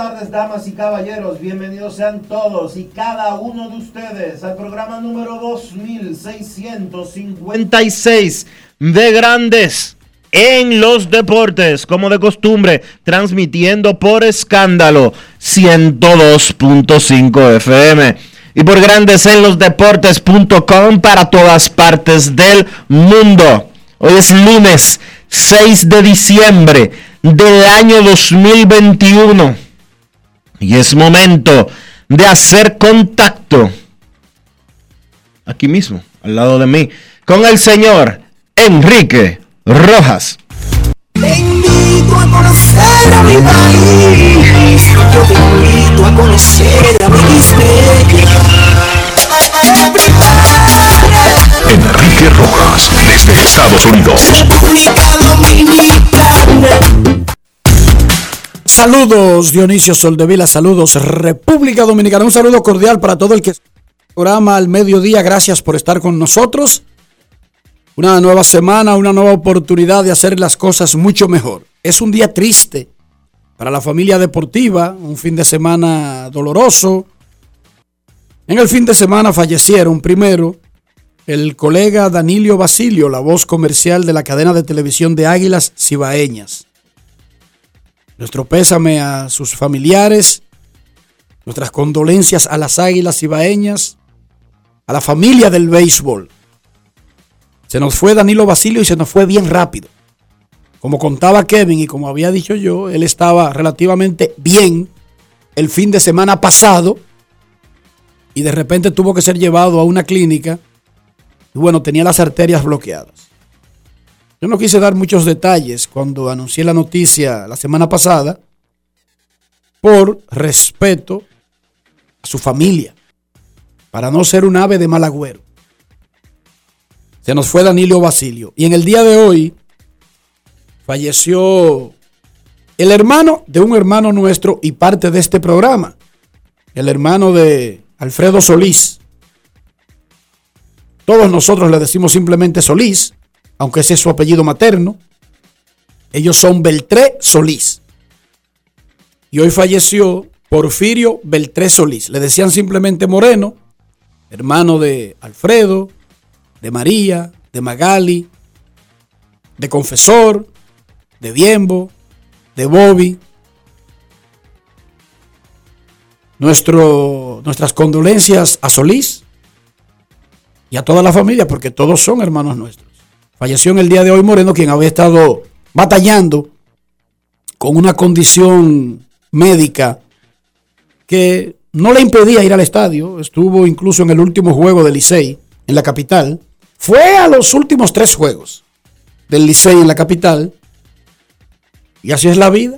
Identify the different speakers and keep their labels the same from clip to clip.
Speaker 1: Tardes, damas y caballeros. Bienvenidos sean todos y cada uno de ustedes al programa número 2656
Speaker 2: de Grandes en los Deportes, como de costumbre, transmitiendo por escándalo 102.5 FM y por Grandes en los Deportes.com para todas partes del mundo. Hoy es lunes 6 de diciembre del año 2021 y es momento de hacer contacto aquí mismo, al lado de mí, con el señor Enrique Rojas.
Speaker 3: Te invito a conocer a mi país. Yo te invito a conocer a mi
Speaker 4: Enrique Rojas, desde Estados Unidos.
Speaker 3: República Dominicana.
Speaker 5: Saludos Dionisio Soldevila, saludos República Dominicana, un saludo cordial para todo el que programa al mediodía, gracias por estar con nosotros. Una nueva semana, una nueva oportunidad de hacer las cosas mucho mejor. Es un día triste para la familia deportiva, un fin de semana doloroso. En el fin de semana fallecieron primero el colega Danilio Basilio, la voz comercial de la cadena de televisión de Águilas Cibaeñas. Nuestro pésame a sus familiares, nuestras condolencias a las Águilas Cibaeñas, a la familia del béisbol. Se nos fue Danilo Basilio y se nos fue bien rápido. Como contaba Kevin y como había dicho yo, él estaba relativamente bien el fin de semana pasado y de repente tuvo que ser llevado a una clínica y bueno, tenía las arterias bloqueadas. Yo no quise dar muchos detalles cuando anuncié la noticia la semana pasada por respeto a su familia, para no ser un ave de mal agüero. Se nos fue Danilo Basilio. Y en el día de hoy falleció el hermano de un hermano nuestro y parte de este programa. El hermano de Alfredo Solís. Todos nosotros le decimos simplemente Solís, aunque ese es su apellido materno. Ellos son Beltré Solís. Y hoy falleció Porfirio Beltré Solís. Le decían simplemente Moreno, hermano de Alfredo, de María, de Magali, de Confesor, de Biembo, de Bobby. Nuestro, nuestras condolencias a Solís y a toda la familia, porque todos son hermanos nuestros. Falleció en el día de hoy Moreno, quien había estado batallando con una condición médica que no le impedía ir al estadio. Estuvo incluso en el último juego del Licey en la capital. Fue a los últimos tres juegos del Licey en la capital. Y así es la vida.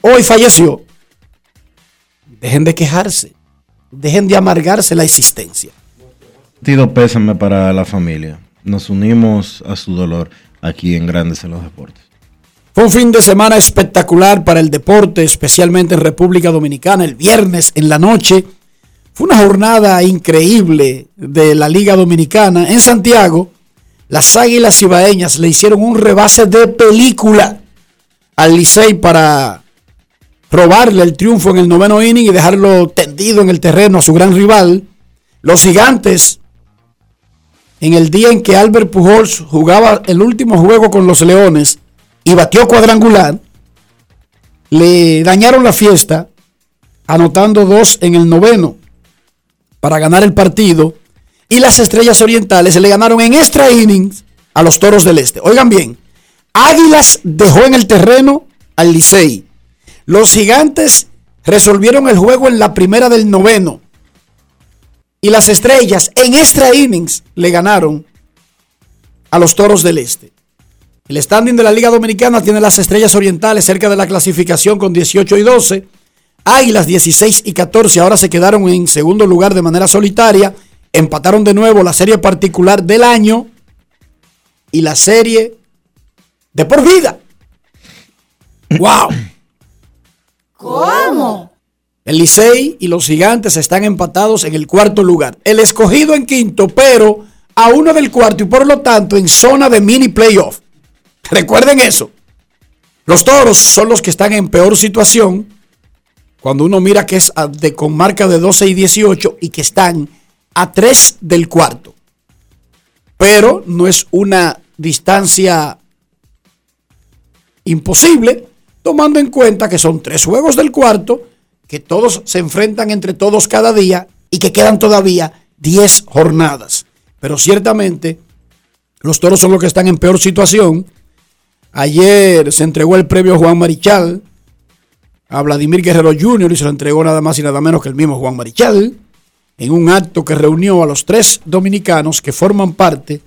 Speaker 5: Hoy falleció. Dejen de quejarse. Dejen de amargarse la existencia.
Speaker 2: Sentido pésame para la familia. Nos unimos a su dolor aquí en Grandes en los Deportes.
Speaker 5: Fue un fin de semana espectacular para el deporte, especialmente en República Dominicana. El viernes en la noche fue una jornada increíble de la Liga Dominicana en Santiago. Las Águilas Ibaeñas le hicieron un rebase de película al Licey para robarle el triunfo en el noveno inning y dejarlo tendido en el terreno a su gran rival. Los gigantes, en el día en que Albert Pujols jugaba el último juego con los Leones y batió cuadrangular, le dañaron la fiesta anotando dos en el noveno para ganar el partido. Y las Estrellas Orientales le ganaron en extra innings a los Toros del Este. Oigan bien, Águilas dejó en el terreno al Licey. Los Gigantes resolvieron el juego en la primera del noveno. Y las Estrellas en extra innings le ganaron a los Toros del Este. El standing de la Liga Dominicana tiene las Estrellas Orientales cerca de la clasificación con 18 y 12. Águilas 16 y 14 ahora se quedaron en segundo lugar de manera solitaria. Empataron de nuevo la serie particular del año y la serie de por vida. ¡Wow!
Speaker 3: ¿Cómo?
Speaker 5: El Licey y los Gigantes están empatados en el cuarto lugar. El escogido en quinto, pero a uno del cuarto y por lo tanto en zona de mini playoff. Recuerden eso. Los toros son los que están en peor situación cuando uno mira que es de, con marca de 12 y 18 y que están a 3 del cuarto. Pero no es una distancia imposible, tomando en cuenta que son tres juegos del cuarto, que todos se enfrentan entre todos cada día y que quedan todavía 10 jornadas. Pero ciertamente los toros son los que están en peor situación. Ayer se entregó el premio Juan Marichal a Vladimir Guerrero Jr. y se lo entregó nada más y nada menos que el mismo Juan Marichal en un acto que reunió a los tres dominicanos que forman parte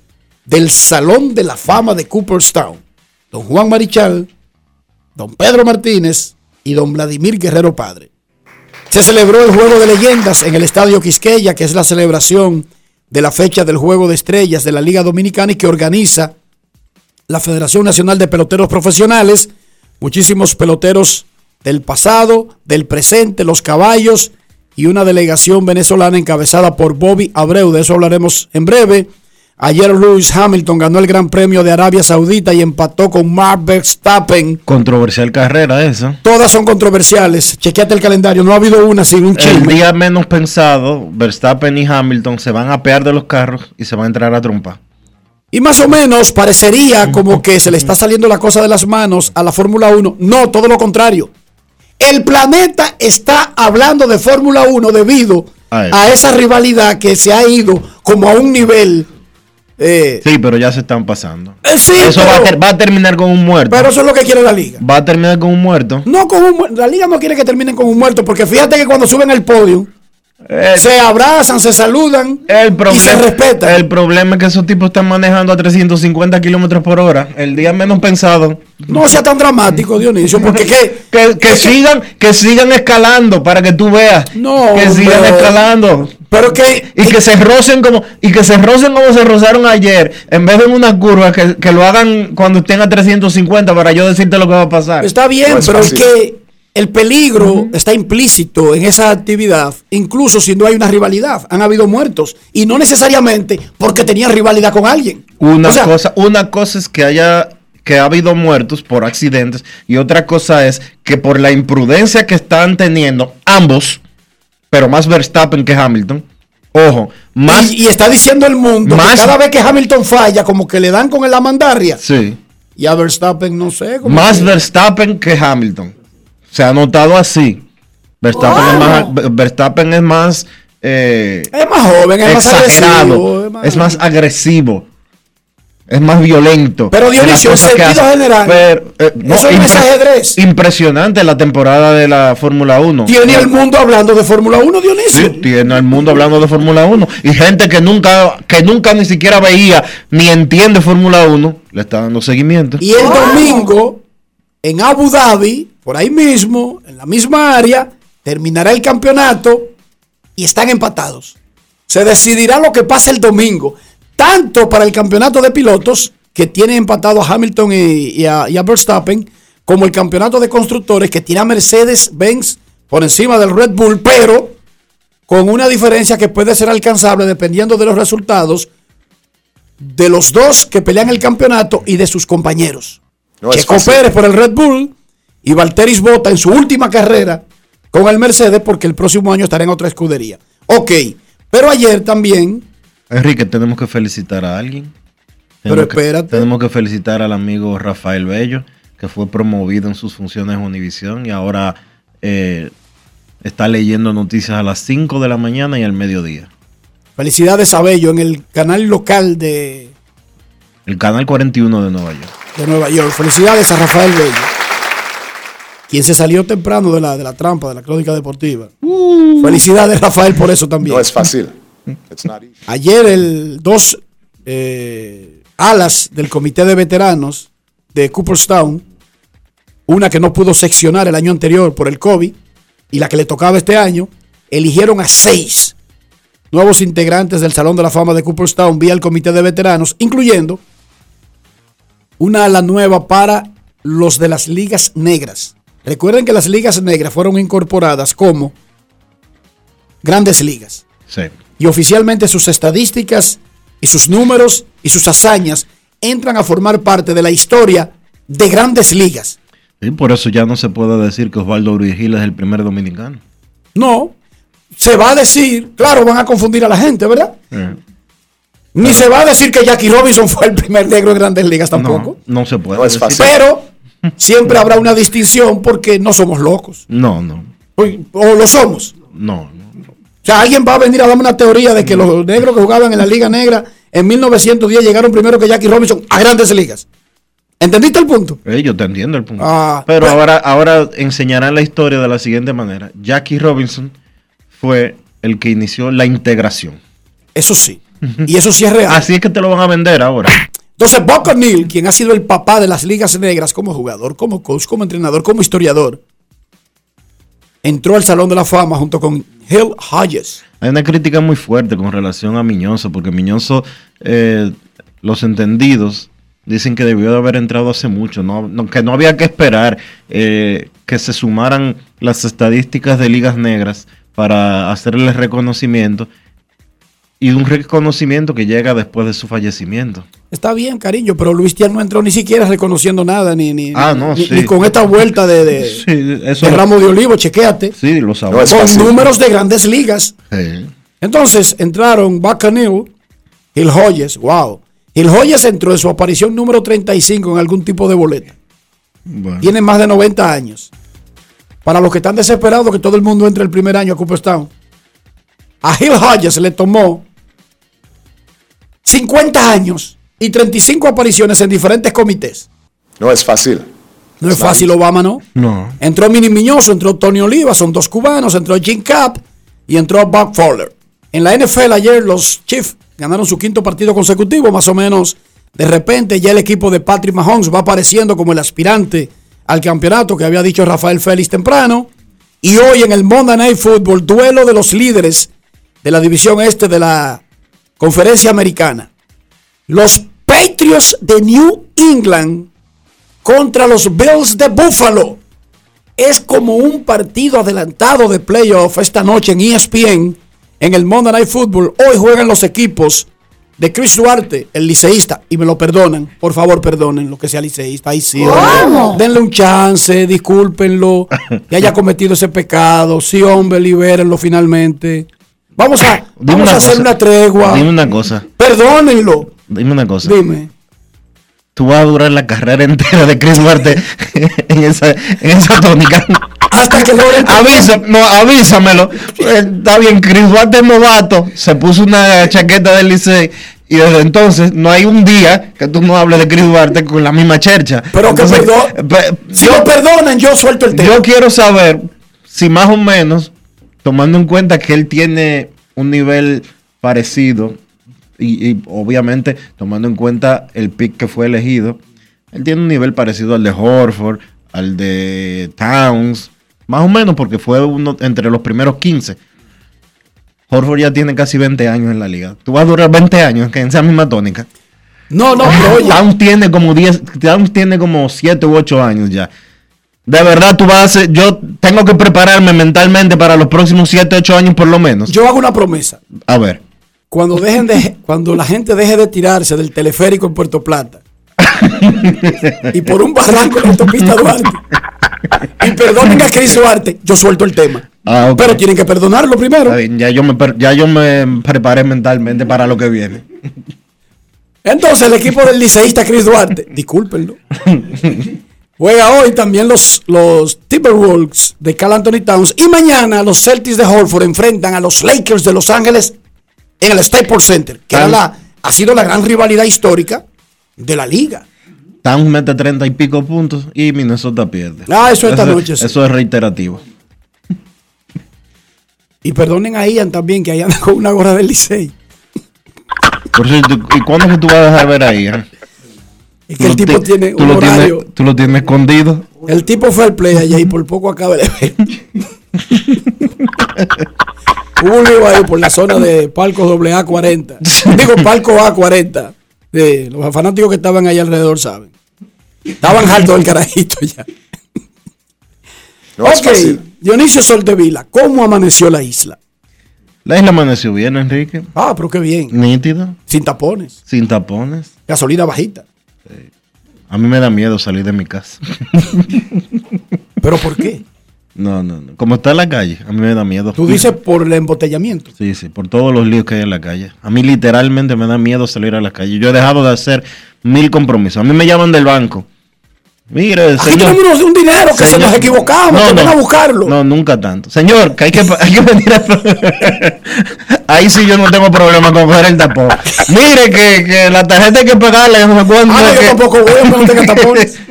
Speaker 5: del Salón de la Fama de Cooperstown. Don Juan Marichal, don Pedro Martínez y don Vladimir Guerrero Padre. Se celebró el Juego de Leyendas en el Estadio Quisqueya, que es la celebración de la fecha del Juego de Estrellas de la Liga Dominicana y que organiza la Federación Nacional de Peloteros Profesionales, muchísimos peloteros del pasado, del presente, los caballos y una delegación venezolana encabezada por Bobby Abreu. De eso hablaremos en breve. Ayer Lewis Hamilton ganó el Gran Premio de Arabia Saudita y empató con Mark Verstappen.
Speaker 2: Controversial carrera esa.
Speaker 5: Todas son controversiales. Chequeate el calendario. No ha habido una sin un
Speaker 2: El
Speaker 5: chisme.
Speaker 2: día menos pensado, Verstappen y Hamilton se van a pegar de los carros y se van a entrar a trompa.
Speaker 5: Y más o menos parecería como que se le está saliendo la cosa de las manos a la Fórmula 1. No, todo lo contrario. El planeta está hablando de Fórmula 1 debido
Speaker 2: a
Speaker 5: esa rivalidad que se ha ido como a un nivel. Eh,
Speaker 2: Sí, pero ya se están pasando.
Speaker 5: eh, sí,
Speaker 2: Eso va a,
Speaker 5: pero,
Speaker 2: ter- va a terminar con un muerto.
Speaker 5: pero eso es lo que quiere la liga.
Speaker 2: va a terminar con un muerto.
Speaker 5: No con un muerto. La liga no quiere que terminen con un muerto porque fíjate que cuando suben al podio
Speaker 2: El,
Speaker 5: se abrazan, se saludan
Speaker 2: el problema,
Speaker 5: y se respetan.
Speaker 2: el problema es que esos tipos están manejando a 350 kilómetros por hora. El día menos pensado.
Speaker 5: No sea tan dramático, Dionisio, porque.
Speaker 2: Que, que sigan, que sigan escalando para que tú veas.
Speaker 5: No,
Speaker 2: que sigan escalando.
Speaker 5: Pero que
Speaker 2: Y que se rocen como, y que se rocen como se rozaron ayer, en vez de en una curva, que, que lo hagan cuando estén a 350 para yo decirte lo que va a pasar.
Speaker 5: Está bien,
Speaker 6: No es
Speaker 5: pero es que el peligro está implícito en esa actividad, incluso si no hay una rivalidad. Han habido muertos y no necesariamente porque tenían rivalidad con alguien.
Speaker 2: Una
Speaker 5: O sea,
Speaker 2: cosa, una cosa es que haya que ha habido muertos por accidentes y otra cosa es que por la imprudencia que están teniendo ambos, pero más Verstappen que Hamilton. Ojo, más
Speaker 5: y, y está diciendo el mundo que
Speaker 2: más-
Speaker 5: cada vez que Hamilton falla, como que le dan con la mandarria.
Speaker 2: sí,
Speaker 5: Y a Verstappen, no sé. como
Speaker 2: más
Speaker 5: que-
Speaker 2: Verstappen que Hamilton. Se ha notado así. Verstappen es más, Verstappen es más eh,
Speaker 5: es más joven, es más
Speaker 2: exagerado,
Speaker 5: agresivo.
Speaker 2: es más agresivo, es más violento.
Speaker 5: Pero, Dionisio, en
Speaker 2: cosas que
Speaker 5: sentido general,
Speaker 2: Pero, eh,
Speaker 5: eso no es ajedrez.
Speaker 2: Impresionante la temporada de la Fórmula 1.
Speaker 5: Tiene el mundo hablando de Fórmula 1, Dionisio.
Speaker 2: Sí, tiene el mundo hablando de Fórmula 1 y gente que nunca que nunca ni siquiera veía ni entiende Fórmula 1 le está dando seguimiento.
Speaker 5: Y el domingo, en Abu Dhabi, por ahí mismo, en la misma área, terminará el campeonato y están empatados. Se decidirá lo que pasa el domingo, tanto para el campeonato de pilotos, que tiene empatado a Hamilton y, y a, y a Verstappen, como el campeonato de constructores, que tiene a Mercedes-Benz por encima del Red Bull, pero con una diferencia que puede ser alcanzable dependiendo de los resultados de los dos que pelean el campeonato y de sus compañeros.
Speaker 6: No
Speaker 5: Checo. Pérez por el Red Bull y Valteris Bota en su última carrera con el Mercedes porque el próximo año estará en otra escudería. Ok, pero ayer también,
Speaker 2: Enrique, tenemos que felicitar a alguien.
Speaker 5: Pero
Speaker 2: Tenemos que-
Speaker 5: espérate.
Speaker 2: tenemos que felicitar al amigo Rafael Bello, que fue promovido en sus funciones en Univisión y ahora eh, está leyendo noticias a las 5 de la mañana y al mediodía.
Speaker 5: felicidades a Bello en el canal local de,
Speaker 2: El canal 41 de Nueva York.
Speaker 5: de Nueva York. Felicidades a Rafael Bello, quien se salió temprano de la, de la trampa de la crónica deportiva. Felicidades Rafael por eso también.
Speaker 6: No es fácil. It's not easy.
Speaker 5: Ayer el dos eh, alas del comité de veteranos de Cooperstown, una que no pudo seccionar el año anterior por el COVID y la que le tocaba este año, eligieron a seis nuevos integrantes del Salón de la Fama de Cooperstown vía el comité de veteranos, incluyendo una ala nueva para los de las ligas negras. Recuerden que las ligas negras fueron incorporadas como grandes ligas
Speaker 2: Sí.
Speaker 5: Y oficialmente sus estadísticas y sus números y sus hazañas entran a formar parte de la historia de grandes ligas.
Speaker 2: Y por eso ya no se puede decir que Osvaldo Virgil es el primer dominicano.
Speaker 5: No, se va a decir, claro, van a confundir a la gente, ¿verdad?
Speaker 2: Eh,
Speaker 5: Ni se va a decir que Jackie Robinson fue el primer negro en grandes ligas tampoco.
Speaker 2: No, no se puede
Speaker 6: No es
Speaker 2: decir.
Speaker 6: fácil.
Speaker 5: Pero siempre habrá una distinción porque no somos locos.
Speaker 2: No, no,
Speaker 5: O o lo somos.
Speaker 2: no.
Speaker 5: Sea, alguien va a venir a darme una teoría de que los negros que jugaban en la Liga Negra en 1910 llegaron primero que Jackie Robinson a grandes ligas. ¿Entendiste el punto?
Speaker 2: Eh, yo te entiendo el punto.
Speaker 5: Ah,
Speaker 2: Pero
Speaker 5: pues-
Speaker 2: ahora, ahora enseñarán la historia de la siguiente manera. Jackie Robinson fue el que inició la integración.
Speaker 5: Eso sí. Y eso sí es real.
Speaker 2: Así es que te lo van a vender ahora.
Speaker 5: Entonces, Buck O'Neill, quien ha sido el papá de las ligas negras como jugador, como coach, como entrenador, como historiador, entró al Salón de la Fama junto con
Speaker 2: Hay una crítica muy fuerte con relación a Miñoso, porque Miñoso, eh, los entendidos dicen que debió de haber entrado hace mucho, no, no- que no había que esperar eh, que se sumaran las estadísticas de ligas negras para hacerle reconocimiento y un reconocimiento que llega después de su fallecimiento.
Speaker 5: Está bien, cariño, pero Luis Tian no entró ni siquiera reconociendo nada, ni, ni,
Speaker 2: Ah, no,
Speaker 5: ni,
Speaker 2: sí.
Speaker 5: ni con esta vuelta de, de,
Speaker 2: Sí, eso
Speaker 5: de
Speaker 2: lo-
Speaker 5: ramo de olivo, chequéate.
Speaker 2: Sí, lo sabemos.
Speaker 5: Con números de grandes ligas.
Speaker 2: Sí.
Speaker 5: Entonces entraron Buck O'Neill, Hill Hodges, wow. Hill Hodges entró en su aparición número 35 en algún tipo de boleta.
Speaker 2: Bueno.
Speaker 5: Tiene más de 90 años. Para los que están desesperados que todo el mundo entre el primer año a Cooperstown. A Hill Hodges le tomó 50 años y 35 apariciones en diferentes comités.
Speaker 6: No es fácil.
Speaker 5: No es fácil, Obama, ¿no?
Speaker 2: No.
Speaker 5: Entró Mini Miñoso, entró Tony Oliva, son dos cubanos, entró Jim Cap y entró Bob Fowler. En la NFL ayer los Chiefs ganaron su quinto partido consecutivo, más o menos. De repente ya el equipo de Patrick Mahomes va apareciendo como el aspirante al campeonato que había dicho Rafael Félix temprano. Y hoy en el Monday Night Football, duelo de los líderes de la división este de la conferencia americana. Los Patriots de New England contra los Bills de Buffalo. Es como un partido adelantado de playoff esta noche en ESPN en el Monday Night Football. Hoy juegan los equipos de Chris Duarte, el liceísta, y me lo perdonan. Por favor, perdonen lo que sea liceísta. Ahí sí. hombre. Denle un chance, discúlpenlo, que haya cometido ese pecado. Sí, hombre, libérenlo finalmente. Vamos a,
Speaker 2: Dime
Speaker 5: vamos
Speaker 2: una
Speaker 5: a hacer
Speaker 2: cosa.
Speaker 5: una tregua.
Speaker 2: Dime una cosa.
Speaker 5: Perdónenlo.
Speaker 2: Dime una cosa.
Speaker 5: Dime.
Speaker 2: Tú vas a durar la carrera entera de Chris Duarte en esa, en esa tónica.
Speaker 5: Hasta que logren
Speaker 2: Avisa, no, avísamelo. Eh, Está bien, Chris Duarte es novato. Se puso una chaqueta del Licey. Y desde entonces no hay un día que tú no hables de Chris Duarte con la misma chercha.
Speaker 5: Pero que
Speaker 2: Entonces,
Speaker 5: perdón-
Speaker 2: pe-
Speaker 5: Si
Speaker 2: yo,
Speaker 5: lo perdonan, yo suelto el tema.
Speaker 2: yo quiero saber si más o menos, tomando en cuenta que él tiene un nivel parecido y, y obviamente tomando en cuenta el pick que fue elegido, él tiene un nivel parecido al de Horford, al de Towns, más o menos porque fue uno entre los primeros 15. Horford ya tiene casi 20 años en la liga. Tú vas a durar 20 años que en esa misma tónica.
Speaker 5: No, no, pero oye.
Speaker 2: Towns tiene como 10, Towns tiene como 7 u 8 años ya. De verdad, tú vas a hacer, yo tengo que prepararme mentalmente para los próximos 7, 8 años por lo menos.
Speaker 5: Yo hago una promesa.
Speaker 2: A ver,
Speaker 5: cuando dejen de, cuando la gente deje de tirarse del teleférico en Puerto Plata y por un barranco en la autopista Duarte y perdonen a Chris Duarte, yo suelto el tema.
Speaker 2: Ah.
Speaker 5: Pero tienen que perdonarlo primero.
Speaker 2: Ya yo me ya yo me preparé mentalmente para lo que viene.
Speaker 5: Entonces el equipo del liceísta Chris Duarte, discúlpenlo, juega hoy también los, los Timberwolves de Cal Anthony Towns y mañana los Celtics de Holford enfrentan a los Lakers de Los Ángeles en el Staples Center, que era
Speaker 2: Tan-
Speaker 5: la, ha sido la gran rivalidad histórica de la liga.
Speaker 2: Towns mete treinta y pico puntos y Minnesota pierde.
Speaker 5: Ah, eso esta noche, sí.
Speaker 2: Eso es reiterativo.
Speaker 5: Y perdonen a Ian también, que ahí anda con una gorra del Licey.
Speaker 2: Por cierto, ¿y cuándo es que tú vas a dejar ver ahí? eh?
Speaker 5: Es que el tipo tiene
Speaker 2: tú
Speaker 5: un
Speaker 2: lo
Speaker 5: horario.
Speaker 2: Tienes, tú lo tienes escondido.
Speaker 5: El tipo fue al play allá y por poco acaba el evento. Hubo un lío ahí por la zona de Palco AA40. Digo, Palco A40. De los fanáticos que estaban ahí alrededor saben. Estaban hartos del carajito ya.
Speaker 6: No es
Speaker 5: ok. Dionisio Soltevila, ¿cómo amaneció la isla?
Speaker 2: La isla amaneció bien, Enrique.
Speaker 5: Ah, pero qué bien.
Speaker 2: Nítido,
Speaker 5: Sin tapones.
Speaker 2: sin tapones.
Speaker 5: Gasolina bajita.
Speaker 2: A mí me da miedo salir de mi casa.
Speaker 5: ¿Pero por qué?
Speaker 2: No, no, no. Como está en la calle, a mí me da miedo.
Speaker 5: Tú dices por el embotellamiento.
Speaker 2: Sí, sí, por todos los líos que hay en la calle. A mí literalmente me da miedo salir a la calle. Yo he dejado de hacer mil compromisos. A mí me llaman del banco. Mire,
Speaker 5: Aquí
Speaker 2: señor.
Speaker 5: tenemos un dinero que se nos equivocamos, que ven a buscarlo.
Speaker 2: No, nunca tanto. Señor, que hay que, hay que venir a... Ahí sí yo no tengo problema con coger el tapón. Mire que, que la tarjeta hay que pagarle, no sé cuánto.
Speaker 5: Ah, no, yo
Speaker 2: que-
Speaker 5: tampoco voy, aunque no tenga tapones.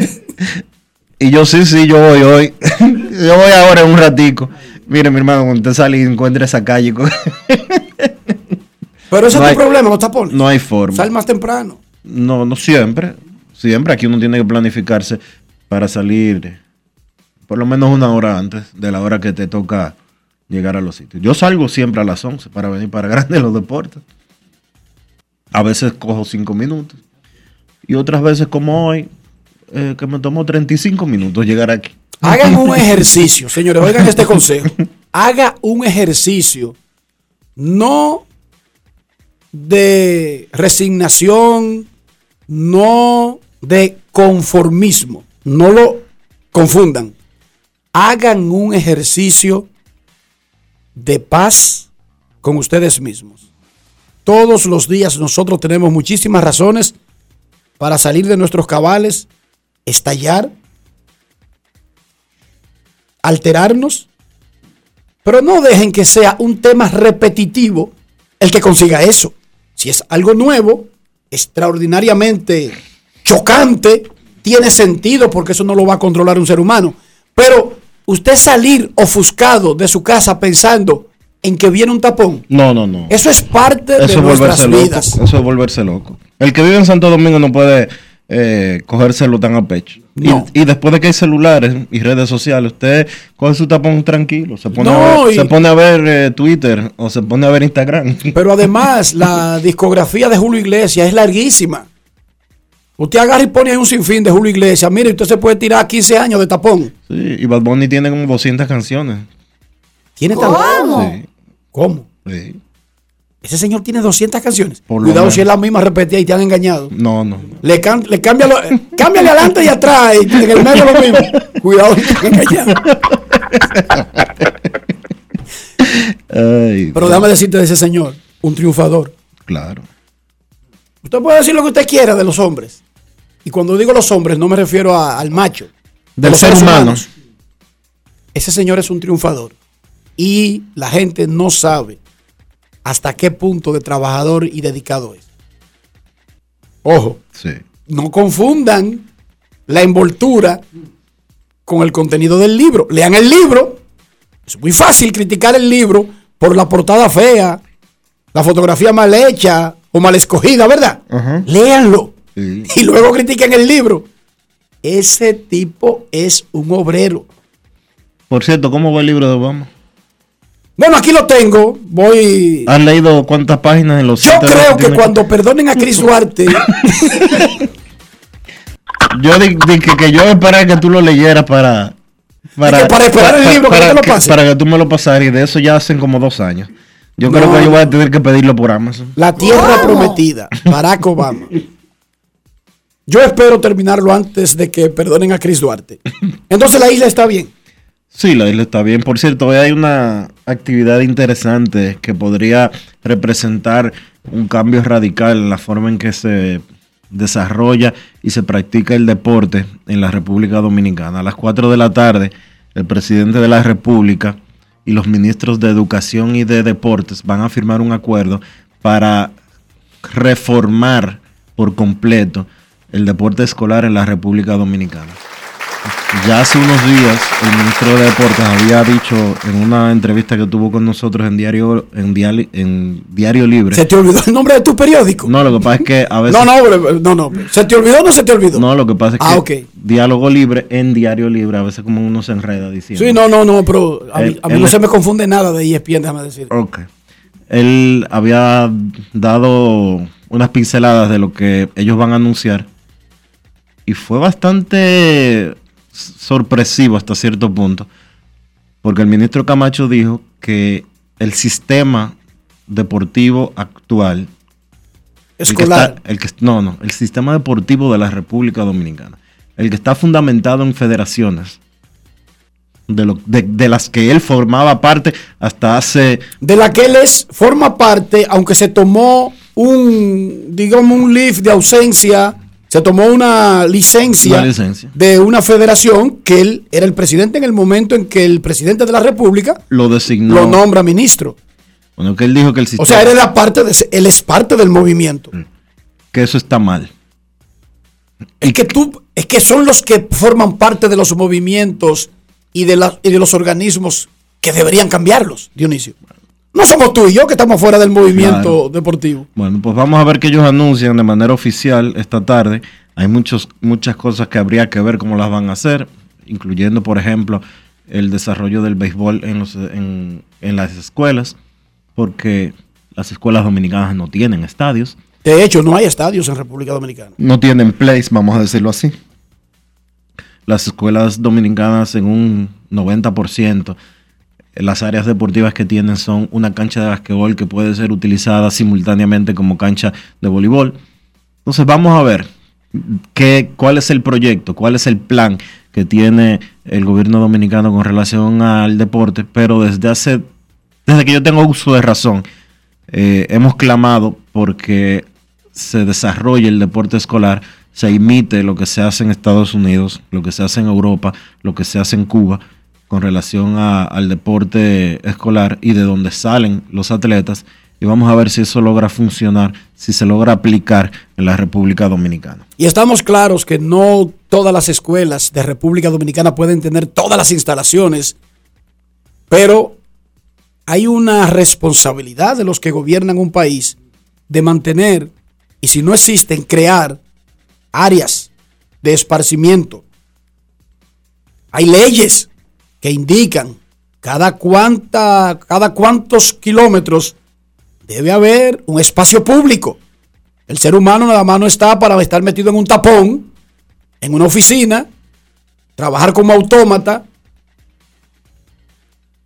Speaker 2: Y yo sí, sí, yo voy hoy. yo voy ahora en un ratico. Mire, mi hermano, cuando usted sale y encuentre esa calle,
Speaker 5: Pero ese
Speaker 2: No
Speaker 5: es
Speaker 2: hay-
Speaker 5: tu problema, los tapones.
Speaker 2: no hay forma.
Speaker 5: Sal más temprano.
Speaker 2: No, no siempre. Siempre aquí uno tiene que planificarse para salir por lo menos una hora antes de la hora que te toca llegar a los sitios. Yo salgo siempre a las 11 para venir para Grande los Deportes. A veces cojo 5 minutos. Y otras veces como hoy, eh, que me tomó 35 minutos llegar aquí.
Speaker 5: Hagan un ejercicio, señores, oigan este consejo. Haga un ejercicio, no de resignación, no de conformismo. No lo confundan. Hagan un ejercicio de paz con ustedes mismos. Todos los días nosotros tenemos muchísimas razones para salir de nuestros cabales, estallar, alterarnos, pero no dejen que sea un tema repetitivo el que consiga eso. Si es algo nuevo, extraordinariamente chocante, tiene sentido porque eso no lo va a controlar un ser humano. Pero usted salir ofuscado de su casa pensando en que viene un tapón,
Speaker 2: No, no, no.
Speaker 5: eso es parte de
Speaker 2: Eso es
Speaker 5: nuestras
Speaker 2: volverse loco.
Speaker 5: vidas.
Speaker 2: Eso es volverse loco. El que vive en Santo Domingo no puede eh, cogérselo tan a pecho. Y- después de que hay celulares y redes sociales, usted coge su tapón tranquilo. Se pone,
Speaker 5: No,
Speaker 2: a, ver,
Speaker 5: y-
Speaker 2: se pone a ver eh, Twitter o se pone a ver Instagram.
Speaker 5: Pero además, la discografía de Julio Iglesias es larguísima. Usted agarra y pone ahí un sinfín de Julio Iglesias. Mire, usted se puede tirar 15 años de tapón.
Speaker 2: Sí, y Bad Bunny tiene como 200 canciones.
Speaker 5: ¿Tiene tan-
Speaker 2: Sí,
Speaker 5: ¿Cómo?
Speaker 2: sí.
Speaker 5: Ese señor tiene 200 canciones.
Speaker 2: Por
Speaker 5: Cuidado
Speaker 2: menos.
Speaker 5: si es la misma repetida y te han engañado.
Speaker 2: No, no.
Speaker 5: Le, cam- le cambia lo- cámbiale adelante y atrás y en el medio lo mismo. Cuidado si te han engañado.
Speaker 2: Ay,
Speaker 5: Pero déjame decirte de ese señor, un triunfador.
Speaker 2: claro.
Speaker 5: Usted puede decir lo que usted quiera de los hombres. Y cuando digo los hombres, no me refiero a- al macho. de
Speaker 2: Del
Speaker 5: los
Speaker 2: ser
Speaker 5: seres
Speaker 2: humano.
Speaker 5: humanos. Ese señor es un triunfador. Y la gente no sabe hasta qué punto de trabajador y dedicado es. Ojo,
Speaker 2: Sí.
Speaker 5: no confundan la envoltura con el contenido del libro. Lean el libro. Es muy fácil criticar el libro por la portada fea, la fotografía mal hecha o mal escogida, ¿verdad?
Speaker 2: Ajá.
Speaker 5: Léanlo.
Speaker 2: Sí.
Speaker 5: Y luego critiquen el libro. Ese tipo es un obrero.
Speaker 2: Por cierto, ¿cómo va el libro de Obama?
Speaker 5: Bueno, aquí lo tengo. Voy.
Speaker 2: ¿Has leído cuántas páginas en los
Speaker 5: Yo creo que cuando perdonen a Chris Duarte,
Speaker 2: Yo di, di que, que yo esperé que tú lo leyeras para...
Speaker 5: que para esperar el libro que no te lo
Speaker 2: que,
Speaker 5: pase.
Speaker 2: para que tú me lo pasaras y de eso ya hacen como dos años. Yo creo que yo voy a tener que pedirlo por Amazon.
Speaker 5: La tierra prometida, Barack Obama. Yo espero terminarlo antes de que perdonen a Chris Duarte. Entonces la isla está bien.
Speaker 2: Sí, la isla está bien. Por cierto, hoy hay una actividad interesante que podría representar un cambio radical en la forma en que se desarrolla y se practica el deporte en la República Dominicana. A las 4 de la tarde, el presidente de la República y los ministros de Educación y de Deportes van a firmar un acuerdo para reformar por completo el deporte escolar en la República Dominicana. Ya hace unos días el ministro de Deportes había dicho en una entrevista que tuvo con nosotros en Diario, en Diario, en Diario Libre.
Speaker 5: ¿Se te olvidó el nombre de tu periódico?
Speaker 2: No, lo que pasa es que a veces...
Speaker 5: No, no, no, no. ¿Se te olvidó o no se te olvidó?
Speaker 2: No, lo que pasa es
Speaker 5: Ah,
Speaker 2: que
Speaker 5: ok.
Speaker 2: Diálogo Libre en Diario Libre, a veces como uno se enreda diciendo.
Speaker 5: Sí, no, no, no, pero a mí,
Speaker 2: Él-
Speaker 5: a mí no se me confunde nada de ESPN, déjame decir.
Speaker 2: Ok. Él había dado unas pinceladas de lo que ellos van a anunciar y fue bastante sorpresivo hasta cierto punto, porque el ministro Camacho dijo que el sistema deportivo actual, el que
Speaker 5: Escolar.
Speaker 2: está- el que- no, no, el sistema deportivo de la República Dominicana, el que está fundamentado en federaciones, de, lo- de- de las que él formaba parte hasta hace
Speaker 5: de la que él es, forma parte, aunque se tomó un, digamos, un leave de ausencia, se tomó una licencia,
Speaker 2: Una licencia.
Speaker 5: de una federación que él era el presidente en el momento en que el presidente de la República
Speaker 2: lo designó.
Speaker 5: lo nombra ministro.
Speaker 2: Bueno, que él dijo que el
Speaker 5: O
Speaker 2: sistema,
Speaker 5: sea, él, era parte de, él es parte del movimiento.
Speaker 2: que eso está mal.
Speaker 5: Es que tú, es que son los que forman parte de los movimientos y de, la- y de los organismos que deberían cambiarlos, Dionisio. No somos tú y yo que estamos fuera del movimiento
Speaker 2: Claro.
Speaker 5: deportivo.
Speaker 2: Bueno, pues vamos a ver que ellos anuncian de manera oficial esta tarde. Hay muchos, muchas cosas que habría que ver cómo las van a hacer, incluyendo, por ejemplo, el desarrollo del béisbol en, los, en, en las escuelas, porque las escuelas dominicanas no tienen estadios,
Speaker 5: De hecho, no hay estadios en República Dominicana.
Speaker 2: no tienen plays, vamos a decirlo así. Las escuelas dominicanas en un 90%, las áreas deportivas que tienen son una cancha de basquetbol que puede ser utilizada simultáneamente como cancha de voleibol. Entonces vamos a ver qué, cuál es el proyecto, cuál es el plan que tiene el gobierno dominicano con relación al deporte, pero desde hace, desde que yo tengo uso de razón, eh, hemos clamado porque se desarrolle el deporte escolar, se imite lo que se hace en Estados Unidos, lo que se hace en Europa, lo que se hace en Cuba con relación al deporte escolar y de donde salen los atletas. Y vamos a ver si eso logra funcionar, si se logra aplicar en la República Dominicana.
Speaker 5: Y estamos claros que no todas las escuelas de República Dominicana pueden tener todas las instalaciones, pero hay una responsabilidad de los que gobiernan un país de mantener, y si no existen, crear áreas de esparcimiento. Hay leyes que indican cada, cuánta, cada cuántos kilómetros debe haber un espacio público. El ser humano nada más no está para estar metido en un tapón, en una oficina, trabajar como autómata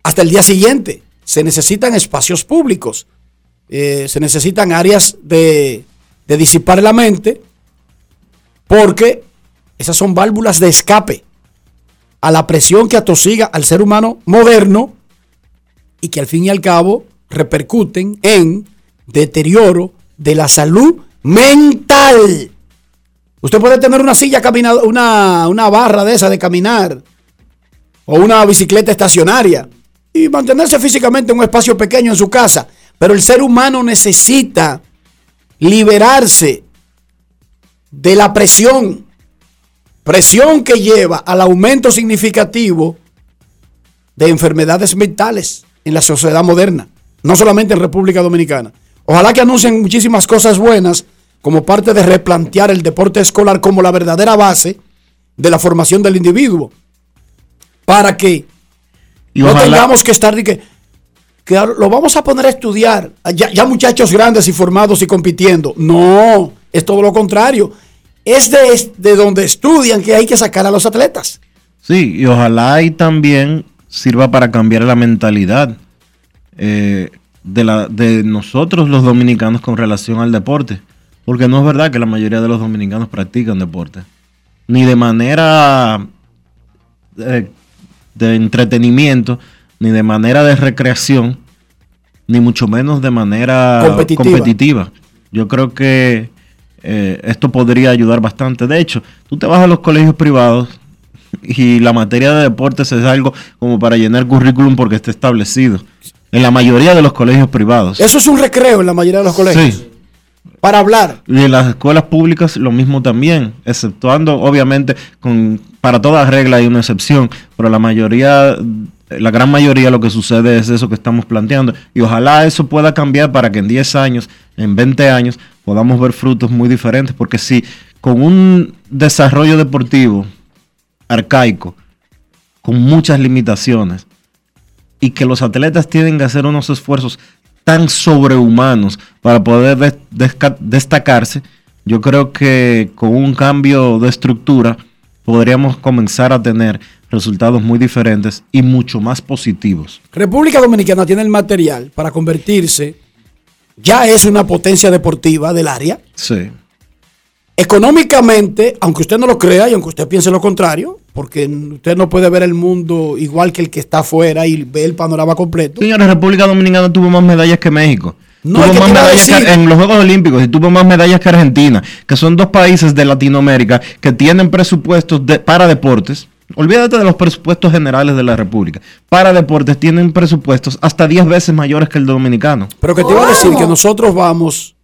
Speaker 5: hasta el día siguiente. Se necesitan espacios públicos, eh, se necesitan áreas de, de disipar la mente, porque esas son válvulas de escape a la presión que atosiga al ser humano moderno y que al fin y al cabo repercuten en deterioro de la salud mental. Usted puede tener una silla caminada, una, una barra de esa de caminar o una bicicleta estacionaria y mantenerse físicamente en un espacio pequeño en su casa, pero el ser humano necesita liberarse de la presión, presión que lleva al aumento significativo de enfermedades mentales en la sociedad moderna, no solamente en República Dominicana. Ojalá que anuncien muchísimas cosas buenas como parte de replantear el deporte escolar como la verdadera base de la formación del individuo, para que
Speaker 2: Y
Speaker 5: no
Speaker 2: ojalá-
Speaker 5: tengamos que estar de que, que lo vamos a poner a estudiar, ya, ya muchachos grandes y formados y compitiendo. No, es todo lo contrario. Es de, de donde estudian que hay que sacar a los atletas.
Speaker 2: Sí, y ojalá y también sirva para cambiar la mentalidad. Eh, de, la, de nosotros los dominicanos con relación al deporte. Porque no es verdad que la mayoría de los dominicanos practican deporte. Ni de manera eh, de entretenimiento, ni de manera de recreación, ni mucho menos de manera
Speaker 5: Competitiva.
Speaker 2: competitiva. Yo creo que eh, esto podría ayudar bastante. De hecho, tú te vas a los colegios privados y la materia de deportes es algo como para llenar currículum porque está establecido. En la mayoría de los colegios privados.
Speaker 5: Eso es un recreo en la mayoría de los colegios.
Speaker 2: Sí.
Speaker 5: Para hablar.
Speaker 2: Y en las escuelas públicas lo mismo también, exceptuando obviamente con para toda regla hay una excepción, pero la mayoría la gran mayoría lo que sucede es eso que estamos planteando y ojalá eso pueda cambiar para que en 10 años, en 20 años podamos ver frutos muy diferentes, porque si con un desarrollo deportivo arcaico con muchas limitaciones y que los atletas tienen que hacer unos esfuerzos tan sobrehumanos para poder destacarse, yo creo que con un cambio de estructura podríamos comenzar a tener resultados muy diferentes y mucho más positivos.
Speaker 5: República Dominicana tiene el material para convertirse, ya es una potencia deportiva del área.
Speaker 2: Sí.
Speaker 5: Económicamente, aunque usted no lo crea y aunque usted piense lo contrario, porque usted no puede ver el mundo igual que el que está afuera y ve el panorama completo.
Speaker 2: Señores, República Dominicana tuvo más medallas que México.
Speaker 5: No,
Speaker 2: tuvo
Speaker 5: es que
Speaker 2: más medallas
Speaker 5: decir-
Speaker 2: que- en los Juegos Olímpicos y tuvo más medallas que Argentina, que son dos países de Latinoamérica que tienen presupuestos de- para deportes. Olvídate de los presupuestos generales de la República. Para deportes tienen presupuestos hasta 10 veces mayores que el dominicano.
Speaker 5: Pero que te iba a decir que nosotros vamos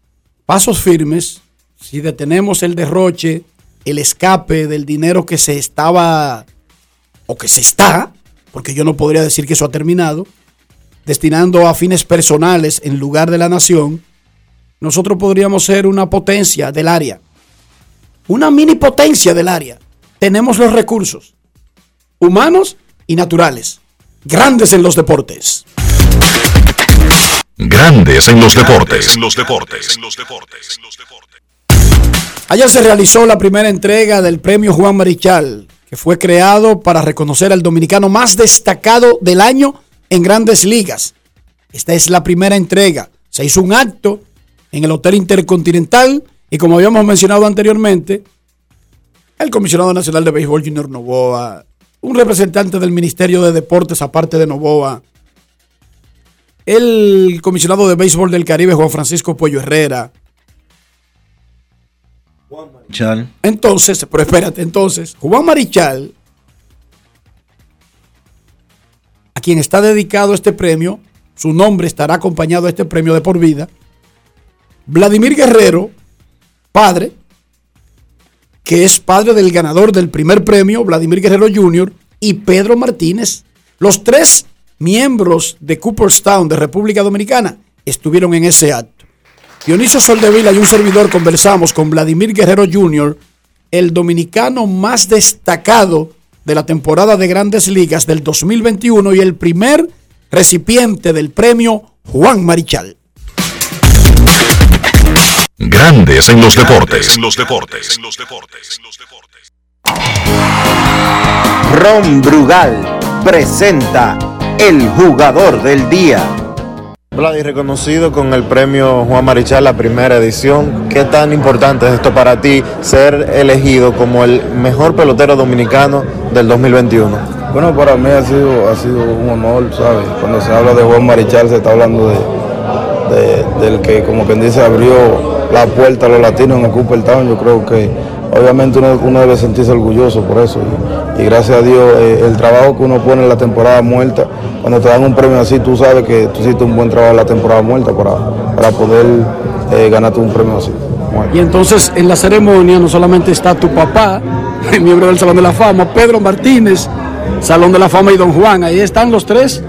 Speaker 5: pasos firmes si detenemos el derroche, el escape del dinero que se estaba o que se está, porque yo no podría decir que eso ha terminado, destinando a fines personales en lugar de la nación, nosotros podríamos ser una potencia del área. Una mini potencia del área. Tenemos los recursos humanos y naturales, grandes en los deportes.
Speaker 4: Grandes en los deportes. En los deportes.
Speaker 5: Ayer se realizó la primera entrega del premio Juan Marichal, que fue creado para reconocer al dominicano más destacado del año en grandes ligas. Esta es la primera entrega. Se hizo un acto en el Hotel Intercontinental y como habíamos mencionado anteriormente, el comisionado nacional de béisbol Junior Novoa, un representante del Ministerio de Deportes aparte de Novoa, el comisionado de béisbol del Caribe Juan Francisco Pollo Herrera,
Speaker 2: Chal.
Speaker 5: entonces, pero espérate, entonces, Juan Marichal, a quien está dedicado este premio, su nombre estará acompañado a este premio de por vida. Vladimir Guerrero, padre, que es padre del ganador del primer premio, Vladimir Guerrero Jr., y Pedro Martínez, los tres miembros de Cooperstown de República Dominicana, estuvieron en ese acto. Dionisio Soldevila y un servidor conversamos con Vladimir Guerrero Jr., el dominicano más destacado de la temporada de grandes ligas del 2021 y el primer recipiente del premio Juan Marichal.
Speaker 4: Grandes en los deportes. En los deportes.
Speaker 7: Ron Brugal presenta el jugador del día. Vladi, reconocido con el premio Juan Marichal, la primera edición. ¿Qué tan importante es esto para ti ser elegido como el mejor pelotero dominicano del 2021?
Speaker 8: Bueno, para mí ha sido, ha sido un honor, ¿sabes? Cuando se habla de Juan Marichal se está hablando de, de- del que, como quien dice, abrió la puerta a los latinos en el Cooperstown. Yo creo que obviamente uno, uno debe sentirse orgulloso por eso. Y, gracias a Dios, eh, el trabajo que uno pone en la temporada muerta, cuando te dan un premio así, tú sabes que tú hiciste un buen trabajo en la temporada muerta para, para poder eh, ganarte un premio así.
Speaker 5: Y entonces en la ceremonia no solamente está tu papá, miembro del Salón de la Fama, Pedro Martínez, Salón de la Fama y Don Juan. Ahí están los tres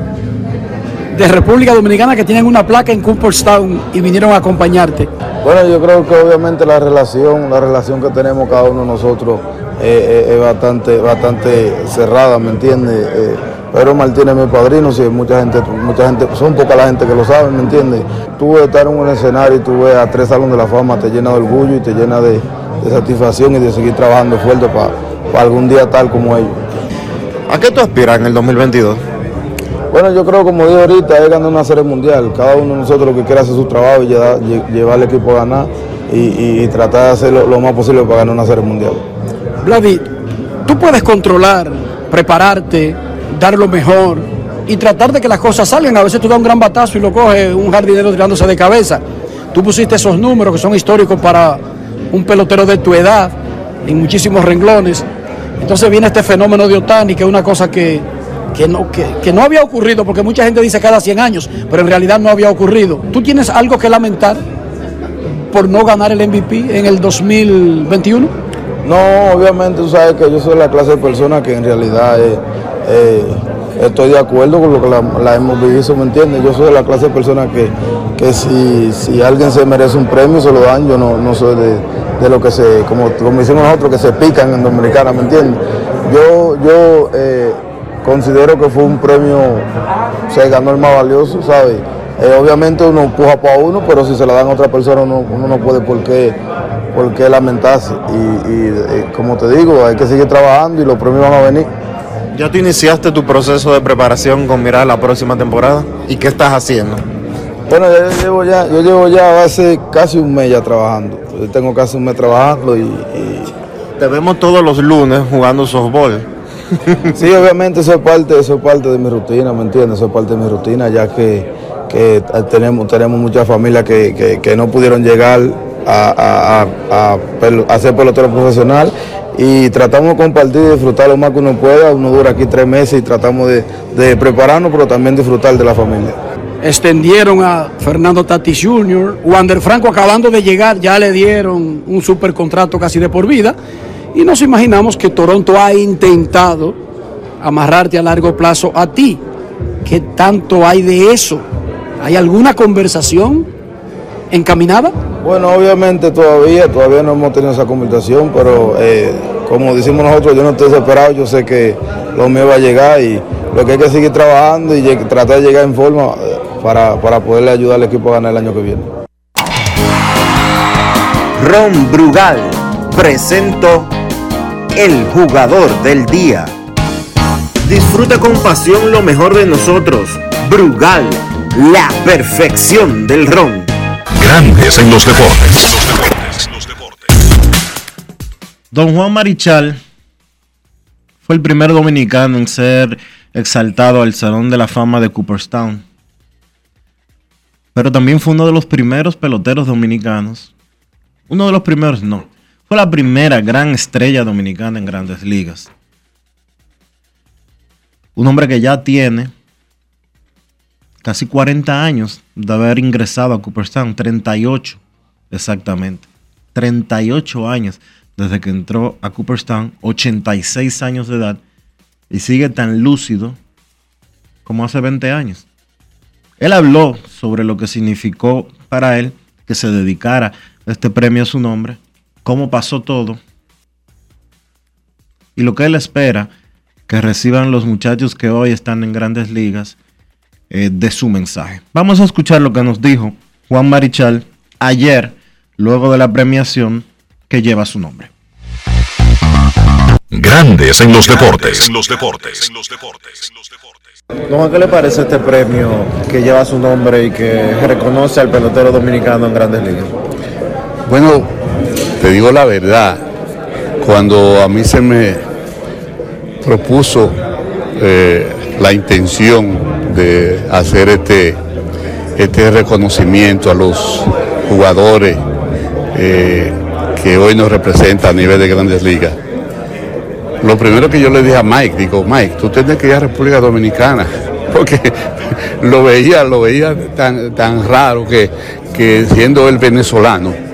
Speaker 5: de República Dominicana que tienen una placa en Cooperstown y vinieron a acompañarte.
Speaker 8: Bueno, yo creo que obviamente la relación, la relación que tenemos cada uno de nosotros eh, eh, es bastante, bastante cerrada, ¿me entiendes? Eh, Pedro Martínez es mi padrino, sí, mucha gente, mucha gente, son poca la gente que lo sabe, ¿me entiendes? Tú ves estar en un escenario y tú ves a tres salones de la fama, te llena de orgullo y te llena de, de satisfacción y de seguir trabajando fuerte para algún día tal como ellos.
Speaker 7: ¿A qué tú aspiras en el 2022?
Speaker 8: Bueno, yo creo, como dije ahorita, es ganar una serie mundial. Cada uno de nosotros lo que quiere hacer su trabajo y llevar, al equipo a ganar y, tratar de hacer lo, más posible para ganar una serie mundial.
Speaker 5: Vladi, tú puedes controlar, prepararte, dar lo mejor y tratar de que las cosas salgan. A veces tú das un gran batazo y lo coge un jardinero tirándose de cabeza. Tú pusiste esos números que son históricos para un pelotero de tu edad en muchísimos renglones. Entonces viene este fenómeno de Otani, que es una cosa que, que, no, que, que no había ocurrido, porque mucha gente dice cada 100 años, pero en realidad no había ocurrido. ¿Tú tienes algo que lamentar por no ganar el MVP en el 2021?
Speaker 8: No, obviamente tú sabes que yo soy la clase de persona que en realidad eh, eh, estoy de acuerdo con lo que la, hemos vivido, ¿me entiendes? Yo soy la clase de persona que, que si, si, alguien se merece un premio, se lo dan, yo no, no soy de, de, lo que se, como, como decimos nosotros, que se pican en Dominicana, ¿me entiendes? Yo, yo eh, considero que fue un premio, se ganó el más valioso, ¿sabes? Eh, obviamente uno empuja para uno, pero si se la dan a otra persona uno, uno no puede por qué, por qué lamentarse. Y, y, y, como te digo, hay que seguir trabajando y los premios van a venir.
Speaker 7: ¿Ya tú iniciaste tu proceso de preparación con mirar la próxima temporada? ¿Y qué estás haciendo?
Speaker 8: Bueno, yo llevo ya, yo llevo ya hace casi un mes ya trabajando. Yo tengo casi un mes trabajando y, y...
Speaker 7: Te vemos todos los lunes jugando softball.
Speaker 8: sí, obviamente eso es parte, eso es parte de mi rutina, ¿me entiendes? Eso es parte de mi rutina, ya que, que tenemos, muchas familias que, no pudieron llegar a, a, ser pelotero profesional y tratamos de compartir y disfrutar lo más que uno pueda. Uno dura aquí tres meses y tratamos de, de prepararnos, pero también disfrutar de la familia.
Speaker 5: Extendieron a Fernando Tatis Jr., Wander Franco acabando de llegar, ya le dieron un super contrato casi de por vida. Y nos imaginamos que Toronto ha intentado amarrarte a largo plazo a ti. ¿Qué tanto hay de eso? ¿Hay alguna conversación encaminada?
Speaker 8: Bueno, obviamente todavía, todavía no hemos tenido esa conversación, pero eh, como decimos nosotros, yo no estoy desesperado, yo sé que lo mío va a llegar y lo que hay que seguir trabajando y tratar de llegar en forma para, para poderle ayudar al equipo a ganar el año que viene.
Speaker 9: Ron Brugal presento el jugador del día. Disfruta con pasión lo mejor de nosotros. Brugal, la perfección del ron.
Speaker 4: Grandes en los deportes.
Speaker 2: Don Juan Marichal fue el primer dominicano en ser exaltado al Salón de la Fama de Cooperstown. Pero también fue uno de los primeros peloteros dominicanos. Uno de los primeros, no. Fue la primera gran estrella dominicana en grandes ligas. Un hombre que ya tiene casi 40 años de haber ingresado a Cooperstown, 38 exactamente. 38 años desde que entró a Cooperstown, 86 años de edad, y sigue tan lúcido como hace 20 años. Él habló sobre lo que significó para él que se dedicara este premio a su nombre, cómo pasó todo y lo que él espera que reciban los muchachos que hoy están en grandes ligas eh, de su mensaje. Vamos a escuchar lo que nos dijo Juan Marichal ayer, luego de la premiación que lleva su nombre.
Speaker 4: Grandes en los deportes. En los deportes. En los deportes.
Speaker 7: ¿Cómo ¿qué le parece este premio que lleva su nombre y que reconoce al pelotero dominicano en grandes ligas?
Speaker 10: Bueno, te digo la verdad, cuando a mí se me propuso eh, la intención de hacer este, este reconocimiento a los jugadores eh, que hoy nos representan a nivel de grandes ligas, lo primero que yo le dije a Mike, digo, Mike, tú tienes que ir a República Dominicana, porque lo veía, lo veía tan, tan raro que, que siendo él venezolano,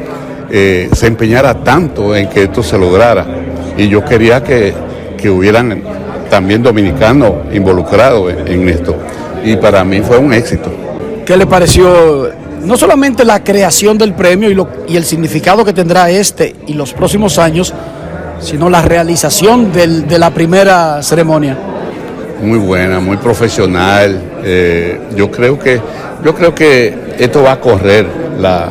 Speaker 10: eh, se empeñara tanto en que esto se lograra. Y yo quería que, que hubieran también dominicanos involucrados en, en, esto. Y para mí fue un éxito.
Speaker 5: ¿Qué le pareció no solamente la creación del premio y, lo, y el significado que tendrá este y los próximos años, sino la realización del, de la primera ceremonia.
Speaker 10: Muy buena, muy profesional. Eh, yo creo que yo creo que esto va a correr, la,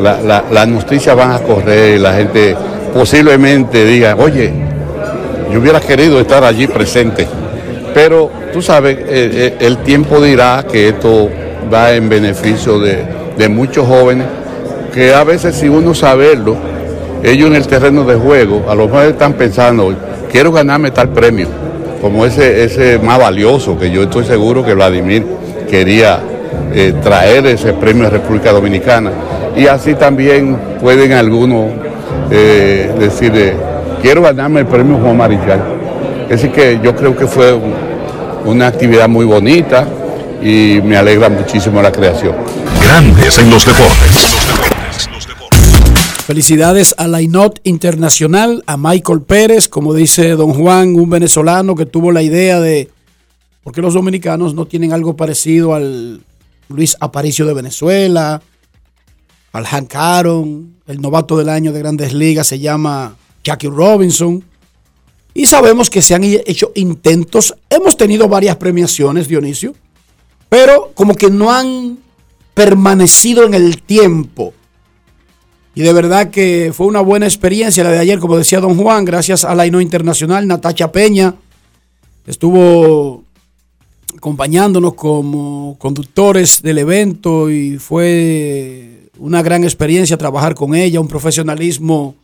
Speaker 10: la, la, las noticias van a correr y la gente posiblemente diga, oye, yo hubiera querido estar allí presente, Pero tú sabes, eh, eh, el tiempo dirá que esto va en beneficio de, de muchos jóvenes que a veces si uno saberlo, ellos en el terreno de juego, a lo mejor están pensando, quiero ganarme tal premio, como ese, ese más valioso, que yo estoy seguro que Vladimir quería eh, traer ese premio a República Dominicana. Y así también pueden algunos eh, decir, quiero ganarme el premio Juan Marichal. Así que yo creo que fue una actividad muy bonita y me alegra muchísimo la creación.
Speaker 4: Grandes en los deportes.
Speaker 5: Felicidades a la INOT Internacional, a Michael Pérez, como dice don Juan, un venezolano que tuvo la idea de por qué los dominicanos no tienen algo parecido al Luis Aparicio de Venezuela, al Hank Aaron, el novato del año de grandes ligas se llama Jackie Robinson. Y sabemos que se han hecho intentos, hemos tenido varias premiaciones, Dionisio, pero como que no han permanecido en el tiempo y de verdad que fue una buena experiencia la de ayer, como decía don Juan, gracias a la INO Internacional, Natacha Peña estuvo acompañándonos como conductores del evento y fue una gran experiencia trabajar con ella, un profesionalismo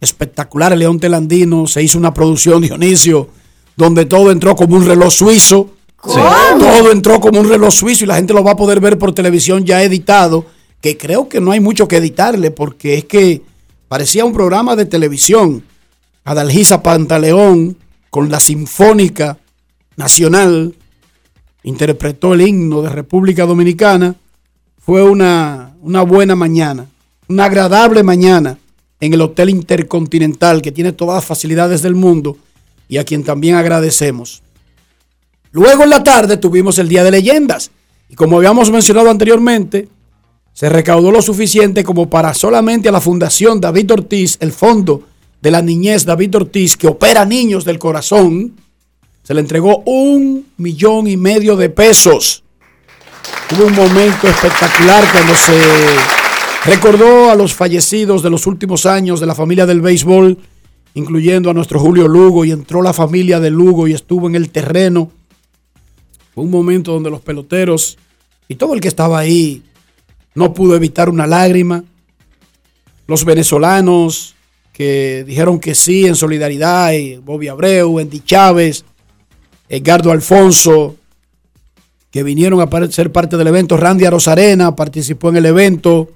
Speaker 5: espectacular. El León Telandino se hizo una producción, Dionisio, donde todo entró como un reloj suizo. Todo entró como un reloj suizo y la gente lo va a poder ver por televisión ya editado que creo que no hay mucho que editarle porque es que parecía un programa de televisión. Adalgisa Pantaleón con la Sinfónica Nacional interpretó el himno de República Dominicana. Fue una, una buena mañana, una agradable mañana en el Hotel Intercontinental que tiene todas las facilidades del mundo y a quien también agradecemos. Luego en la tarde tuvimos el Día de Leyendas y como habíamos mencionado anteriormente, se recaudó lo suficiente como para solamente a la Fundación David Ortiz, el Fondo de la Niñez David Ortiz, que opera niños del corazón, se le entregó un millón y medio de pesos. Hubo un momento espectacular cuando se recordó a los fallecidos de los últimos años de la familia del béisbol, incluyendo a nuestro Julio Lugo, y entró la familia de Lugo y estuvo en el terreno. Fue un momento donde los peloteros y todo el que estaba ahí no pudo evitar una lágrima. Los venezolanos que dijeron que sí en solidaridad, Bobby Abreu, Andy Chávez, Edgardo Alfonso, que vinieron a ser parte del evento. Randy Arozarena participó en el evento.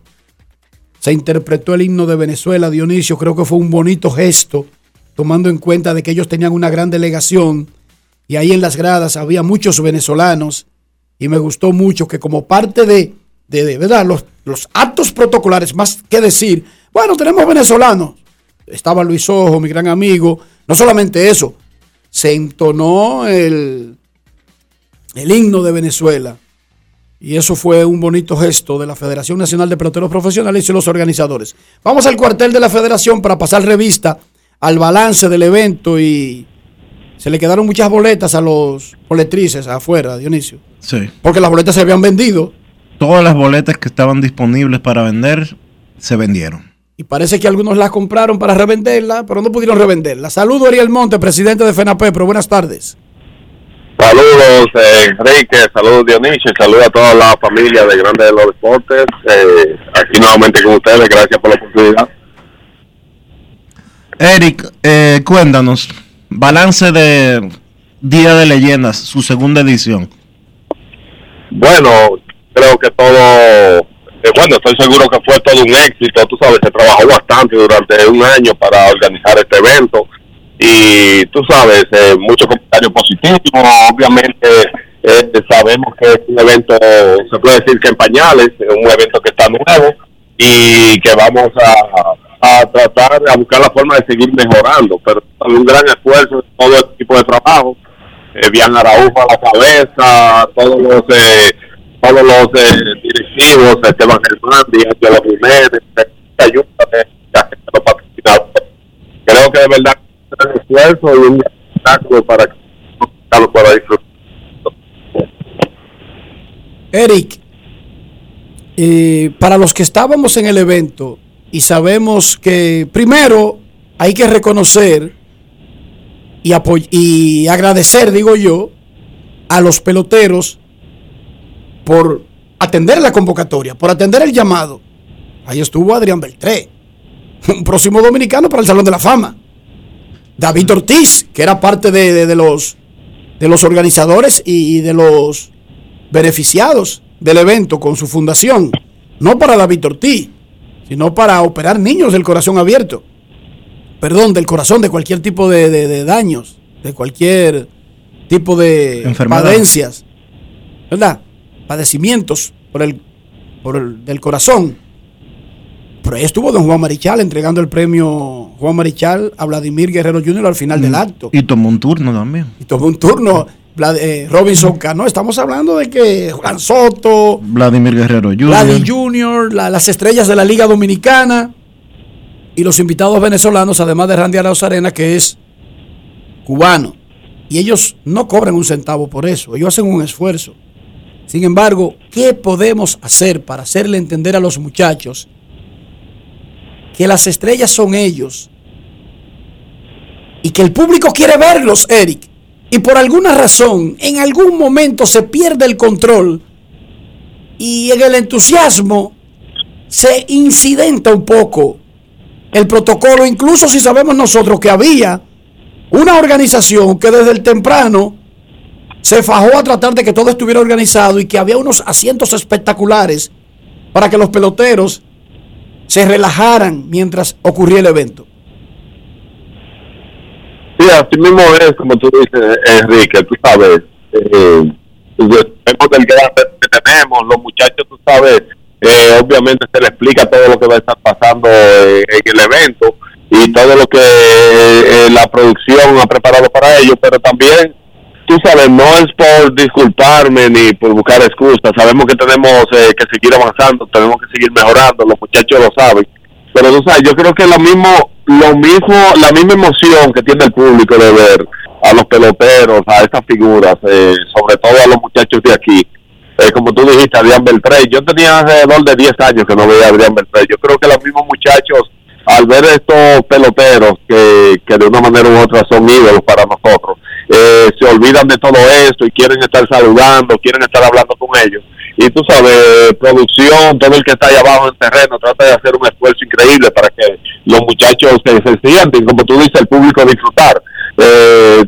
Speaker 5: Se interpretó el himno de Venezuela, Dionisio. Creo que fue un bonito gesto, tomando en cuenta de que ellos tenían una gran delegación y ahí en las gradas había muchos venezolanos. Y me gustó mucho que como parte de de, verdad, los, los, actos protocolares, más que decir, bueno, tenemos venezolanos. Estaba Luis Ojo, mi gran amigo. No solamente eso, se entonó el, el himno de Venezuela. Y eso fue un bonito gesto de la Federación Nacional de Peloteros Profesionales y los organizadores. Vamos al cuartel de la federación para pasar revista al balance del evento y se le quedaron muchas boletas a los boletrices afuera, Dionisio.
Speaker 2: Sí.
Speaker 5: Porque las boletas se habían vendido
Speaker 2: todas las boletas que estaban disponibles para vender se vendieron.
Speaker 5: Y parece que algunos las compraron para revenderla, pero no pudieron revenderla. Saludos, Ariel Monte, presidente de FENAPE, pero buenas tardes.
Speaker 11: Saludos, eh, Enrique, saludos Dionisio, saludos a toda la familia de Grandes de los Deportes. Eh, aquí nuevamente con ustedes, gracias por la oportunidad.
Speaker 2: Eric, eh, cuéntanos, balance de Día de Leyendas, su segunda edición.
Speaker 11: Bueno, creo que todo, eh, bueno, estoy seguro que fue todo un éxito, tú sabes, se trabajó bastante durante un año para organizar este evento y tú sabes, eh, muchos comentarios positivos, obviamente eh, sabemos que es un evento, se puede decir que en pañales, es un evento que está nuevo y que vamos a, a tratar de buscar la forma de seguir mejorando, pero un gran esfuerzo de todo el equipo de trabajo, eh, Bian Araujo a la cabeza, todos los eh, todos los eh, directivos, Esteban Germán, Díaz Jiménez, ayuda los patrocinadores. Creo que de verdad para.
Speaker 5: Eric, eh, para los que estábamos en el evento y sabemos que primero hay que reconocer y, y agradecer, digo yo, a los peloteros por atender la convocatoria, por atender el llamado. Ahí estuvo Adrián Beltré, un próximo dominicano para el Salón de la Fama. David Ortiz, que era parte de, los, de los organizadores y de los beneficiados del evento con su fundación. No para David Ortiz, sino para operar niños del corazón abierto. Perdón, del corazón, de cualquier tipo de, daños, de cualquier tipo de Enfermedad. ¿verdad? Padecimientos por el, por el del corazón. Pero ahí estuvo don Juan Marichal entregando el premio Juan Marichal a Vladimir Guerrero Jr. al final del mm. acto.
Speaker 2: Y tomó un turno también.
Speaker 5: Y tomó un turno. Eh, Robinson Cano, estamos hablando de que Juan Soto,
Speaker 2: Vladimir Guerrero Jr.,
Speaker 5: Jr., las estrellas de la Liga Dominicana y los invitados venezolanos, además de Randy Arauz Arena, que es cubano. Y ellos no cobran un centavo por eso, ellos hacen un esfuerzo. Sin embargo, ¿qué podemos hacer para hacerle entender a los muchachos que las estrellas son ellos y que el público quiere verlos, Eric? Y por alguna razón, en algún momento se pierde el control y en el entusiasmo se incidenta un poco el protocolo, incluso si sabemos nosotros que había una organización que desde el temprano se fajó a tratar de que todo estuviera organizado y que había unos asientos espectaculares para que los peloteros se relajaran mientras ocurría el evento.
Speaker 11: Sí, así mismo es, como tú dices, Enrique, tú sabes, eh, vemos del gran que tenemos, los muchachos, tú sabes, eh, obviamente se le explica todo lo que va a estar pasando eh, en el evento y todo lo que eh, la producción ha preparado para ellos, pero también, tú sabes, no es por disculparme ni por buscar excusas, sabemos que tenemos que seguir avanzando, tenemos que seguir mejorando, los muchachos lo saben, pero tú sabes, yo creo que lo mismo, lo mismo, la misma emoción que tiene el público de ver a los peloteros, a estas figuras, sobre todo a los muchachos de aquí, eh, como tú dijiste, Adrián Beltré. Yo tenía alrededor de 10 años que no veía a Adrián Beltré. Yo creo que los mismos muchachos, al ver estos peloteros que, que de una manera u otra son ídolos para nosotros, eh, se olvidan de todo esto y quieren estar saludando, quieren estar hablando con ellos. Y tú sabes, producción, todo el que está ahí abajo en terreno, trata de hacer un esfuerzo increíble para que los muchachos se, se sienten, como tú dices, el público disfrutar. Eh,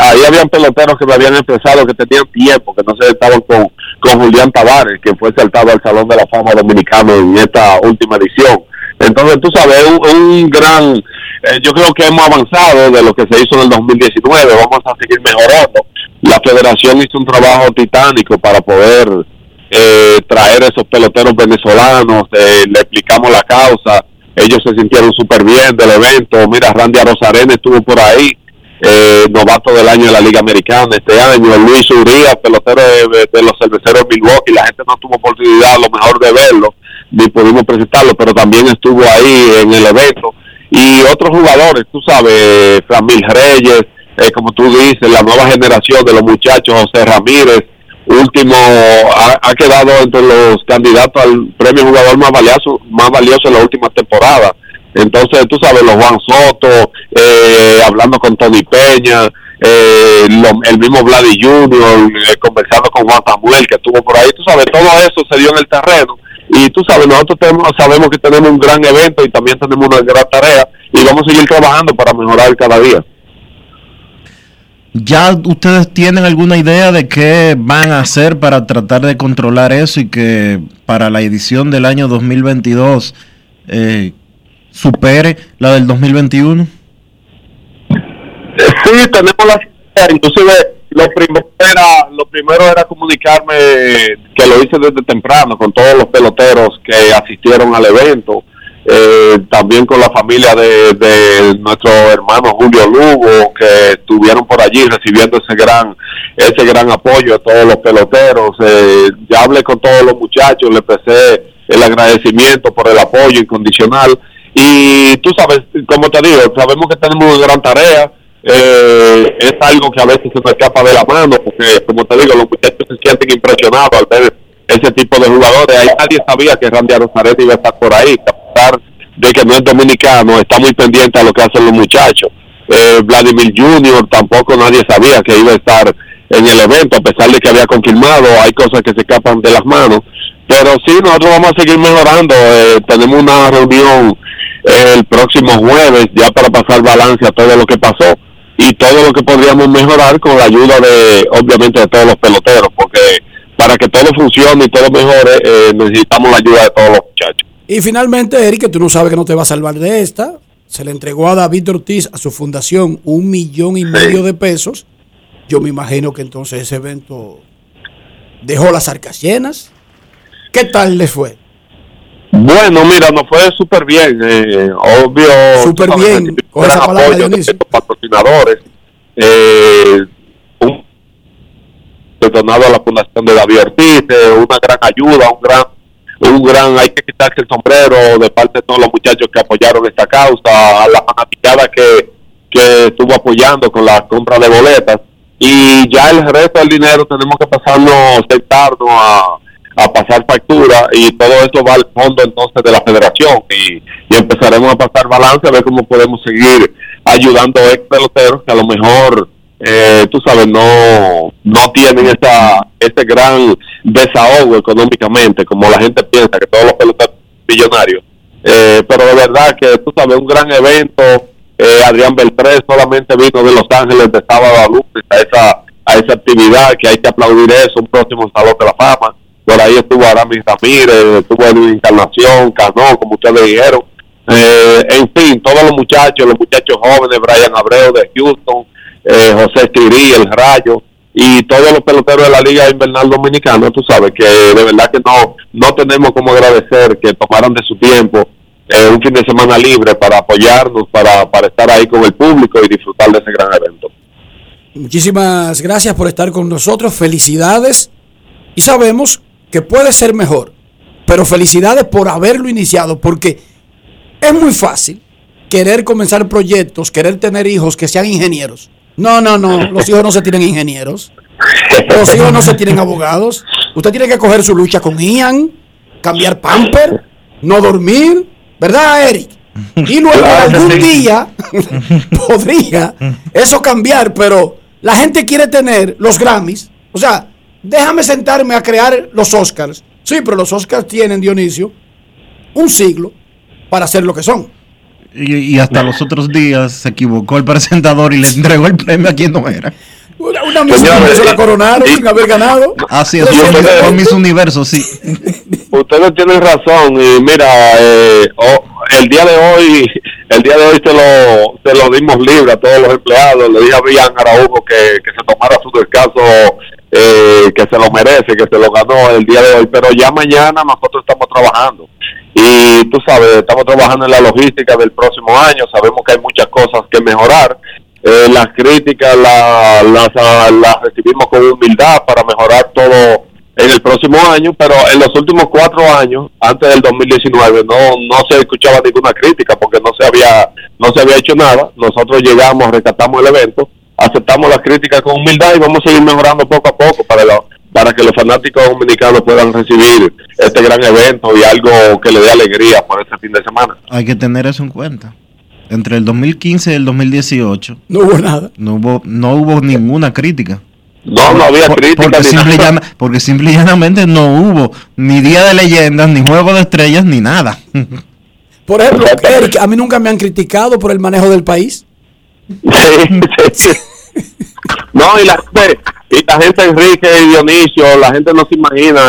Speaker 11: ahí habían peloteros que me habían expresado que tenían tiempo, que no se estaban con, con Julián Tavares, que fue saltado al Salón de la Fama Dominicano en esta última edición. Entonces, tú sabes, un, un gran, eh, yo creo que hemos avanzado de lo que se hizo en el 2019, vamos a seguir mejorando. La federación hizo un trabajo titánico para poder eh, traer esos peloteros venezolanos, le explicamos la causa, ellos se sintieron súper bien del evento, mira, Randy Arozarena estuvo por ahí, eh, novato del año de la Liga Americana este año, Luis Urias, pelotero de, los cerveceros Milwaukee, la gente no tuvo oportunidad a lo mejor de verlo, ni pudimos presentarlo, pero también estuvo ahí en el evento. Y otros jugadores, tú sabes, Framil Reyes, eh, como tú dices, la nueva generación de los muchachos, José Ramírez, último, ha, quedado entre los candidatos al premio jugador más valioso, más valioso en la última temporada. Entonces, tú sabes, los Juan Soto, eh, hablando con Tony Peña, eh, el mismo Vladi Junior, eh, conversando con Juan Samuel, que estuvo por ahí, tú sabes, todo eso se dio en el terreno. Y tú sabes, nosotros tenemos, sabemos que tenemos un gran evento y también tenemos una gran tarea y vamos a seguir trabajando para mejorar cada día.
Speaker 2: ¿Ya ustedes tienen alguna idea de qué van a hacer para tratar de controlar eso y que para la edición del año 2022 eh, supere la del 2021?
Speaker 11: Sí, tenemos la inclusive lo primero era lo primero era comunicarme que lo hice desde temprano con todos los peloteros que asistieron al evento eh, también con la familia de, nuestro hermano Julio Lugo que estuvieron por allí recibiendo ese gran ese gran apoyo a todos los peloteros eh, ya hablé con todos los muchachos le expresé el agradecimiento por el apoyo incondicional y tú sabes, como te digo, sabemos que tenemos una gran tarea. Eh, es algo que a veces se nos escapa de la mano, porque, como te digo, los muchachos se sienten impresionados al ver ese tipo de jugadores. Ahí nadie sabía que Randy Rosaretti iba a estar por ahí, a pesar de que no es dominicano, está muy pendiente a lo que hacen los muchachos. Eh, Vladimir Junior tampoco nadie sabía que iba a estar en el evento, a pesar de que había confirmado, hay cosas que se escapan de las manos. Pero sí, nosotros vamos a seguir mejorando. Eh, tenemos una reunión el próximo jueves ya para pasar balance a todo lo que pasó y todo lo que podríamos mejorar con la ayuda de, obviamente, de todos los peloteros, porque para que todo funcione y todo mejore, eh, necesitamos la ayuda de todos los muchachos.
Speaker 5: Y finalmente, Eric, que tú no sabes que no te va a salvar de esta, se le entregó a David Ortiz, a su fundación, un millón y medio de pesos. Yo me imagino que entonces ese evento dejó las arcas llenas. ¿Qué tal les fue?
Speaker 11: Bueno, mira, nos fue súper bien, eh, obvio.
Speaker 5: Súper bien,
Speaker 11: con esa palabra, de los patrocinadores. Eh, un donado a la Fundación de David Ortiz, eh, una gran ayuda, un gran, un gran, hay que quitarse el sombrero de parte de todos los muchachos que apoyaron esta causa, a la fanaticada que, que estuvo apoyando con la compra de boletas. Y ya el resto del dinero tenemos que pasarlo, sentarnos a a pasar factura y todo eso va al fondo entonces de la federación. Y, empezaremos a pasar balance a ver cómo podemos seguir ayudando a ex peloteros que a lo mejor eh, tú sabes no no tienen esta este gran desahogo económicamente como la gente piensa que todos los peloteros son millonarios. Eh, pero de verdad que tú sabes un gran evento. Eh, Adrián Beltrés solamente vino de Los Ángeles de sábado a lunes a esa a esa actividad que hay que aplaudir eso un próximo salón de la fama por ahí estuvo Aramis Ramírez, estuvo en Encarnación, Cano, como ustedes dijeron. Eh, en fin, todos los muchachos, los muchachos jóvenes, Brian Abreu de Houston, eh, José Estirí, el Rayo, y todos los peloteros de la Liga Invernal Dominicana, tú sabes que de verdad que no, no tenemos como agradecer que tomaran de su tiempo eh, un fin de semana libre para apoyarnos, para, para estar ahí con el público y disfrutar de ese gran evento.
Speaker 5: Muchísimas gracias por estar con nosotros, felicidades y sabemos que puede ser mejor. Pero felicidades por haberlo iniciado, porque es muy fácil querer comenzar proyectos, querer tener hijos que sean ingenieros. No, no, no, los hijos no se tienen ingenieros. Los hijos no se tienen abogados. Usted tiene que coger su lucha con Ian, cambiar pamper, no dormir, ¿verdad, Eric? Y luego algún día podría eso cambiar, pero la gente quiere tener los Grammys. O sea, déjame sentarme a crear los Oscars. Sí, pero los Oscars tienen, Dionisio, un siglo para ser lo que son.
Speaker 2: Y, hasta los otros días se equivocó el presentador y le entregó el premio a quien no era.
Speaker 5: Una, una se la coronaron sin haber ganado.
Speaker 2: Así es, con mis universos, sí.
Speaker 11: Ustedes tienen razón y mira, eh, el día de hoy, el día de hoy se lo, se lo dimos libre a todos los empleados. Le dije a Villan Araujo que, que se tomara su descanso eh, que se lo merece, que se lo ganó el día de hoy, pero ya mañana nosotros estamos trabajando. Y tú sabes, estamos trabajando en la logística del próximo año, sabemos que hay muchas cosas que mejorar. Eh, las críticas las, las, recibimos con humildad para mejorar todo en el próximo año, pero en los últimos cuatro años, antes del 2019, no, no se escuchaba ninguna crítica porque no se había, no se había hecho nada. Nosotros llegamos, rescatamos el evento aceptamos las críticas con humildad y vamos a seguir mejorando poco a poco para, para que los fanáticos dominicanos puedan recibir este gran evento y algo que le dé alegría por este fin de semana.
Speaker 2: Hay que tener eso en cuenta. Entre el 2015 y el 2018
Speaker 5: no hubo nada.
Speaker 2: No hubo, no hubo ninguna crítica.
Speaker 11: No, no había crítica.
Speaker 2: Porque, simple porque simple y llanamente no hubo ni Día de Leyendas, ni Juego de Estrellas, ni nada.
Speaker 5: Por ejemplo, Eric, a mí nunca me han criticado por el manejo del país.
Speaker 11: No, y la, y la gente Enrique y Dionisio, la gente no se imagina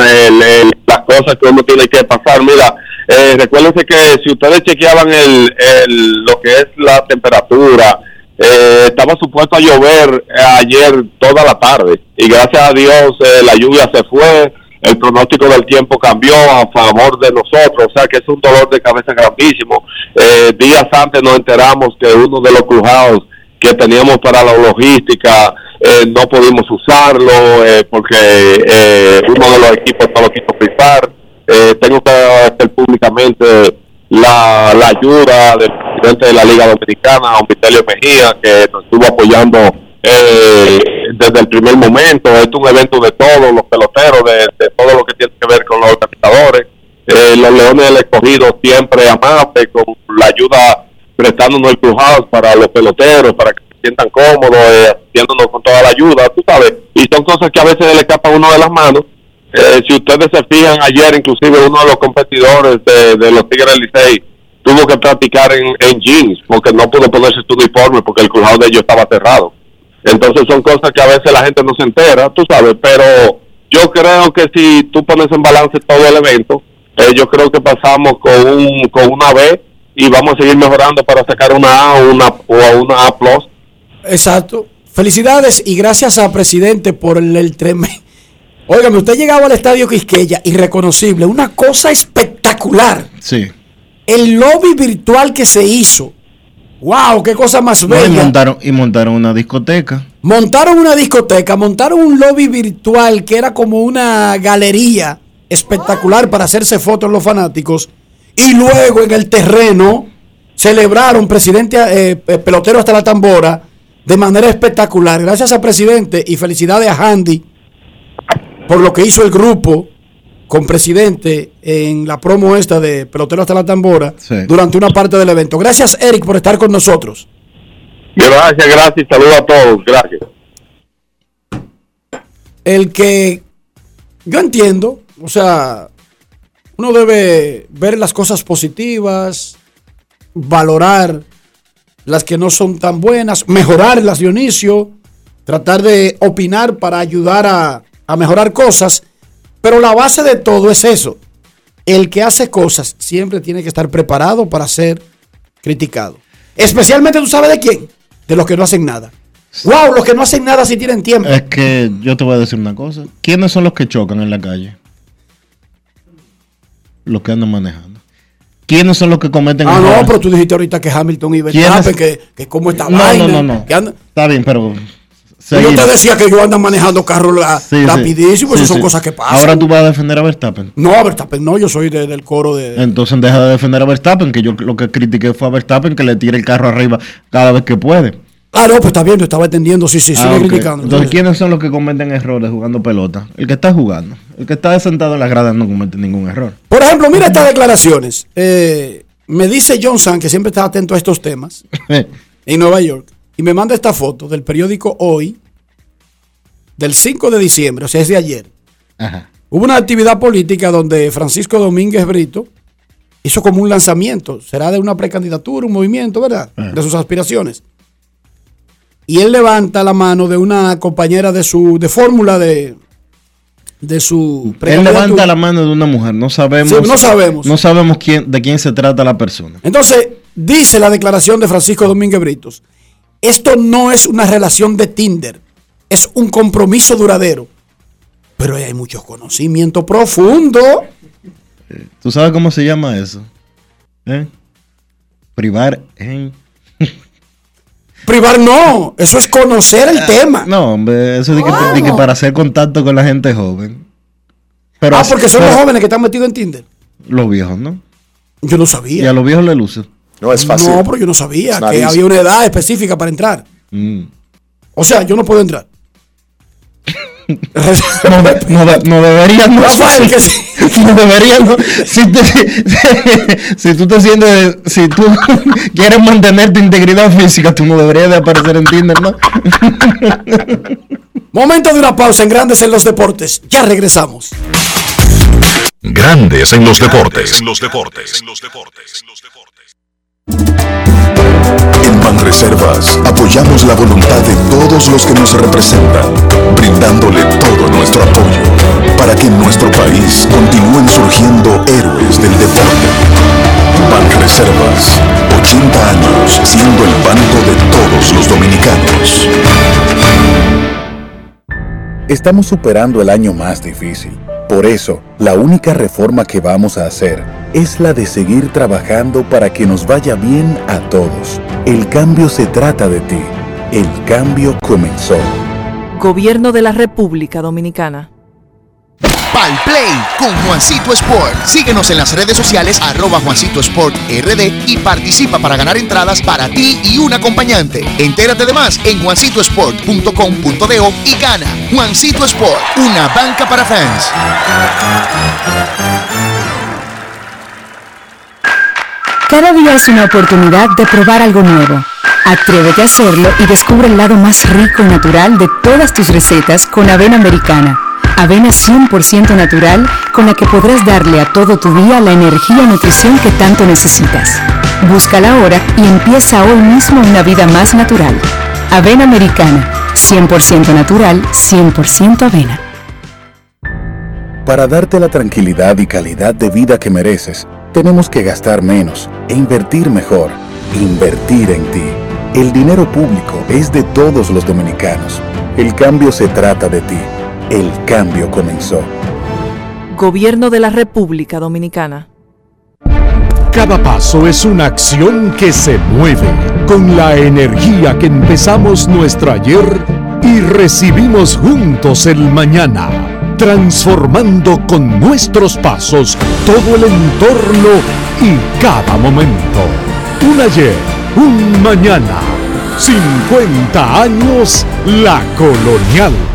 Speaker 11: las cosas que uno tiene que pasar. Mira, eh, recuérdense que si ustedes chequeaban el, el, lo que es la temperatura, eh, estaba supuesto a llover ayer toda la tarde y gracias a Dios eh, la lluvia se fue, el pronóstico del tiempo cambió a favor de nosotros, o sea que es un dolor de cabeza grandísimo. Eh, días antes nos enteramos que uno de los cruzados que teníamos para la logística eh, no pudimos usarlo eh, porque eh, uno de los equipos no lo quiso pisar. tengo que hacer públicamente la, la ayuda del presidente de la Liga Dominicana, don Vitelio Mejía, que nos estuvo apoyando desde el primer momento. es un evento de todos los peloteros, de, todo lo que tiene que ver con los organizadores. los Leones del Escogido siempre amables, con la ayuda prestándonos el crujado para los peloteros, para que sientan cómodos, eh, asistiéndonos con toda la ayuda, tú sabes. Y son cosas que a veces le escapa uno de las manos. Eh, si ustedes se fijan, ayer inclusive uno de los competidores de, los Tigres Licey tuvo que practicar en, jeans porque no pudo ponerse su uniforme porque el crujado de ellos estaba cerrado. Entonces son cosas que a veces la gente no se entera, tú sabes, pero yo creo que si tú pones en balance todo el evento, eh, yo creo que pasamos con, un, con una B y vamos a seguir mejorando para sacar una A o una, o una A+.
Speaker 5: Exacto. Felicidades y gracias a presidente por el, el tremendo. Óigame, usted llegaba al estadio Quisqueya, irreconocible, una cosa espectacular.
Speaker 2: Sí.
Speaker 5: El lobby virtual que se hizo. ¡Wow! ¡Qué cosa más
Speaker 2: No,
Speaker 5: bella!
Speaker 2: y, montaron, y montaron una discoteca.
Speaker 5: Montaron una discoteca, montaron un lobby virtual que era como una galería espectacular para hacerse fotos los fanáticos. Y luego en el terreno celebraron presidente eh, eh, pelotero hasta la tambora de manera espectacular. Gracias a presidente y felicidades a Handy por lo que hizo el grupo con presidente en la promo esta de pelotero hasta la tambora
Speaker 2: Sí.
Speaker 5: durante una parte del evento. Gracias Eric por estar con nosotros.
Speaker 11: Gracias, gracias, saludos a todos, gracias.
Speaker 5: el que yo entiendo, o sea, uno debe ver las cosas positivas, valorar las que no son tan buenas, mejorarlas, Dionisio, tratar de opinar para ayudar a, a mejorar cosas, pero la base de todo es eso. El que hace cosas siempre tiene que estar preparado para ser criticado. Especialmente, ¿tú sabes de quién? De los que no hacen nada. Wow, los que no hacen nada si tienen tiempo.
Speaker 2: Es que yo te voy a decir una cosa. ¿Quiénes son los que chocan en la calle? Los que andan manejando. ¿Quiénes son los que cometen
Speaker 5: Ah, no, pero tú dijiste ahorita que Hamilton y. Verstappen, que, que cómo está
Speaker 2: No,
Speaker 5: vaina,
Speaker 2: no, no, no.
Speaker 5: que anda-
Speaker 2: Está bien, pero.
Speaker 5: Yo te decía que ellos andan manejando carros la-
Speaker 2: Sí, sí.
Speaker 5: rapidísimo,
Speaker 2: Sí,
Speaker 5: esas son cosas que pasan.
Speaker 2: Ahora tú vas a defender a Verstappen.
Speaker 5: No, a Verstappen, no, yo soy de- del coro de...
Speaker 2: Entonces deja de defender a Verstappen, que yo lo que critiqué fue a Verstappen que le tire el carro arriba cada vez que puede.
Speaker 5: Ah, no, pues está bien, yo estaba entendiendo, sí, sí,
Speaker 2: Ah,
Speaker 5: sigue
Speaker 2: ok.
Speaker 5: criticando.
Speaker 2: Entonces, ¿quiénes son los que cometen errores jugando pelota? El que está jugando. El que está sentado en las gradas no comete ningún error.
Speaker 5: Por ejemplo, mira estas declaraciones. Eh, me dice John San, que siempre está atento a estos temas, en Nueva York, y me manda esta foto del periódico Hoy, del 5 de diciembre, o sea, es de ayer.
Speaker 2: Ajá.
Speaker 5: Hubo una actividad política donde Francisco Domínguez Brito hizo como un lanzamiento. Será de una precandidatura, un movimiento, ¿verdad? De sus aspiraciones. Y él levanta la mano de una compañera de su de fórmula de, de su
Speaker 2: Él levanta la mano de una mujer. No sabemos.
Speaker 5: Sí, no sabemos.
Speaker 2: No sabemos quién, de quién se trata la persona.
Speaker 5: Entonces, dice la declaración de Francisco Domínguez Britos, esto no es una relación de Tinder, es un compromiso duradero. Pero hay mucho conocimiento profundo.
Speaker 2: ¿Tú sabes cómo se llama eso? ¿Eh? Privar en.
Speaker 5: Privar no, eso es conocer el tema.
Speaker 2: No, hombre, eso de que, de que para hacer contacto con la gente joven. Pero
Speaker 5: ah,
Speaker 2: así-
Speaker 5: porque son
Speaker 2: pero
Speaker 5: los jóvenes que están metidos en Tinder.
Speaker 2: Los viejos, ¿no?
Speaker 5: Yo no
Speaker 2: Y
Speaker 5: sabía.
Speaker 2: a los viejos les luce.
Speaker 6: No es fácil.
Speaker 5: No, pero yo no sabía
Speaker 6: Es
Speaker 5: que había una edad específica para entrar.
Speaker 2: Mm.
Speaker 5: O sea, yo no puedo entrar.
Speaker 2: No, de- no, de- no deberían, no.
Speaker 5: Rafael, que sí.
Speaker 2: No deberían, no. Si, te- si tú te sientes, si tú quieres mantener tu integridad física, tú no deberías de aparecer en Tinder, ¿no?
Speaker 5: Momento de una pausa en Grandes en los Deportes. Ya regresamos.
Speaker 4: Grandes en los deportes. En los deportes.
Speaker 12: En Banreservas apoyamos la voluntad de todos los que nos representan, brindándole todo nuestro apoyo para que en nuestro país continúen surgiendo héroes del deporte. Banreservas, 80 años siendo el banco de todos los dominicanos.
Speaker 13: Estamos superando el año más difícil. Por eso, la única reforma que vamos a hacer es la de seguir trabajando para que nos vaya bien a todos. El cambio se trata de ti. El cambio comenzó.
Speaker 14: Gobierno de la República Dominicana.
Speaker 15: Pal Play con Juancito Sport. Síguenos en las redes sociales arroba Juancito Sport RD y participa para ganar entradas para ti y un acompañante. Entérate de más en juancitosport.com.de y gana. Juancito Sport, una banca para fans.
Speaker 16: Cada día es una oportunidad de probar algo nuevo. Atrévete a hacerlo y descubre el lado más rico y natural de todas tus recetas con avena americana. Avena 100% natural con la que podrás darle a todo tu día la energía y nutrición que tanto necesitas. Búscala ahora y empieza hoy mismo una vida más natural. Avena americana, 100% natural, 100% avena.
Speaker 13: Para darte la tranquilidad y calidad de vida que mereces, tenemos que gastar menos e invertir mejor. Invertir en ti. El dinero público es de todos los dominicanos. El cambio se trata de ti. El cambio comenzó.
Speaker 14: Gobierno de la República Dominicana.
Speaker 17: Cada paso es una acción que se mueve con la energía que empezamos nuestro ayer y recibimos juntos el mañana, transformando con nuestros pasos todo el entorno y cada momento. Un ayer, un mañana, 50 años la colonial.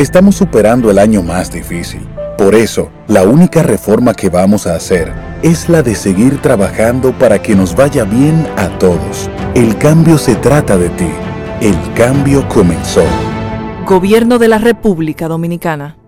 Speaker 13: Estamos superando el año más difícil. Por eso, la única reforma que vamos a hacer es la de seguir trabajando para que nos vaya bien a todos. El cambio se trata de ti. El cambio comenzó.
Speaker 14: Gobierno de la República Dominicana.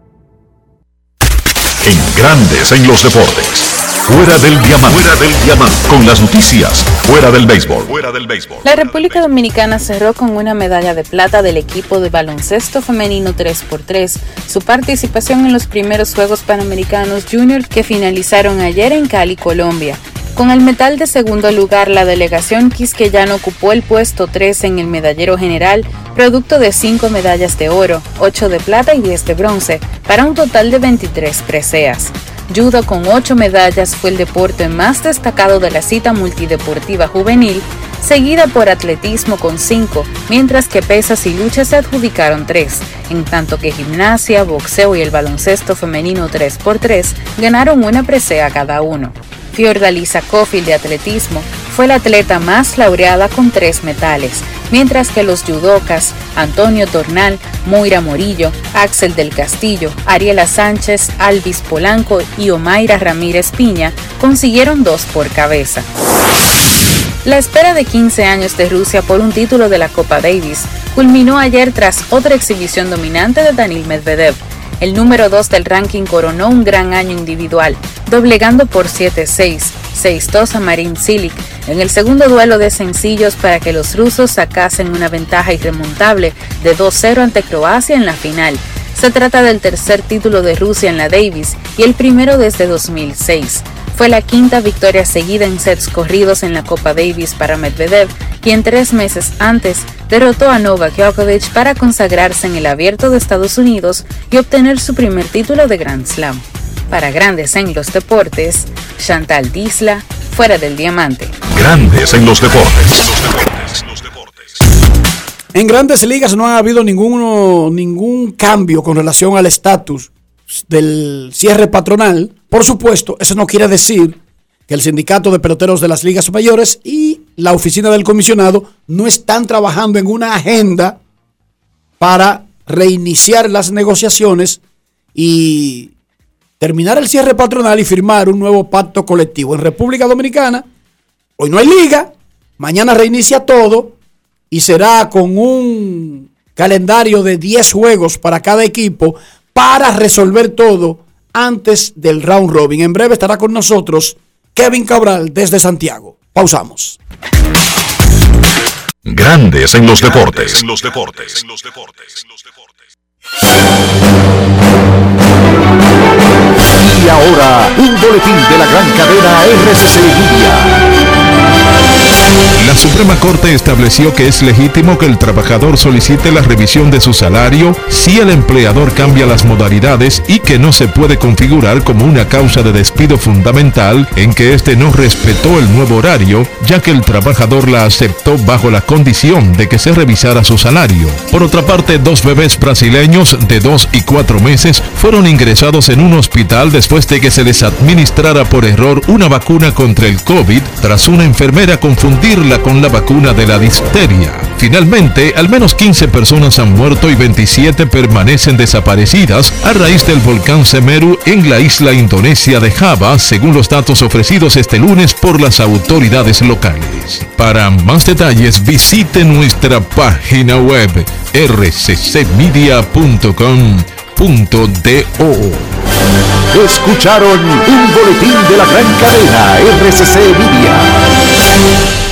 Speaker 4: En grandes en los deportes. Fuera del diamante. Fuera del diamante. Con las noticias. Fuera del béisbol. Fuera del béisbol.
Speaker 18: La República Dominicana cerró con una medalla de plata del equipo de baloncesto femenino 3x3, su participación en los primeros Juegos Panamericanos Junior que finalizaron ayer en Cali, Colombia. Con el metal de segundo lugar, la delegación quisqueyana ocupó el puesto 3 en el medallero general, producto de 5 medallas de oro, 8 de plata y 10 de bronce, para un total de 23 preseas. Judo con 8 medallas fue el deporte más destacado de la cita multideportiva juvenil, seguida por atletismo con 5, mientras que pesas y luchas se adjudicaron 3, en tanto que gimnasia, boxeo y el baloncesto femenino 3x3 ganaron una presea cada uno. Fiordalisa Cofield de atletismo fue la atleta más laureada con tres metales, mientras que los judocas Antonio Tornal, Moira Morillo, Axel del Castillo, Ariela Sánchez, Alvis Polanco y Omaira Ramírez Piña consiguieron dos por cabeza. La espera de 15 años de Rusia por un título de la Copa Davis culminó ayer tras otra exhibición dominante de Danil Medvedev. El número 2 del ranking coronó un gran año individual, doblegando por 7-6, 6-2 a Marin Cilic en el segundo duelo de sencillos para que los rusos sacasen una ventaja irremontable de 2-0 ante Croacia en la final. Se trata del tercer título de Rusia en la Davis y el primero desde 2006. Fue la quinta victoria seguida en sets corridos en la Copa Davis para Medvedev, quien tres meses antes derrotó a Novak Djokovic para consagrarse en el Abierto de Estados Unidos y obtener su primer título de Grand Slam. Para Grandes en los Deportes, Chantal Disla, fuera del diamante.
Speaker 4: Grandes en los deportes.
Speaker 5: En grandes ligas no ha habido ninguno, ningún cambio con relación al estatus del cierre patronal. Por supuesto, eso no quiere decir que el sindicato de peloteros de las ligas mayores y la oficina del comisionado no están trabajando en una agenda para reiniciar las negociaciones y terminar el cierre patronal y firmar un nuevo pacto colectivo. En República Dominicana, hoy no hay liga, mañana reinicia todo y será con un calendario de 10 juegos para cada equipo para resolver todo antes del round robin. En breve estará con nosotros Kevin Cabral desde Santiago. Pausamos.
Speaker 4: Grandes en los deportes.
Speaker 12: En los deportes. En los deportes.
Speaker 4: Y ahora, un boletín de la gran cadena RCC Media.
Speaker 19: La Suprema Corte estableció que es legítimo que el trabajador solicite la revisión de su salario si el empleador cambia las modalidades y que no se puede configurar como una causa de despido fundamental en que éste no respetó el nuevo horario, ya que el trabajador la aceptó bajo la condición de que se revisara su salario. Por otra parte, dos bebés brasileños de dos y cuatro meses fueron ingresados en un hospital después de que se les administrara por error una vacuna contra el COVID tras una enfermera confundirla con la vacuna de la difteria. Finalmente, al menos 15 personas han muerto y 27 permanecen desaparecidas a raíz del volcán Semeru en la isla indonesia de Java, según los datos ofrecidos este lunes por las autoridades locales. Para más detalles, visite nuestra página web rccmedia.com.do.
Speaker 20: Escucharon un boletín de la gran cadena RCC Media.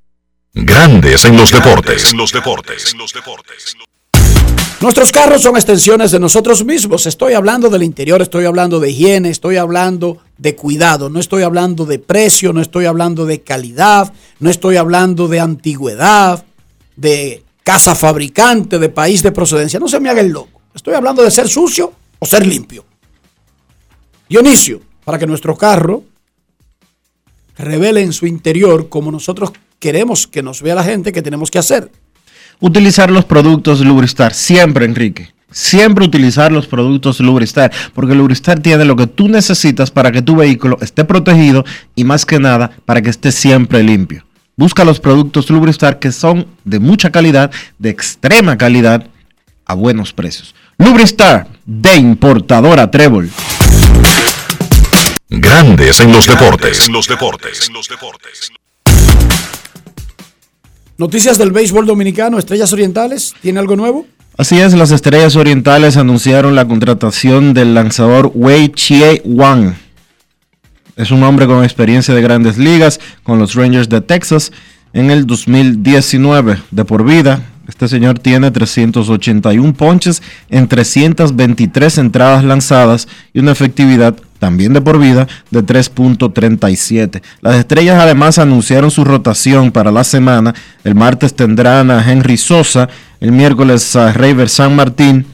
Speaker 4: Grandes en los deportes.
Speaker 20: los deportes. los deportes.
Speaker 5: Nuestros carros son extensiones de nosotros mismos. Estoy hablando del interior, estoy hablando de higiene, estoy hablando de cuidado, no estoy hablando de precio, no estoy hablando de calidad, no estoy hablando de antigüedad, de casa fabricante, de país de procedencia. No se me haga el loco. Estoy hablando de ser sucio o ser limpio. Dionisio, para que nuestro carro revele en su interior como nosotros queremos que nos vea la gente que tenemos que hacer.
Speaker 2: Utilizar los productos Lubristar, siempre, Enrique. Siempre utilizar los productos Lubristar, porque Lubristar tiene lo que tú necesitas para que tu vehículo esté protegido y más que nada para que esté siempre limpio. Busca los productos Lubristar que son de mucha calidad, de extrema calidad, a buenos precios. Lubristar, de importadora Trébol.
Speaker 4: Grandes en los deportes. En los deportes. En los deportes.
Speaker 5: Noticias del béisbol dominicano, Estrellas Orientales, ¿tiene algo nuevo?
Speaker 2: Así es, las Estrellas Orientales anunciaron la contratación del lanzador Wei Chie Wang. Es un hombre con experiencia de grandes ligas con los Rangers de Texas en el 2019 de por vida. Este señor tiene 381 ponches en 323 entradas lanzadas y una efectividad también de por vida de 3.37. Las estrellas además anunciaron su rotación para la semana. El martes tendrán a Henry Sosa, el miércoles a Reyver San Martín,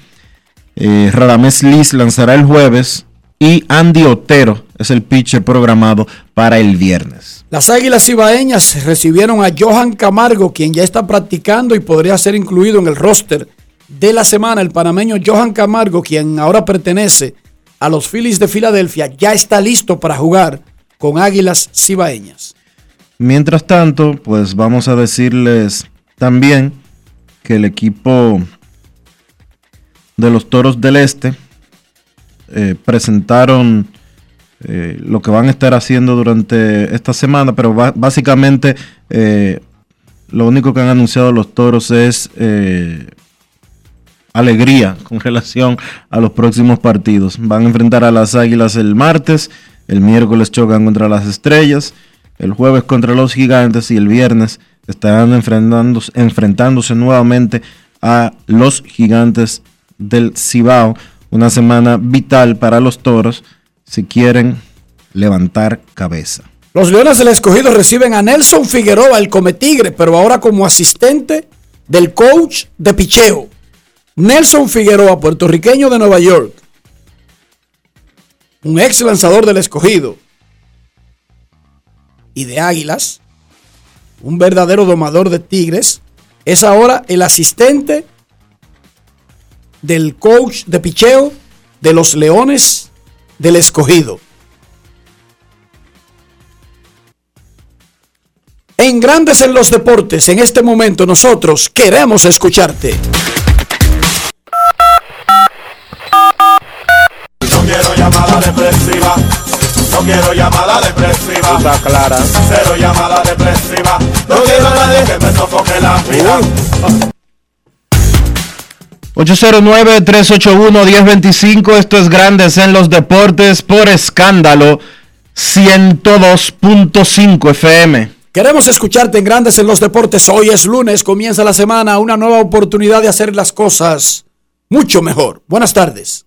Speaker 2: eh, Radamés Liz lanzará el jueves y Andy Otero es el pitcher programado para el viernes.
Speaker 5: Las Águilas Ibaeñas recibieron a Johan Camargo, quien ya está practicando y podría ser incluido en el roster de la semana. El panameño Johan Camargo, quien ahora pertenece a los Phillies de Filadelfia, ya está listo para jugar con Águilas Cibaeñas.
Speaker 2: Mientras tanto, pues vamos a decirles también que el equipo de los Toros del Este eh, presentaron eh, lo que van a estar haciendo durante esta semana, pero básicamente eh, lo único que han anunciado los Toros es alegría con relación a los próximos partidos. Van a enfrentar a las Águilas el martes, el miércoles chocan contra las Estrellas, el jueves contra los Gigantes y el viernes estarán enfrentándose, nuevamente a los Gigantes del Cibao. Una semana vital para los Toros si quieren levantar cabeza.
Speaker 5: Los Leones del Escogido reciben a Nelson Figueroa, el Cometigre, pero ahora como asistente del coach de picheo. Nelson Figueroa, puertorriqueño de Nueva York, un ex lanzador del escogido y de Águilas, un verdadero domador de Tigres, es ahora el asistente del coach de picheo de los Leones del Escogido. En Grandes en los Deportes, en este momento nosotros queremos escucharte.
Speaker 21: Quiero llamada depresiva. No quiero llamada depresiva.
Speaker 22: Está clara.
Speaker 21: Cero llamada depresiva. No quiero a nadie que me sofoque la vida.
Speaker 2: 809-381-1025, esto es Grandes en los Deportes por escándalo 102.5 FM.
Speaker 5: Queremos escucharte en Grandes en los Deportes. Hoy es lunes, comienza la semana, una nueva oportunidad de hacer las cosas mucho mejor. Buenas tardes.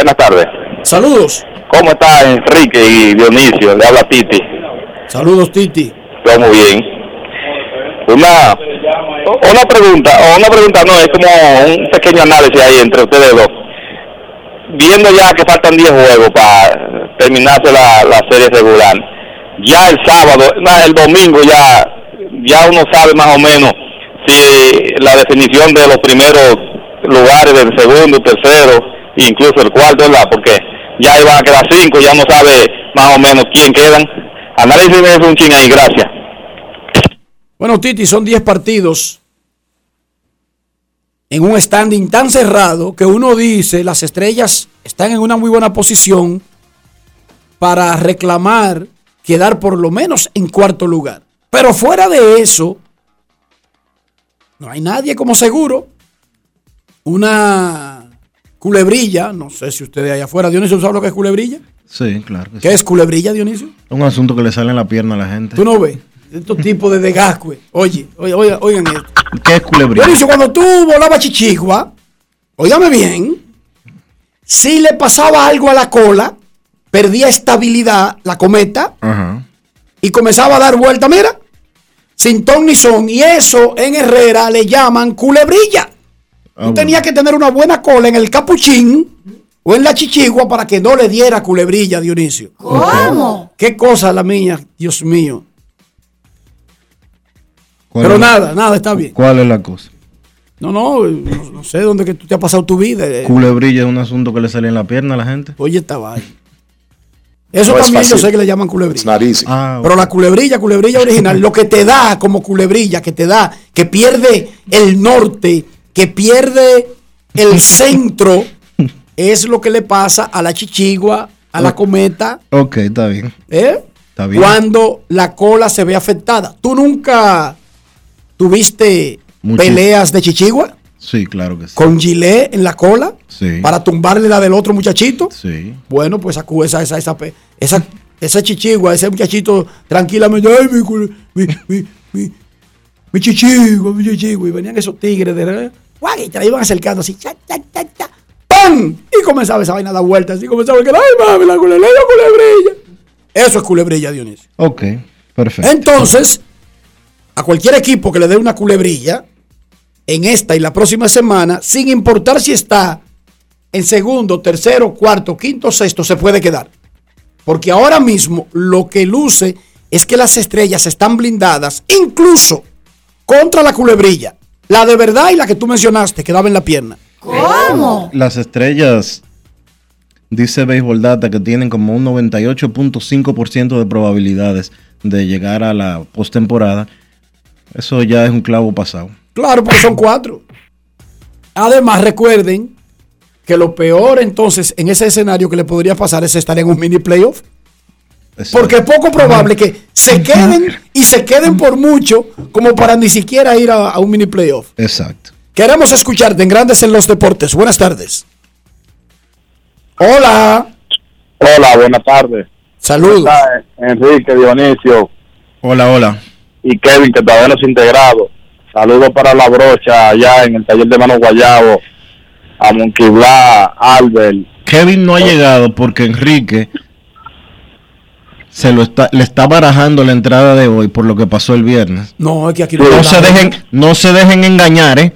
Speaker 23: Buenas tardes.
Speaker 5: Saludos.
Speaker 23: ¿Cómo está Enrique y Dionisio? Le habla Titi.
Speaker 5: Saludos, Titi.
Speaker 23: Todo muy bien. Una, una pregunta, o una pregunta no, es como un pequeño análisis ahí entre ustedes dos. Viendo ya que faltan 10 juegos para terminarse la, la serie regular, ya el sábado, el domingo ya, ya uno sabe más o menos si la definición de los primeros lugares del segundo, tercero, incluso el cuarto, ¿verdad? Porque ya iban a quedar cinco, ya no sabe más o menos quién quedan. Análisis es un ching ahí, gracias.
Speaker 5: Bueno, Titi, son 10 partidos en un standing tan cerrado que uno dice las estrellas están en una muy buena posición para reclamar quedar por lo menos en cuarto lugar. Pero fuera de eso, no hay nadie como seguro. Una Culebrilla, no sé si ustedes allá afuera, Dionisio, ¿sabe lo que es culebrilla?
Speaker 2: Sí, claro.
Speaker 5: ¿Qué es culebrilla, Dionisio?
Speaker 2: Un asunto que le sale en la pierna a la gente.
Speaker 5: ¿Tú no ves? Estos tipos de desgascue. Oye, oye, oigan, oigan esto.
Speaker 2: ¿Qué es culebrilla?
Speaker 5: Dionisio, cuando tú volabas chichigua, óigame bien, si le pasaba algo a la cola, perdía estabilidad la cometa y comenzaba a dar vuelta, mira, sin ton ni son. Y eso en Herrera le llaman culebrilla. Ah, Tú tenías que tener una buena cola en el capuchín o en la chichigua para que no le diera culebrilla, Dionisio.
Speaker 24: ¿Cómo?
Speaker 5: Qué cosa la mía, Dios mío.
Speaker 2: ¿Cuál
Speaker 5: Pero
Speaker 2: la-
Speaker 5: nada, nada, está bien.
Speaker 2: ¿Cuál es la cosa?
Speaker 5: No, no, no, no sé dónde que tú te has pasado tu vida. eh.
Speaker 2: Culebrilla es un asunto que le sale en la pierna a la gente.
Speaker 5: Oye, esta vaina. Eso
Speaker 2: No es
Speaker 5: también yo sé que le llaman culebrilla.
Speaker 2: Ah,
Speaker 5: Pero la culebrilla, culebrilla original, lo que te da como culebrilla, que te da, que pierde el norte, que pierde el centro, es lo que le pasa a la chichigua, a la cometa,
Speaker 2: Ok, está bien.
Speaker 5: ¿eh?
Speaker 2: Está bien.
Speaker 5: cuando la cola se ve afectada. ¿Tú nunca tuviste
Speaker 2: Muchis-
Speaker 5: peleas de chichigua
Speaker 2: Sí, claro que sí.
Speaker 5: con gilet en la cola
Speaker 2: Sí.
Speaker 5: para tumbarle la del otro muchachito?
Speaker 2: Sí.
Speaker 5: Bueno, pues esa, esa, esa, esa, esa chichigua, ese muchachito tranquilamente, ay, mi, mi, mi, mi, mi chichigua, mi chichigua. Y venían esos tigres de guay, y te la iban acercando así, cha, cha, cha, cha, ¡pam! Y comenzaba esa vaina a dar vueltas, así comenzaba el que, ay, mami, la culebrilla, culebrilla. Eso es culebrilla, Dionisio.
Speaker 2: Ok, perfecto.
Speaker 5: Entonces, a cualquier equipo que le dé una culebrilla en esta y la próxima semana, sin importar si está en segundo, tercero, cuarto, quinto, sexto, se puede quedar. Porque ahora mismo lo que luce es que las estrellas están blindadas, incluso contra la culebrilla. La de verdad y la que tú mencionaste, que daba en la pierna.
Speaker 24: ¿Cómo?
Speaker 2: Las estrellas, dice Baseball Data, que tienen como un 98.5% de probabilidades de llegar a la postemporada. Eso ya es un clavo pasado.
Speaker 5: Claro, porque son cuatro. Además, recuerden que lo peor entonces en ese escenario que le podría pasar es estar en un mini playoff. Porque es poco probable que se queden y se queden por mucho como para ni siquiera ir a, a un mini playoff.
Speaker 2: Exacto.
Speaker 5: Queremos escucharte en Grandes en los Deportes. Buenas tardes. Hola.
Speaker 23: Hola, buenas tardes.
Speaker 5: Saludos.
Speaker 23: ¿Cómo está, Enrique, Dionisio
Speaker 2: Hola, hola.
Speaker 23: y Kevin, que todavía no ha integrado. Saludos para la brocha allá en el taller de Mano Guayabo, a Monquibla, Albert.
Speaker 2: Kevin no ha llegado porque Enrique se lo está, le está barajando la entrada de hoy por lo que pasó el viernes.
Speaker 5: No, es que aquí
Speaker 2: No se dejen, no se dejen engañar, ¿eh?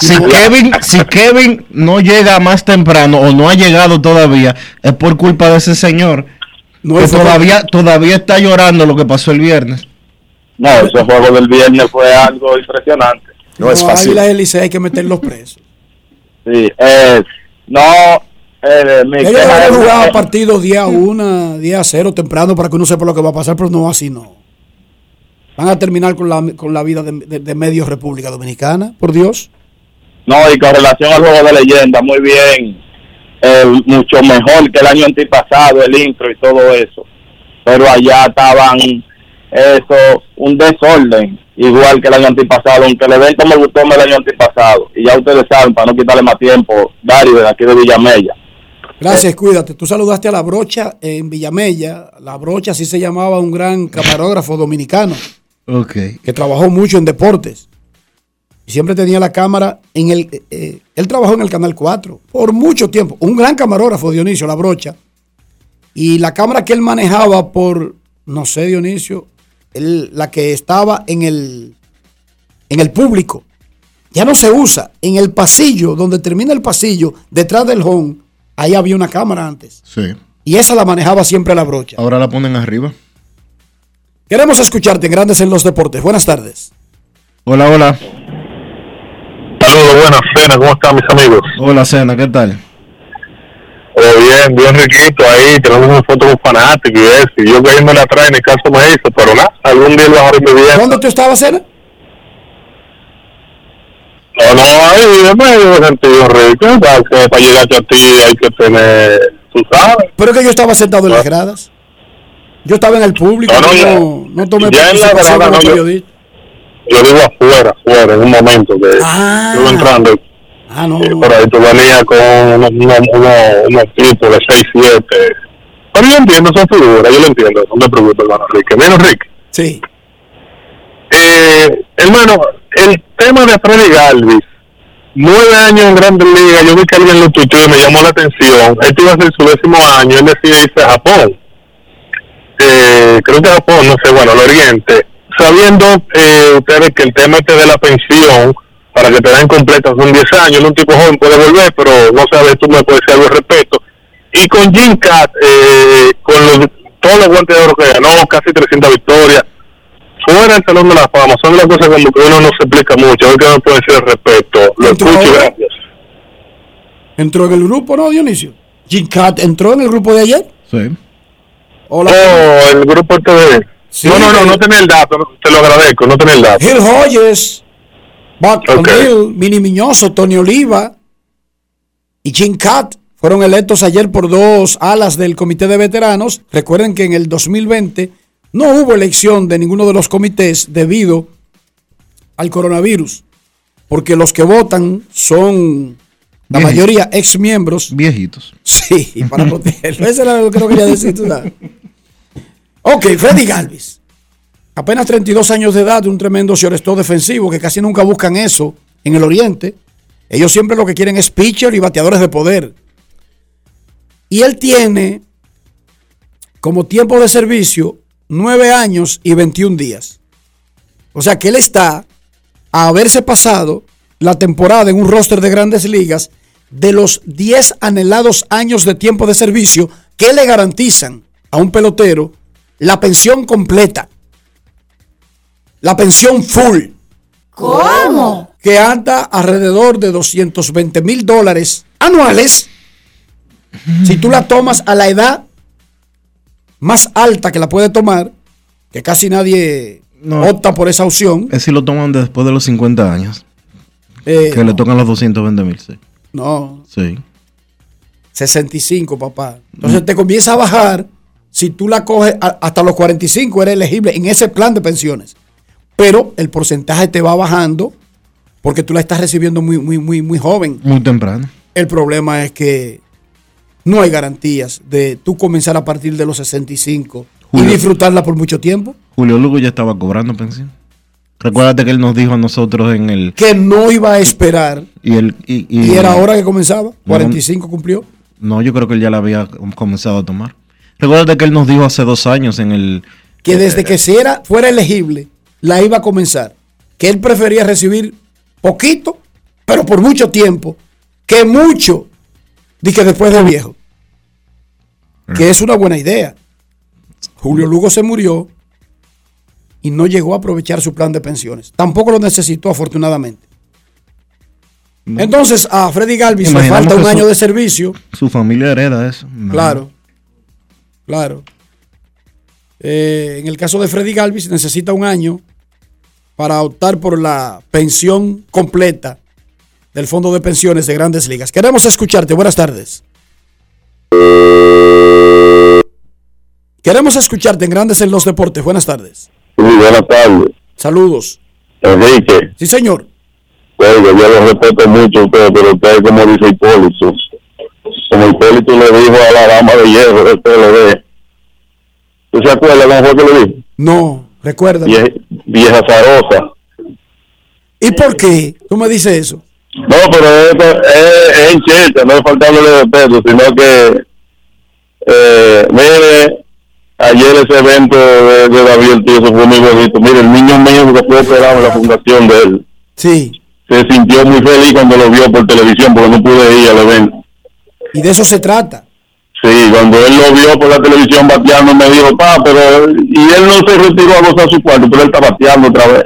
Speaker 2: Si Kevin, si Kevin no llega más temprano o no ha llegado todavía, es por culpa de ese señor. que
Speaker 5: es por-
Speaker 2: todavía, todavía está llorando lo que pasó el viernes.
Speaker 23: No, ese juego del viernes fue algo impresionante.
Speaker 5: No, Águila y Licey hay que meterlos presos.
Speaker 23: Sí, eh, no, eh, mi
Speaker 5: Ellos han jugado partidos día 1, día 0 temprano para que uno sepa lo que va a pasar, pero no así no. Van a terminar con la, con la vida de, de, de medio República Dominicana, por Dios.
Speaker 23: No, y con relación al juego de leyenda, muy bien, eh, mucho mejor que el año antipasado, el intro y todo eso. Pero allá estaban, eso, un desorden, igual que el año antipasado, aunque el evento me gustó más el año antipasado. Y ya ustedes saben, para no quitarle más tiempo, Dario, de aquí de Villamella.
Speaker 5: Gracias, cuídate. Tú saludaste a la brocha en Villamella. La brocha así se llamaba un gran camarógrafo dominicano
Speaker 2: Ok.
Speaker 5: que trabajó mucho en deportes. Y siempre tenía la cámara en el... eh, eh, él trabajó en el Canal 4 por mucho tiempo. Un gran camarógrafo, Dionisio, la brocha. Y la cámara que él manejaba por, no sé, Dionisio, él- la que estaba en el, en el público, ya no se usa. En el pasillo, donde termina el pasillo, detrás del home, ahí había una cámara antes.
Speaker 2: Sí.
Speaker 5: Y esa la manejaba siempre la brocha.
Speaker 2: Ahora la ponen arriba.
Speaker 5: Queremos escucharte en Grandes en los Deportes. Buenas tardes.
Speaker 2: Hola, hola.
Speaker 25: Saludos, buenas cenas, ¿cómo están mis amigos?
Speaker 2: Hola, Cena, ¿qué tal?
Speaker 25: Todo bien, bien riquito ahí, tenemos una foto con fanáticos y eso, y yo cayéndole atrás, ni caso me hizo, pero nada, algún día lo ir viviendo.
Speaker 5: ¿Dónde tú estabas, Cena?
Speaker 25: No, no, ahí de medio sentido rico, o sea, que para llegar a ti hay que tener, tú sabes.
Speaker 5: Pero que yo estaba sentado en las gradas. Yo estaba en el público.
Speaker 25: No, no, ya-
Speaker 5: no, no tomé
Speaker 25: ya en la
Speaker 5: participación
Speaker 25: grada
Speaker 5: como
Speaker 25: no, yo-. Yo digo afuera, afuera, en un momento que yo iba entrando,
Speaker 5: Ah, no.
Speaker 25: por ahí tú venías con unos, unos, unos, tipos de 6, 7. Pero yo entiendo, son figuras, yo lo entiendo, no te preocupes, hermano Enrique. Mira, Enrique.
Speaker 5: Sí.
Speaker 25: Eh, hermano, el tema de Freddy Galvis, nueve años en Grandes Ligas, yo vi que alguien lo tuiteó y me llamó la atención. Este iba a su décimo año, él decide irse a Japón. Eh, creo que Japón, no sé, bueno, el Oriente. Sabiendo eh, ustedes que el tema este de la pensión
Speaker 11: para que te den completa son 10 años, un tipo joven puede volver, pero no sabes, tú me puedes decir algo al respecto. Y con Jim Cat, eh, con los, todos los guantes de oro que ganó, casi 300 victorias, fuera del Salón de la Fama, son las cosas como que uno no se explica mucho, a ver qué me puede decir al respecto. Lo escucho y gracias.
Speaker 5: Entró en el grupo, ¿no, Dionisio? Jim Cat entró en el grupo de ayer.
Speaker 2: Sí.
Speaker 5: Hola.
Speaker 11: Oh, el grupo TV. no, no, no, no tenía el dato, te lo agradezco, no tenía el dato.
Speaker 5: Gil Hoyes, Buck O'Neill, Mini Miñoso, Tony Oliva y Jim Cat fueron electos ayer por dos alas del comité de veteranos. Recuerden que en el 2020 no hubo elección de ninguno de los comités debido al coronavirus, porque los que votan son la
Speaker 2: Viejitos.
Speaker 5: mayoría ex miembros.
Speaker 2: Viejitos.
Speaker 5: Sí, para protegerlo. Eso era lo que no quería decir. tú sabes. Ok, Freddy Galvis. Apenas 32 años de edad, un tremendo shortstop defensivo que casi nunca buscan eso en el Oriente. Ellos siempre lo que quieren es pitcher y bateadores de poder. Y él tiene como tiempo de servicio 9 años y 21 días. O sea que él está a haberse pasado la temporada en un roster de grandes ligas de los 10 anhelados años de tiempo de servicio que le garantizan a un pelotero la pensión completa. La pensión full.
Speaker 26: ¿Cómo?
Speaker 5: Que anda alrededor de 220 mil dólares anuales. Si tú la tomas a la edad más alta que la puede tomar, que casi nadie opta por esa opción.
Speaker 2: Es si lo toman después de los 50 años.
Speaker 5: Eh,
Speaker 2: que le tocan los 220 mil, sí.
Speaker 5: No,
Speaker 2: Sí.
Speaker 5: 65, papá. Entonces te comienza a bajar. Si tú la coges a- hasta los 45, eres elegible en ese plan de pensiones. Pero el porcentaje te va bajando porque tú la estás recibiendo muy, muy, muy, muy joven.
Speaker 2: Muy temprano.
Speaker 5: El problema es que no hay garantías de tú comenzar a partir de los 65 y
Speaker 2: Julio.
Speaker 5: disfrutarla por mucho tiempo.
Speaker 2: Julio Lugo ya estaba cobrando pensión. Recuérdate que él nos dijo a nosotros en el.
Speaker 5: Que no iba a esperar.
Speaker 2: Y, el, y, y-
Speaker 5: Y era hora que comenzaba. 45 cumplió.
Speaker 2: No, yo creo que él ya la había comenzado a tomar. Recuérdate que él nos dijo hace dos años en el.
Speaker 5: Que desde que si era, fuera elegible, la iba a comenzar. Que él prefería recibir poquito, pero por mucho tiempo, que mucho, di que después de viejo. Que es una buena idea. Julio Lugo se murió y no llegó a aprovechar su plan de pensiones. Tampoco lo necesitó, afortunadamente. Entonces, a Freddy Galvis le falta un año de servicio.
Speaker 2: Su familia hereda eso. No.
Speaker 5: Claro, claro. Eh, en el caso de Freddy Galvis necesita un año para optar por la pensión completa del Fondo de Pensiones de Grandes Ligas. Queremos escucharte. Buenas tardes. Queremos escucharte en Grandes en los Deportes. Buenas tardes.
Speaker 11: Muy buenas tardes,
Speaker 5: Saludos.
Speaker 11: Enrique.
Speaker 5: Sí, señor.
Speaker 11: Oiga, yo lo respeto mucho a usted, pero usted, como dice Hipólito, como Hipólito le dijo a la dama de hierro del PLD, ¿tú se acuerdas cómo fue que le dijo?
Speaker 5: No, recuerda.
Speaker 11: Vieja, vieja zarosa.
Speaker 5: ¿Y por qué tú me dices eso?
Speaker 11: No, pero esto es, es en chiste, no es faltándole respeto, sino que, eh, mire, ayer ese evento de, de David eso fue muy bonito. Mire, el niño mío que fue operado en la fundación de él,
Speaker 5: Sí.
Speaker 11: se sintió muy feliz cuando lo vio por televisión, porque no pude ir al evento.
Speaker 5: Y de eso se trata.
Speaker 11: Sí, cuando él lo vio por la televisión bateando, me dijo, pa, pero. Y él no se retiró a gozar su cuarto, pero él está bateando otra vez.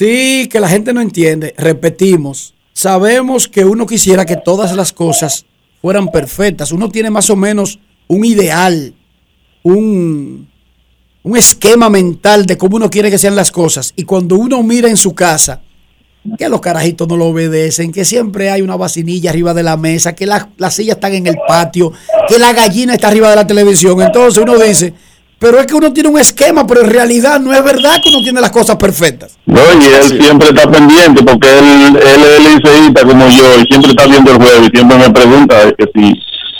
Speaker 5: Sí, que la gente no entiende. Repetimos, sabemos que uno quisiera que todas las cosas fueran perfectas. Uno tiene más o menos un ideal, un, un esquema mental de cómo uno quiere que sean las cosas. Y cuando uno mira en su casa, que los carajitos no lo obedecen, que siempre hay una vacinilla arriba de la mesa, que las las sillas están en el patio, que la gallina está arriba de la televisión. Entonces uno dice, pero es que uno tiene un esquema, pero en realidad no es verdad que uno tiene las cosas perfectas.
Speaker 11: No, y él siempre está pendiente, porque él, él es liceísta como yo, y siempre está viendo el juego, y siempre me pregunta que si.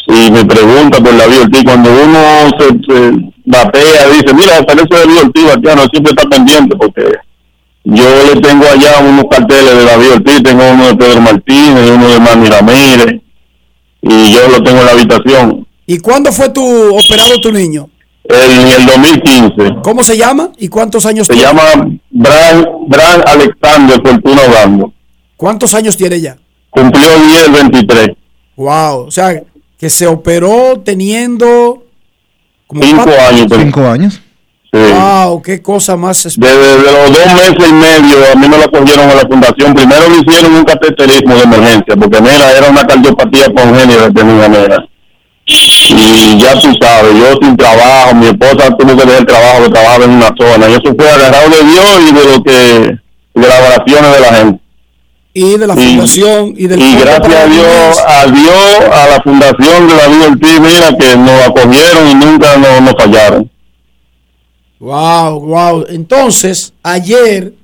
Speaker 11: Y me pregunta por la Ortiz, cuando uno se, se batea, dice, mira, parece David Ortiz, bateando, siempre está pendiente, porque yo le tengo allá unos carteles de David Ortiz, tengo uno de Pedro Martínez, uno de Manny Ramírez, y yo lo tengo en la habitación.
Speaker 5: ¿Y cuándo fue tu operado tu niño?
Speaker 11: En el 2015.
Speaker 5: ¿Cómo se llama y cuántos años
Speaker 11: Se
Speaker 5: tiene?
Speaker 11: llama Bran, Bran Alexander Fortuna Bando.
Speaker 5: ¿Cuántos años tiene ya?
Speaker 11: Cumplió 10 23.
Speaker 5: Wow, o sea, que se operó teniendo como
Speaker 11: 5
Speaker 5: cuatro-
Speaker 11: años.
Speaker 2: Cinco años.
Speaker 11: Sí.
Speaker 5: Wow, qué cosa más
Speaker 11: Desde de los dos meses y medio a mí me la cogieron a la fundación. Primero le hicieron un cateterismo de emergencia, porque mira, era una cardiopatía congénita que tenía mira. Y ya tú sabes, yo sin trabajo, mi esposa tuvo que dejar el trabajo, que trabajaba en una zona. Y eso fue agarrado de Dios y de lo que, de las oraciones de la gente.
Speaker 5: y de la
Speaker 11: Y-
Speaker 5: fundación y del
Speaker 11: Y gracias a Dios, a Dios, a la fundación de David Ortiz, mira, que nos acogieron y nunca nos, nos fallaron.
Speaker 5: Wow, wow. Entonces, ayer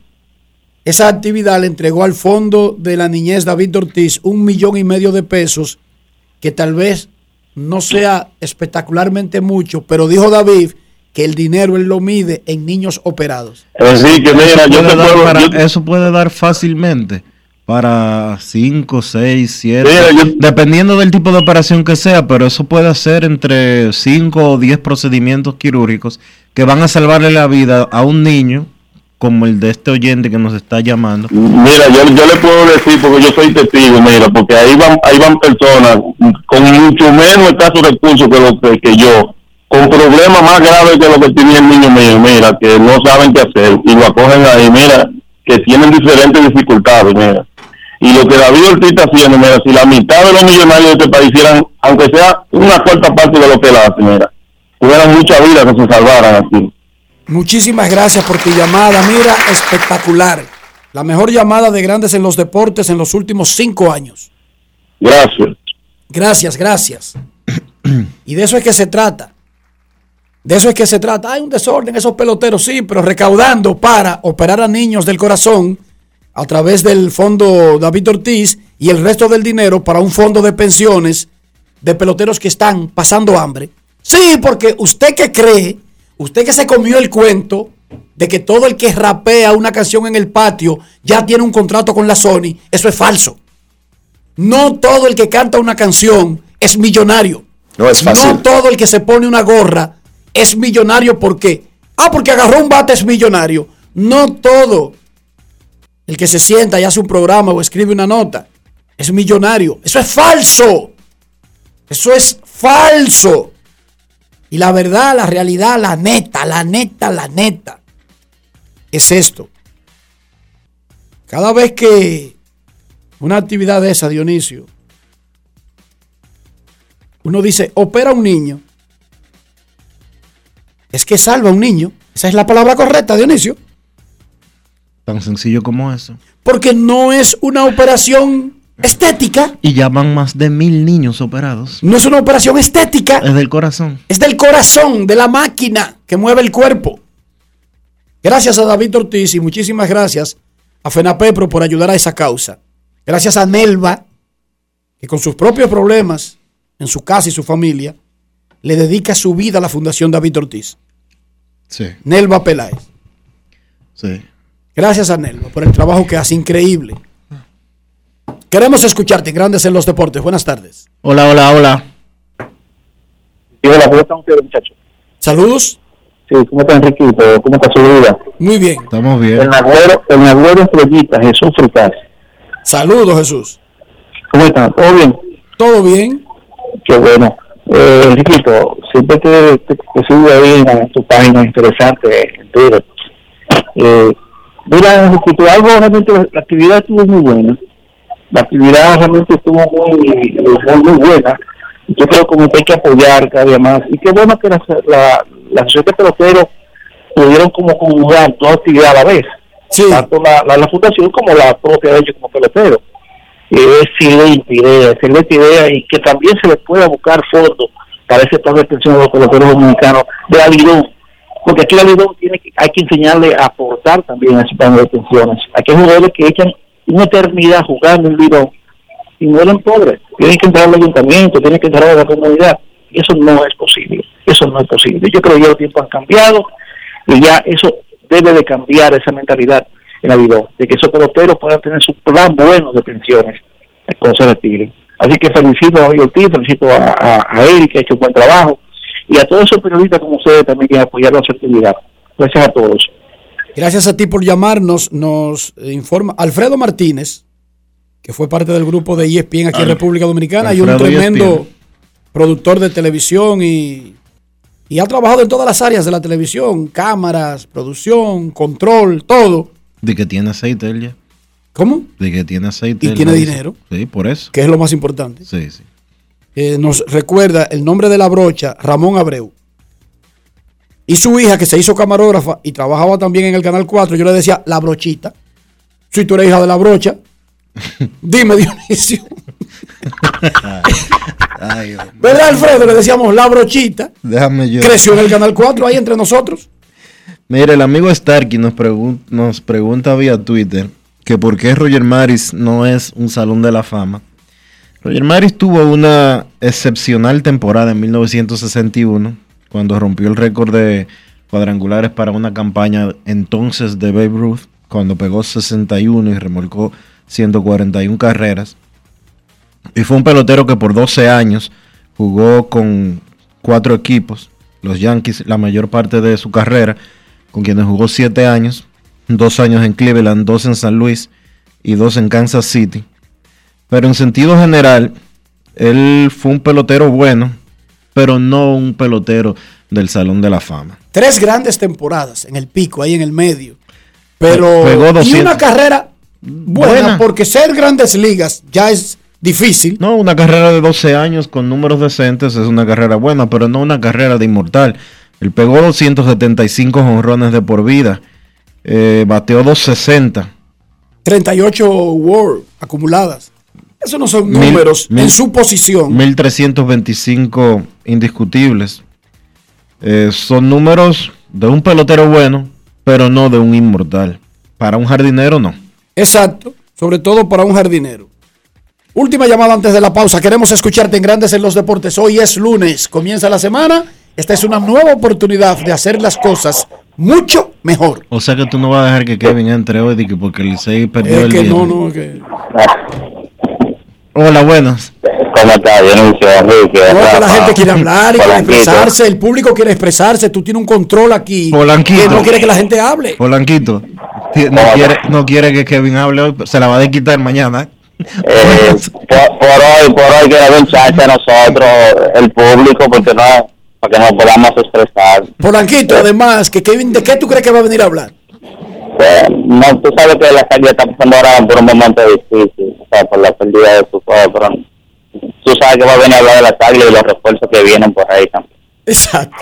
Speaker 5: esa actividad le entregó al Fondo de la Niñez David Ortiz un millón y medio de pesos, que tal vez no sea espectacularmente mucho, pero dijo David que el dinero él lo mide en niños operados.
Speaker 11: Enrique, mira,
Speaker 2: Eso
Speaker 11: yo
Speaker 2: puede dar
Speaker 11: puedo...
Speaker 2: para-
Speaker 11: yo-
Speaker 2: eso puede dar fácilmente para 5, 6, 7,
Speaker 11: Mira, yo-
Speaker 2: dependiendo del tipo de operación que sea, pero eso puede hacer entre 5 o 10 procedimientos quirúrgicos que van a salvarle la vida a un niño como el de este oyente que nos está llamando.
Speaker 11: Mira, yo, yo le puedo decir, porque yo soy testigo, mira, porque ahí van, ahí van personas con mucho menos escasos recursos que, lo que, que yo, con problemas más graves que lo que tenía el niño mío, mira, que no saben qué hacer y lo acogen ahí, mira, que tienen diferentes dificultades, mira. Y lo que David Ortiz está haciendo, mira, si la mitad de los millonarios de este país hicieran, aunque sea una cuarta parte de lo que él hace, mira, tuvieran muchas vidas que se salvaran aquí.
Speaker 5: Muchísimas gracias por tu llamada. Mira, espectacular. La mejor llamada de grandes en los deportes en los últimos cinco años.
Speaker 11: Gracias.
Speaker 5: Gracias, gracias. Y de eso es que se trata. De eso es que se trata. Hay un desorden, esos peloteros, sí, pero recaudando para operar a niños del corazón a través del fondo David Ortiz y el resto del dinero para un fondo de pensiones de peloteros que están pasando hambre. Sí, porque usted que cree, usted que se comió el cuento de que todo el que rapea una canción en el patio ya tiene un contrato con la Sony, eso es falso. No todo el que canta una canción es millonario.
Speaker 6: No es fácil.
Speaker 5: No todo el que se pone una gorra es millonario. ¿Por qué? Ah, porque agarró un bate es millonario. No todo el que se sienta y hace un programa o escribe una nota es millonario. Eso es falso. Eso es falso. Y la verdad, la realidad, la neta, la neta, la neta, es esto. Cada vez que una actividad de esa, Dionisio, uno dice, opera a un niño, es que salva a un niño. Esa es la palabra correcta, Dionisio.
Speaker 2: Tan sencillo como eso.
Speaker 5: Porque no es una operación estética,
Speaker 2: Y ya van más de mil niños operados.
Speaker 5: no es una operación estética,
Speaker 2: Es del corazón.
Speaker 5: es del corazón, de la máquina que mueve el cuerpo. Gracias a David Ortiz y muchísimas gracias a FENAPEPRO por ayudar a esa causa. Gracias a Nelva, que con sus propios problemas en su casa y su familia, le dedica su vida a la Fundación David Ortiz.
Speaker 2: Sí.
Speaker 5: Nelva Peláez.
Speaker 2: Sí.
Speaker 5: Gracias a Nelva por el trabajo que hace increíble. Queremos escucharte, Grandes en los Deportes. Buenas tardes.
Speaker 2: Hola, hola, hola.
Speaker 27: Sí, hola, ¿cómo están ustedes, muchachos?
Speaker 5: Saludos.
Speaker 27: Sí, ¿cómo está Enriquito? ¿Cómo está su vida?
Speaker 5: Muy bien.
Speaker 2: Estamos bien.
Speaker 27: El Nagüero, el Nagüero Estrellita, Jesús Fritas.
Speaker 5: Saludos, Jesús.
Speaker 27: ¿Cómo están? ¿Todo bien?
Speaker 5: Todo bien.
Speaker 27: Qué bueno. Eh, Enriquito, siempre te, te, te sigo ahí en tu página interesante en Twitter. Eh, mira, Enriquito, algo realmente, la actividad estuvo muy buena. La actividad realmente estuvo muy, muy, muy buena. Yo creo como que hay que apoyar cada día más. Y qué bueno que la, la, la asociación de peloteros pudieron como conjugar toda actividad a la vez. Tanto la, la, la fundación como la propia de ellos como pelotero. Eh, es excelente idea, excelente idea y que también se les pueda buscar fondos para ese plan de pensión de los peloteros dominicanos de la Lidón. Porque aquí la Lidón tiene que, hay que enseñarle a aportar también a ese plan de pensiones. Aquí hay jugadores que echan una eternidad jugando en Lidón y mueren pobres. Tienen que entrar al ayuntamiento, tienen que entrar a la comunidad. Y eso no es posible. Eso no es posible. Yo creo que ya los tiempos han cambiado y ya eso debe de cambiar esa mentalidad en la vida, de que esos peloteros puedan tener su plan bueno de pensiones cuando se retiren. Así que felicito a Ortiz, felicito a, Eric, que ha hecho un buen trabajo, y a todos esos periodistas como ustedes también que apoyaron su actividad. Gracias a todos.
Speaker 5: Gracias a ti por llamarnos. Nos informa Alfredo Martínez, que fue parte del grupo de ESPN aquí en República Dominicana y un
Speaker 2: Alfredo
Speaker 5: tremendo
Speaker 2: ESPN.
Speaker 5: productor de televisión y, y ha trabajado en todas las áreas de la televisión, cámaras, producción, control, todo,
Speaker 2: De que tiene aceite él ya.
Speaker 5: ¿Cómo?
Speaker 2: De que tiene aceite.
Speaker 5: Y tiene
Speaker 2: dice.
Speaker 5: dinero.
Speaker 2: Sí, por eso.
Speaker 5: que es lo más importante.
Speaker 2: Sí, sí.
Speaker 5: Eh, nos recuerda el nombre de la brocha, Ramón Abreu. Y su hija, que se hizo camarógrafa y trabajaba también en el Canal 4, yo le decía, la brochita. Si tú eres hija de la brocha, dime, Dionisio.
Speaker 2: Ay.
Speaker 5: ¿Verdad, Alfredo? Le decíamos, la brochita.
Speaker 2: Déjame yo.
Speaker 5: Creció en el Canal 4 ahí entre nosotros.
Speaker 2: Mire, el amigo Starkey nos, pregun- nos pregunta vía Twitter que por qué Roger Maris no es un salón de la fama. Roger Maris tuvo una excepcional temporada en 1961, cuando rompió el récord de cuadrangulares para una campaña entonces de Babe Ruth, cuando pegó 61 y remolcó 141 carreras. Y fue un pelotero que por 12 años jugó con cuatro equipos, los Yankees, la mayor parte de su carrera, con quienes jugó 7 años, dos años en Cleveland, dos en San Luis y dos en Kansas City. Pero en sentido general, él fue un pelotero bueno, pero no un pelotero del Salón de la Fama.
Speaker 5: Tres grandes temporadas en el pico, ahí en el medio. Pero. Y
Speaker 2: 200.
Speaker 5: una carrera buena,
Speaker 2: Buena.
Speaker 5: porque ser grandes ligas ya es difícil.
Speaker 2: No, una carrera de 12 años con números decentes es una carrera buena, pero no una carrera de inmortal. Él pegó 275 honrones de por vida, eh, bateó 260.
Speaker 5: 38 World acumuladas. Esos no son números
Speaker 2: mil-
Speaker 5: en su posición.
Speaker 2: 1325 indiscutibles. Eh, son números de un pelotero bueno, pero no de un inmortal. Para un jardinero no.
Speaker 5: Exacto, sobre todo para un jardinero. Última llamada antes de la pausa. Queremos escucharte en Grandes en los Deportes. Hoy es lunes, comienza la semana. Esta es una nueva oportunidad de hacer las cosas mucho mejor.
Speaker 2: O sea que tú no vas a dejar que Kevin entre hoy porque el Licey perdió
Speaker 5: Es
Speaker 2: el
Speaker 5: que no, que.
Speaker 2: Hola, buenas.
Speaker 23: ¿Cómo está, Dionisio, Enrique?
Speaker 5: No, que la gente quiere hablar y quiere expresarse, el público quiere expresarse, tú tienes un control aquí
Speaker 2: Polanquito.
Speaker 5: que no quiere que la gente hable.
Speaker 2: Polanquito. No quiere, no quiere que Kevin hable hoy, se la va a desquitar mañana.
Speaker 23: Eh, por, por hoy, por hoy que le den chance a nosotros, el público, porque no, para que nos podamos expresar.
Speaker 5: Polanquito, además, que Kevin, ¿de qué tú crees que va a venir a hablar?
Speaker 23: Eh, no, tú sabes que la calle está pasando ahora por un momento difícil, o sea, por la pérdida de su juego, pero tú sabes que va a venir a hablar de la águilas y los refuerzos que vienen por ahí también.
Speaker 5: Exacto.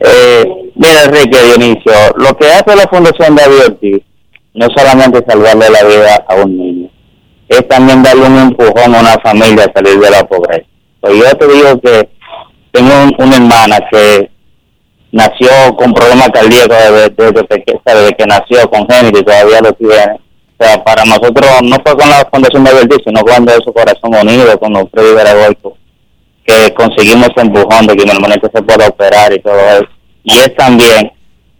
Speaker 23: Eh, mira, Enrique Dionisio, lo que hace la Fundación David Ortiz no es solamente salvarle la vida a un niño, es también darle un empujón a una familia a salir de la pobreza. Pues yo te digo que tengo un- una hermana que nació con problemas cardíacos desde, desde, peque- desde que nació congénito y todavía lo tiene. O sea, para nosotros no fue con la Fundación David Ortiz, sino cuando su corazón unido, con los Veragoico, que conseguimos ese empujón de que mi hermanito se pueda operar y todo eso. Y es también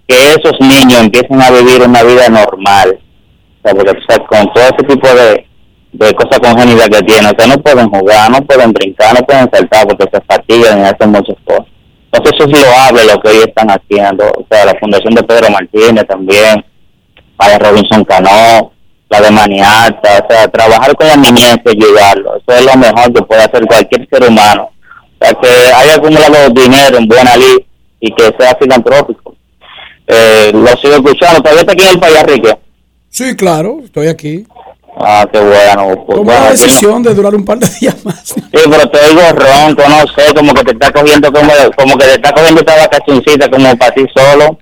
Speaker 23: que esos niños empiecen a vivir una vida normal. O sea, porque o sea, con todo ese tipo de, de cosas congénitas que tienen, o no pueden jugar, no pueden brincar, no pueden saltar porque se fatigan y hacen muchas cosas. Entonces eso es loable lo que hoy están haciendo. O sea, la Fundación de Pedro Martínez también, de Robinson Cano, la de Maniata, o sea, trabajar con la niñez y ayudarlo. Eso es lo mejor que puede hacer cualquier ser humano. O sea, que haya acumulado dinero en buena ley y que sea filantrópico. Eh, lo sigo escuchando. ¿Todavía está aquí en el país, Enrique?
Speaker 5: Sí, claro, estoy aquí.
Speaker 23: Ah, qué bueno. Pues, bueno,
Speaker 5: la
Speaker 23: no-
Speaker 5: decisión de durar un par de días más.
Speaker 23: Sí, pero te oigo ronco, no sé, como que te está cogiendo como, como que te está cogiendo esta vacacioncita como para ti solo.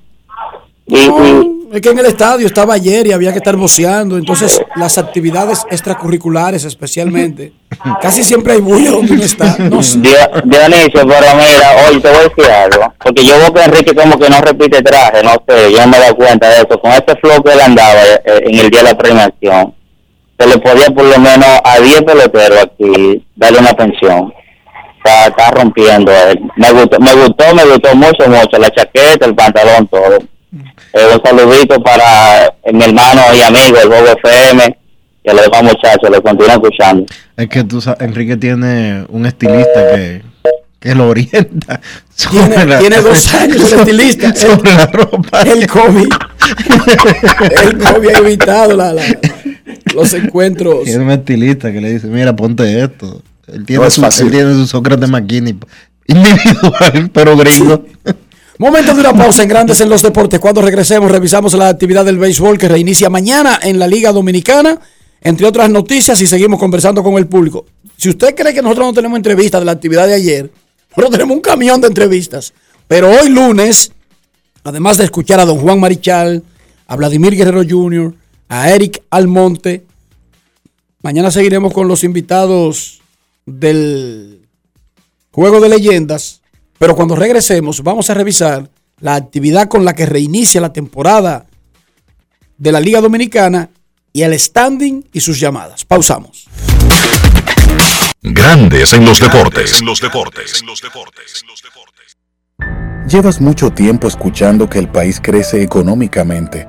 Speaker 23: Y, y-
Speaker 5: Es que en el estadio estaba ayer y había que estar boceando, entonces las actividades extracurriculares especialmente, casi siempre hay bulla donde uno está. No sé.
Speaker 23: Dio- Dionisio, pero mira, hoy te voy a decir algo, porque yo veo que Enrique como que no repite traje, no sé, yo no me dado cuenta de eso, con ese flow que él andaba eh, en el día de la premiación, se le podía por lo menos a 10 peloteros aquí darle una pensión. Está, está rompiendo él. Me gustó, me gustó, me gustó mucho, mucho, la chaqueta, el pantalón, todo. Eh, un saludito para eh, mi hermano y amigo, el Bobo FM, que lo demás muchachos, lo continúo escuchando.
Speaker 2: Es que tú sabes, Enrique tiene un estilista que, que lo orienta.
Speaker 5: Tiene,
Speaker 2: la-
Speaker 5: tiene dos años el estilista.
Speaker 2: sobre la ropa.
Speaker 5: El COVID. El COVID ha evitado la- la- los encuentros.
Speaker 2: Tiene un estilista que le dice, mira, ponte esto. Él tiene,
Speaker 5: No es
Speaker 2: su,
Speaker 5: fácil.
Speaker 2: él tiene su Sócrates McKinney individual, pero gringo.
Speaker 5: Momento de una pausa en Grandes en los Deportes. Cuando regresemos, revisamos la actividad del béisbol que reinicia mañana en la Liga Dominicana, entre otras noticias, y seguimos conversando con el público. Si usted cree que nosotros no tenemos entrevistas de la actividad de ayer, nosotros tenemos un camión de entrevistas. Pero hoy lunes, además de escuchar a don Juan Marichal, a Vladimir Guerrero Jr., a Eric Almonte, mañana seguiremos con los invitados del Juego de Leyendas. Pero cuando regresemos, vamos a revisar la actividad con la que reinicia la temporada de la Liga Dominicana y el standing y sus llamadas. Pausamos.
Speaker 4: Grandes en los deportes.
Speaker 13: los deportes. Llevas mucho tiempo escuchando que el país crece económicamente,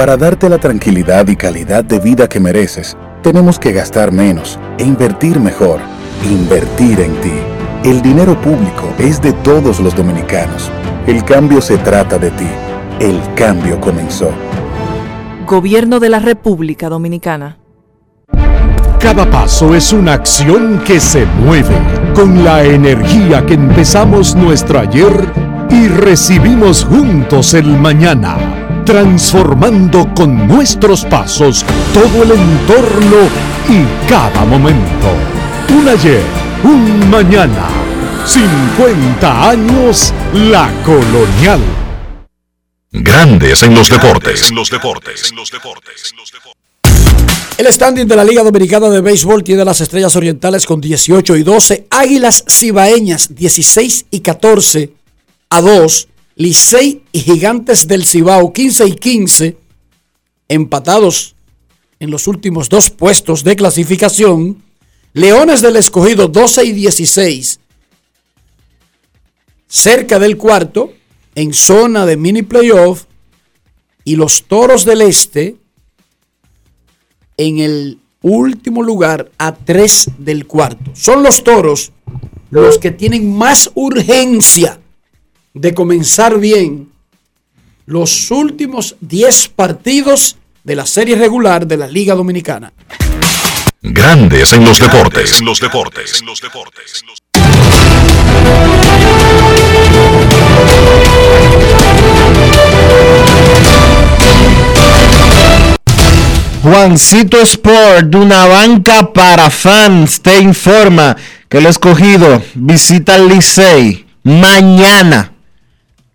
Speaker 13: Para darte la tranquilidad y calidad de vida que mereces, tenemos que gastar menos e invertir mejor. Invertir en ti. El dinero público es de todos los dominicanos. El cambio se trata de ti. El cambio comenzó.
Speaker 14: Gobierno de la República Dominicana.
Speaker 20: Cada paso es una acción que se mueve con la energía que empezamos nuestro ayer y recibimos juntos el mañana, transformando con nuestros pasos todo el entorno y cada momento. Un ayer, un mañana, 50 años la colonial.
Speaker 4: Grandes en los deportes.
Speaker 13: los deportes.
Speaker 5: El standing de la Liga Dominicana de Béisbol tiene a las Estrellas Orientales con 18 y 12, Águilas Cibaeñas 16 y 14 a 2, Licey y Gigantes del Cibao 15 y 15, empatados en los últimos dos puestos de clasificación, Leones del Escogido 12 y 16, cerca del cuarto, en zona de mini playoff, y los Toros del Este en el último lugar a 3 del cuarto. Son los Toros los que tienen más urgencia de comenzar bien los últimos 10 partidos de la serie regular de la Liga Dominicana.
Speaker 4: Grandes en los deportes.
Speaker 13: los deportes.
Speaker 2: Juancito Sport, de una banca para fans, te informa que el escogido visita el Licey mañana en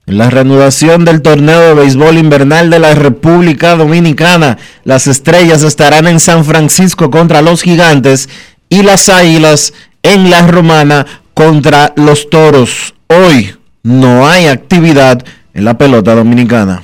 Speaker 2: la reanudación del torneo de béisbol invernal de la República Dominicana. Las estrellas estarán en San Francisco contra los gigantes y las águilas en la Romana contra los Toros. Hoy no hay actividad en la pelota dominicana.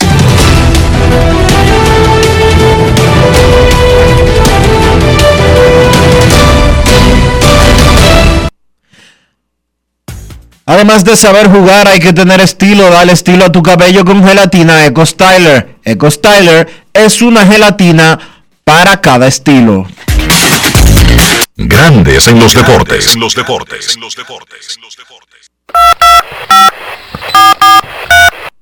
Speaker 2: Además de saber jugar, hay que tener estilo. Dale estilo a tu cabello con gelatina Eco Styler. Eco Styler es una gelatina para cada estilo.
Speaker 4: Grandes en los deportes.
Speaker 12: los deportes. los deportes.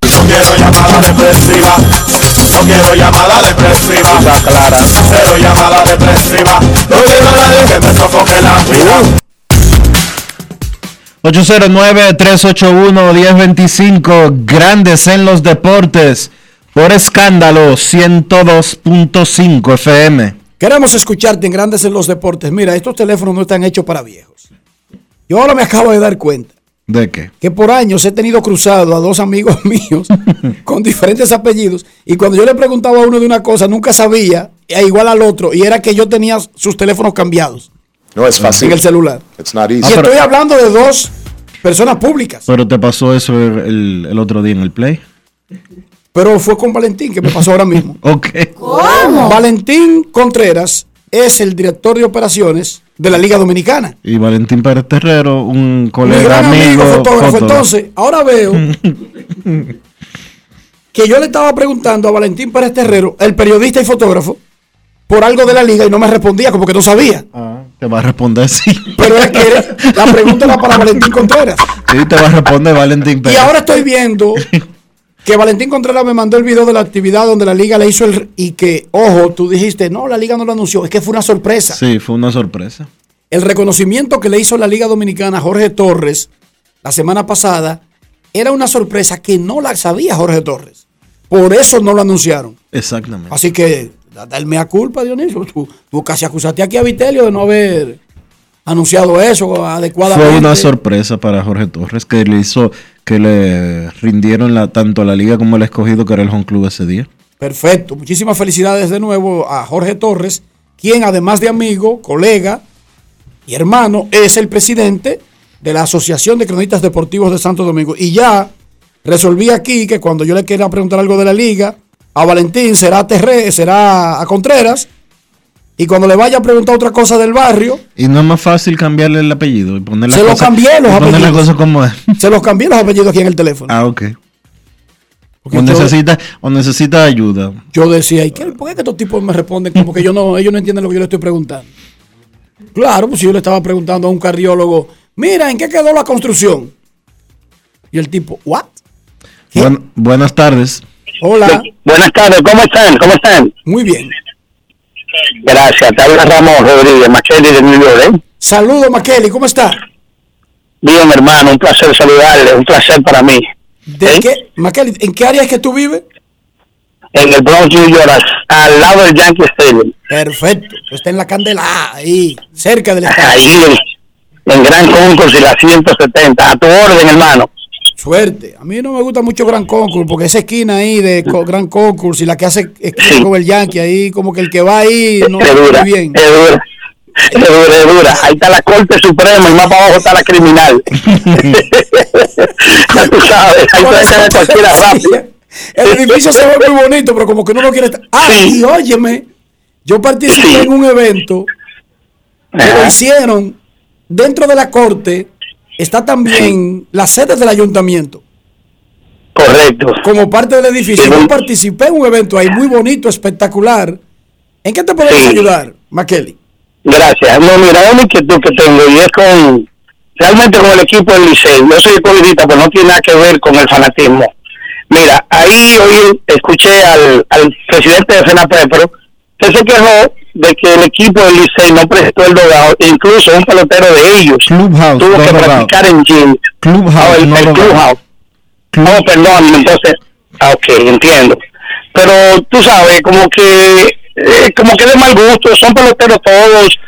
Speaker 21: No quiero llamada depresiva. No quiero llamada depresiva. clara. Cero llamada depresiva. No quiero a nadie que me sofoque la vida.
Speaker 2: 809-381-1025, Grandes en los Deportes, por escándalo 102.5 FM.
Speaker 5: Queremos escucharte en Grandes en los Deportes. Mira, estos teléfonos no están hechos para viejos. Yo ahora me acabo de dar cuenta
Speaker 2: ¿De qué?
Speaker 5: que por años he tenido cruzado a dos amigos míos con diferentes apellidos y cuando yo le preguntaba a uno de una cosa nunca sabía, e igual al otro, y era que yo tenía sus teléfonos cambiados
Speaker 28: No es fácil.
Speaker 5: en el celular.
Speaker 28: It's not
Speaker 5: Y
Speaker 28: easy.
Speaker 5: estoy hablando de dos personas públicas,
Speaker 2: Pero te pasó eso el, el- el otro día en el Play.
Speaker 5: pero fue con Valentín que me pasó ahora mismo.
Speaker 2: Ok.
Speaker 5: Valentín Contreras es el director de operaciones de la Liga Dominicana.
Speaker 2: Y Valentín Pérez Terrero, un
Speaker 5: Mi
Speaker 2: colega
Speaker 5: gran amigo,
Speaker 2: amigo.
Speaker 5: fotógrafo.
Speaker 2: fotógrafo.
Speaker 5: Entonces, ahora veo que yo le estaba preguntando a Valentín Pérez Terrero, el periodista y fotógrafo, por algo de la liga y no me respondía, como que no sabía.
Speaker 2: Te va a responder sí.
Speaker 5: Pero es que la pregunta era para Valentín Contreras.
Speaker 2: Sí, te va a responder Valentín
Speaker 5: Y
Speaker 2: Pérez.
Speaker 5: ahora estoy viendo que Valentín Contreras me mandó el video de la actividad donde la liga le hizo el... Y que, ojo, tú dijiste, no, la liga no lo anunció, es que fue una sorpresa.
Speaker 2: Sí, fue una sorpresa.
Speaker 5: El reconocimiento que le hizo la Liga Dominicana a Jorge Torres la semana pasada era una sorpresa que no la sabía Jorge Torres. Por eso no lo anunciaron.
Speaker 2: Exactamente.
Speaker 5: Así que, da- da el mea culpa, Dionisio. Tú, tú casi acusaste aquí a Vitelio de no haber anunciado eso adecuadamente.
Speaker 2: Fue una sorpresa para Jorge Torres que le hizo que le rindieron la, tanto a la liga como el escogido que era el home club ese día.
Speaker 5: Perfecto. Muchísimas felicidades de nuevo a Jorge Torres, quien además de amigo, colega y hermano, es el presidente de la Asociación de Cronistas Deportivos de Santo Domingo. Y ya resolví aquí que cuando yo le quiera preguntar algo de la liga, a Valentín será a será a Contreras. Y cuando le vaya a preguntar otra cosa del barrio,
Speaker 2: Y no es más fácil cambiarle el apellido y poner
Speaker 5: Se lo
Speaker 2: cosas-
Speaker 5: cambié los
Speaker 2: poner las
Speaker 5: apellidos.
Speaker 2: cosas como es.
Speaker 5: se los cambié los apellidos aquí en el teléfono.
Speaker 2: Ah, ok.
Speaker 5: Porque
Speaker 2: O
Speaker 5: yo-
Speaker 2: necesita, o necesita ayuda.
Speaker 5: Yo decía, ¿y qué, ¿por qué que estos tipos me responden como que yo no, ellos no entienden lo que yo le estoy preguntando? Claro, pues si yo le estaba preguntando a un cardiólogo, mira, ¿en qué quedó la construcción? Y el tipo, ¿what?
Speaker 2: Buen- buenas tardes.
Speaker 5: Hola.
Speaker 29: Buenas tardes, ¿cómo están? ¿Cómo están?
Speaker 5: Muy bien.
Speaker 29: Gracias, te habla Ramón Rodríguez, Machete de New York. ¿eh?
Speaker 5: Saludos, Makeli, ¿cómo está?
Speaker 29: Bien, hermano, un placer saludarle, un placer para mí.
Speaker 5: ¿De qué, Makeli, ¿en qué área es que tú vives?
Speaker 29: En el Bronx, New York, al, lado del Yankee Stadium.
Speaker 5: Perfecto, está en la Candela, ah, ahí, cerca del estadio.
Speaker 29: Ahí, en, Gran Concurso y la 170. A tu orden, hermano.
Speaker 5: Suerte. A mí no me gusta mucho Gran Concurso, porque esa esquina ahí de Gran Concurso y la que hace esquina con el Yankee, ahí como que el que va ahí no
Speaker 29: es
Speaker 5: está
Speaker 29: dura,
Speaker 5: muy bien.
Speaker 29: es dura. Es dura, es dura. Ahí está la Corte Suprema y más para abajo está la criminal. ya tú sabes, ahí puede tener cualquiera rápida.
Speaker 5: El edificio se ve muy bonito, pero como que uno no quiere estar. Ah, y óyeme, yo participé en un evento que lo hicieron dentro de la corte. Está también la sede del ayuntamiento.
Speaker 29: Correcto.
Speaker 5: Como parte del edificio. Yo participé en un evento ahí muy bonito, espectacular. ¿En qué te podemos ayudar, Makeli?
Speaker 29: Gracias. No, mira, una inquietud que tengo y es con, realmente con el equipo del Liceo. Yo soy colorista, pero no tiene nada que ver con el fanatismo. Mira, ahí hoy escuché al, al presidente de FENAPEPRO que se quejó
Speaker 23: de que el equipo del Licey no prestó el dogado, incluso un pelotero de ellos
Speaker 2: Clubhouse,
Speaker 23: tuvo que practicar en gym.
Speaker 2: Clubhouse,
Speaker 23: Oh, el,
Speaker 2: no
Speaker 23: el. Clubhouse. No, perdón, entonces, ah, ok, entiendo. Pero tú sabes, como que, eh, como que de mal gusto, son peloteros todos.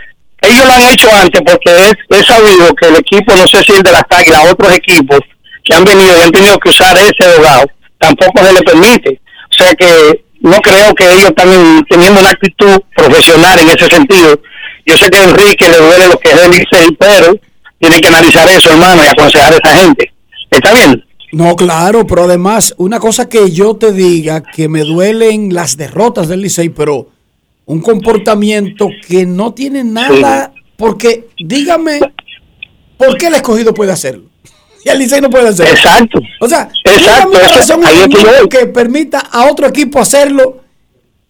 Speaker 23: Ellos lo han hecho antes porque es, es sabido que el equipo, no sé si el de las águilas, otros equipos que han venido y han tenido que usar ese dogado, tampoco se le permite. O sea que no creo que ellos están en- teniendo una actitud profesional en ese sentido. Yo sé que a Enrique le duele lo que es el pero tiene que analizar eso, hermano, y aconsejar a esa gente. ¿Está bien?
Speaker 5: No, claro, pero además, una cosa que yo te diga, que me duelen las derrotas del Licey, pero un comportamiento que no tiene nada, porque dígame, ¿por qué el escogido puede hacerlo? Y el Licey no puede hacerlo.
Speaker 23: Exacto.
Speaker 5: O sea,
Speaker 23: Exacto,
Speaker 5: razón
Speaker 23: ahí es que
Speaker 5: que permita a otro equipo hacerlo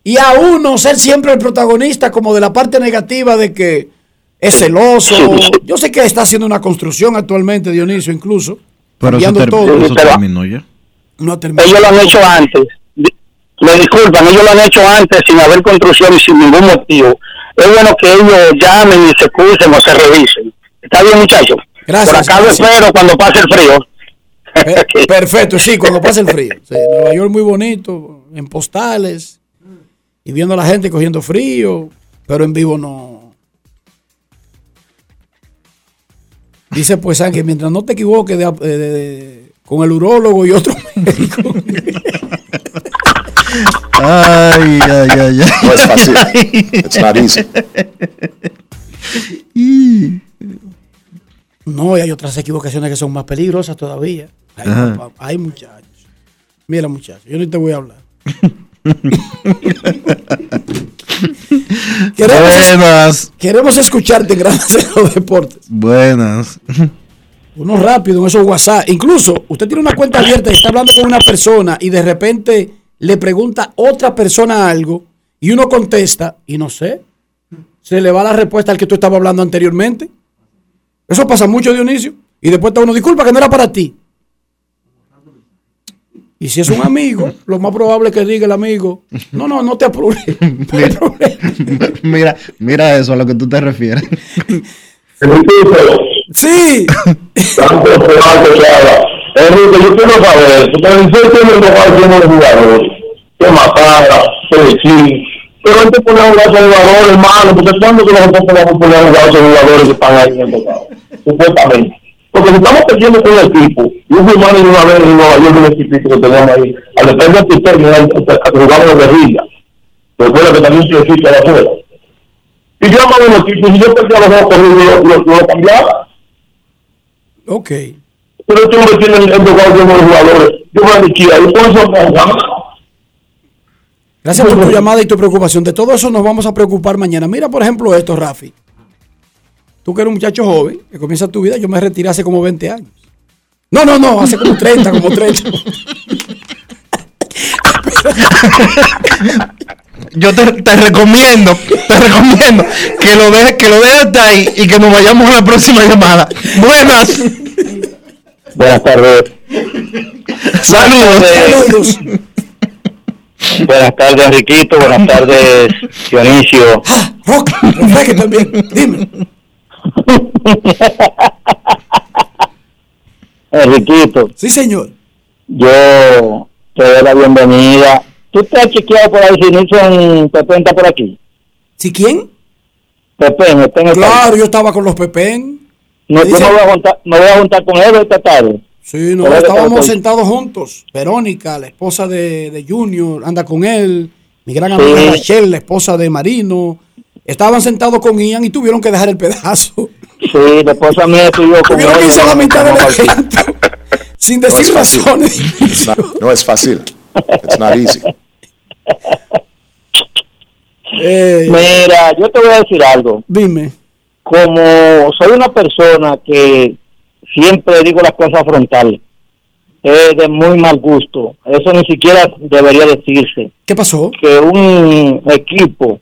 Speaker 5: y a uno ser siempre el protagonista como de la parte negativa de que es celoso. Yo sé que está haciendo una construcción actualmente, Dionisio, incluso.
Speaker 2: Pero eso, ter-
Speaker 5: todo.
Speaker 2: eso terminó ya.
Speaker 5: No terminó.
Speaker 23: Ellos lo han hecho antes. Me disculpan, ellos lo han hecho antes sin haber construcción y sin ningún motivo. Es bueno que ellos llamen y se excusen o se revisen. ¿Está bien, muchachos?
Speaker 5: Gracias,
Speaker 23: Por acá lo
Speaker 5: gracias.
Speaker 23: espero cuando pase el frío.
Speaker 5: Pe- Perfecto, sí, cuando pase el frío. Sí, Nueva York muy bonito, en postales, y viendo a la gente cogiendo frío, pero en vivo no. Dice pues que mientras no te equivoques de- de- de- con el urólogo y otro médico.
Speaker 2: Ay, ay, ay, ay.
Speaker 6: No es fácil. It's not easy.
Speaker 5: No, y hay otras equivocaciones que son más peligrosas todavía. Hay, papá, hay muchachos. Mira, muchachos, yo ni te voy a hablar.
Speaker 2: Buenas.
Speaker 5: Queremos escucharte en Grandes en los Deportes.
Speaker 2: Buenas.
Speaker 5: Uno rápido en esos WhatsApp. Incluso, usted tiene una cuenta abierta y está hablando con una persona y de repente le pregunta otra persona algo y uno contesta y no sé. Se le va la respuesta al que tú estabas hablando anteriormente. Eso pasa mucho, Dionisio. Y después está uno, disculpa que no era para ti. Y si es un amigo, lo más probable es que diga el amigo, no, no, no te apures.
Speaker 2: Mira, mira eso a lo que tú te refieres.
Speaker 5: Sí.
Speaker 11: Enrique, yo quiero saber, porque el Licey tiene el lugar lleno de jugadores, que Matara, Pelechín, pero él te pone a jugar a esos jugadores, hermano, porque cuando que nosotros podemos poner a jugar a esos jugadores que están ahí en el tocado, supuestamente. Porque si estamos perdiendo con el equipo, yo fui mano una vez en Nueva York, un equipito que teníamos ahí, al depender de usted, jugamos de guerrilla, recuerda que también se existe afuera. Y yo amaba un equipo, y si yo perdía los dos corridos, yo lo, lo, lo cambiaba.
Speaker 5: Ok.
Speaker 11: Pero este hombre tiene el, lugar de jugadores. Yo me liquida, y por eso me
Speaker 5: Gracias por tu llamada y tu preocupación. De todo eso nos vamos a preocupar mañana. Mira, por ejemplo, esto, Rafi. Tú que eres un muchacho joven, que comienza tu vida, yo me retiré hace como 20 años. No, no, no, hace como 30, como 30.
Speaker 2: Yo te, te recomiendo, te recomiendo que lo dejes, que lo dejes hasta ahí y que nos vayamos a la próxima llamada. Buenas.
Speaker 23: Buenas tardes.
Speaker 2: Saludos.
Speaker 23: Buenas tardes, Enriquito. Buenas tardes, Dionisio.
Speaker 5: Rock, refresque también. Dime.
Speaker 23: Enriquito.
Speaker 5: Sí, señor.
Speaker 23: Yo te doy la bienvenida. ¿Tú te has chequeado por ahí si Nilson Pepe está por aquí?
Speaker 5: ¿Si quién?
Speaker 23: Está el
Speaker 5: Claro, yo estaba con los Pepén.
Speaker 23: No, yo
Speaker 5: Dice-
Speaker 23: me voy, a juntar, me voy a juntar con él esta tarde.
Speaker 5: Sí, no,
Speaker 23: Pero es que
Speaker 5: estábamos sentados juntos. Verónica, la esposa de, de Junior, anda con él. Mi gran
Speaker 23: Sí.
Speaker 5: amiga Rachel, la esposa de Marino. Estaban sentados con Ian y tuvieron que dejar el pedazo.
Speaker 23: Sí, la esposa mía estuvo con
Speaker 5: Tuvieron que a la mitad del
Speaker 23: a-
Speaker 5: evento. Sin decir razones.
Speaker 6: It's not- no es fácil. It's not easy.
Speaker 5: Eh,
Speaker 23: Mira, yo te voy a decir algo.
Speaker 5: Dime.
Speaker 23: Como soy una persona que siempre digo las cosas frontales, es de muy mal gusto. Eso ni siquiera debería decirse.
Speaker 5: ¿Qué pasó?
Speaker 23: Que un equipo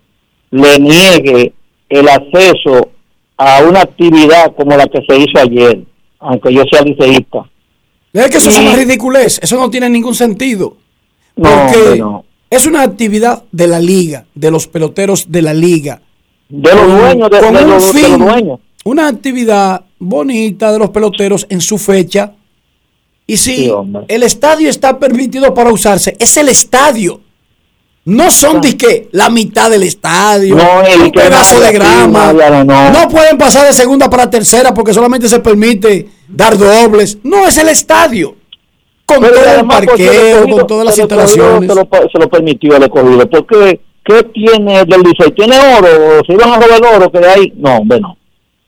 Speaker 23: le niegue el acceso a una actividad como la que se hizo ayer, aunque yo sea liceísta.
Speaker 5: Es que eso es una ridiculez. Eso no tiene ningún sentido. Porque
Speaker 23: no.
Speaker 5: Es una actividad de la liga, de los peloteros de la liga.
Speaker 23: De los dueños, de,
Speaker 5: con
Speaker 23: de
Speaker 5: un
Speaker 23: los, de los
Speaker 5: fin,
Speaker 23: dueños.
Speaker 5: Una actividad bonita de los peloteros en su fecha. Y si
Speaker 23: Sí,
Speaker 5: el estadio está permitido para usarse, es el estadio. No son de que la mitad del estadio,
Speaker 23: No, el
Speaker 5: un pedazo de grama.
Speaker 23: No.
Speaker 5: no pueden pasar de segunda para tercera porque solamente se permite dar dobles. No es el estadio. Con
Speaker 23: Pero
Speaker 5: todo el
Speaker 23: además, porque el
Speaker 5: parqueo, con todas las instalaciones.
Speaker 23: Se lo, se lo permitió el escogido. Porque, ¿qué tiene del Licey? ¿Tiene oro? ¿Se iban a robar oro que de ahí? No, hombre, no.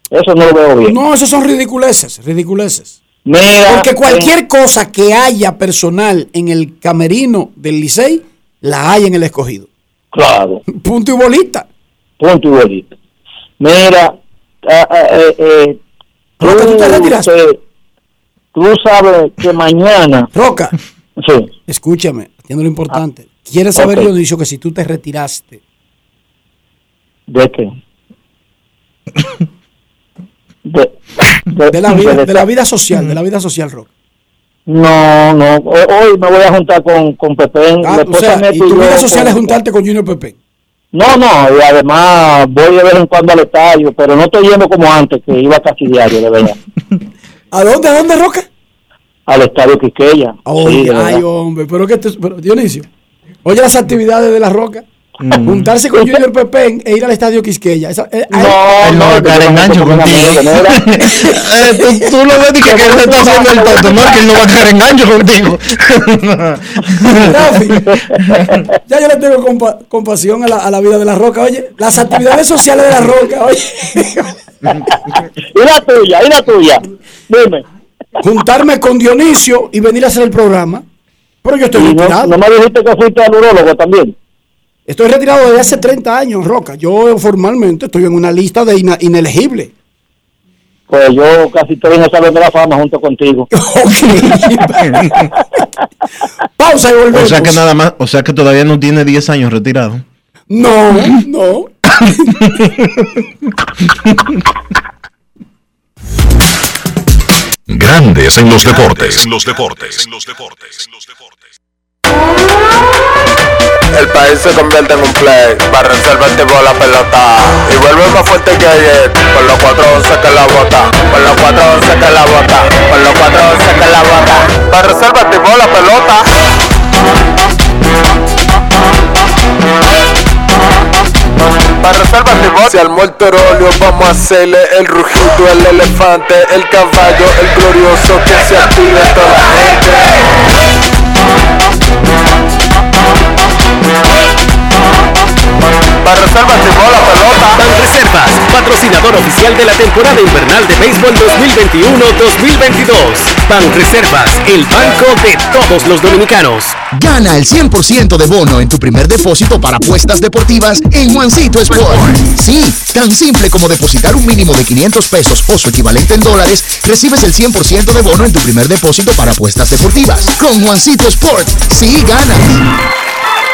Speaker 23: Eso no lo veo bien.
Speaker 5: No, esos son ridiculeces, ridiculeces.
Speaker 23: Mira,
Speaker 5: Porque cualquier
Speaker 23: eh,
Speaker 5: cosa que haya personal en el camerino del Licey, la hay en el escogido.
Speaker 23: Claro.
Speaker 5: Punto y bolita.
Speaker 23: Punto y bolita. Mira, ah, ah, eh, eh,
Speaker 5: Roca, ¿tú te retiraste?
Speaker 23: eh, tú sabes que mañana...
Speaker 5: Roca,
Speaker 23: Sí.
Speaker 5: escúchame, atiendo lo importante. ¿Quieres saber,
Speaker 23: ok.
Speaker 5: Dionisio, que si tú te retiraste,
Speaker 23: ¿De qué? De,
Speaker 5: de la vida,
Speaker 23: de-
Speaker 5: de la vida social, de la vida social, Roca?
Speaker 23: No, no. Hoy, me voy a juntar con, con Pepe.
Speaker 5: Ah, o sea, y tu vida social es juntarte con Junior Pepe.
Speaker 23: No, no, y además voy de vez en cuando al estadio, pero no estoy yendo como antes, que iba casi diario, de verdad.
Speaker 5: ¿A dónde, a dónde, Roca?
Speaker 23: Al estadio Quiqueya. Sí, de
Speaker 5: ay, hombre, pero que te- pero, Dionisio, oye las actividades de la Roca.
Speaker 23: Mm.
Speaker 5: Juntarse con Junior Pepe e ir al estadio Quisqueya. Esa- eh, a él-
Speaker 2: no va a caer en gancho contigo. Eh, tú, tú lo ves y que, que él está haciendo el tonto, no que él no va a caer en gancho contigo.
Speaker 5: Ya yo le tengo compa- compasión a la, a la vida de la roca. Oye, las actividades sociales de la roca, oye.
Speaker 23: y la tuya, y la tuya. Dime.
Speaker 5: Juntarme con Dionisio y venir a hacer el programa. Pero yo estoy
Speaker 23: no, no me dijiste que fuiste al urólogo también.
Speaker 5: Estoy retirado desde hace 30 años, Roca. Yo formalmente estoy en una lista de ina- inelegible.
Speaker 23: Pues yo casi estoy en el Salón de la Fama junto contigo.
Speaker 5: Pausa y volvemos.
Speaker 2: O sea que nada más, o sea que todavía no tiene 10 años retirado.
Speaker 5: No, no.
Speaker 4: Grandes en los deportes. En los deportes. En los deportes.
Speaker 11: El país se convierte en un play, para reservar el tipo la pelota. Y vuelve más fuerte que ayer, por los 411 que la bota, por los 411 que la bota, por los 411 que la bota, para reservar el tipo la pelota. Para reservar el tipo se armó el torolio, vamos a hacerle el rugido, el elefante, el caballo, el glorioso que se active toda la Para tipo la pelota.
Speaker 30: Banreservas, patrocinador oficial de la temporada invernal de béisbol 2021-2022. Banreservas, el banco de todos los dominicanos.
Speaker 31: Gana el 100% de bono en tu primer depósito para apuestas deportivas en Juancito Sport. Sí, tan simple como depositar un mínimo de 500 pesos o su equivalente en dólares, recibes el 100% de bono en tu primer depósito para apuestas deportivas. Con Juancito Sport, sí ganas.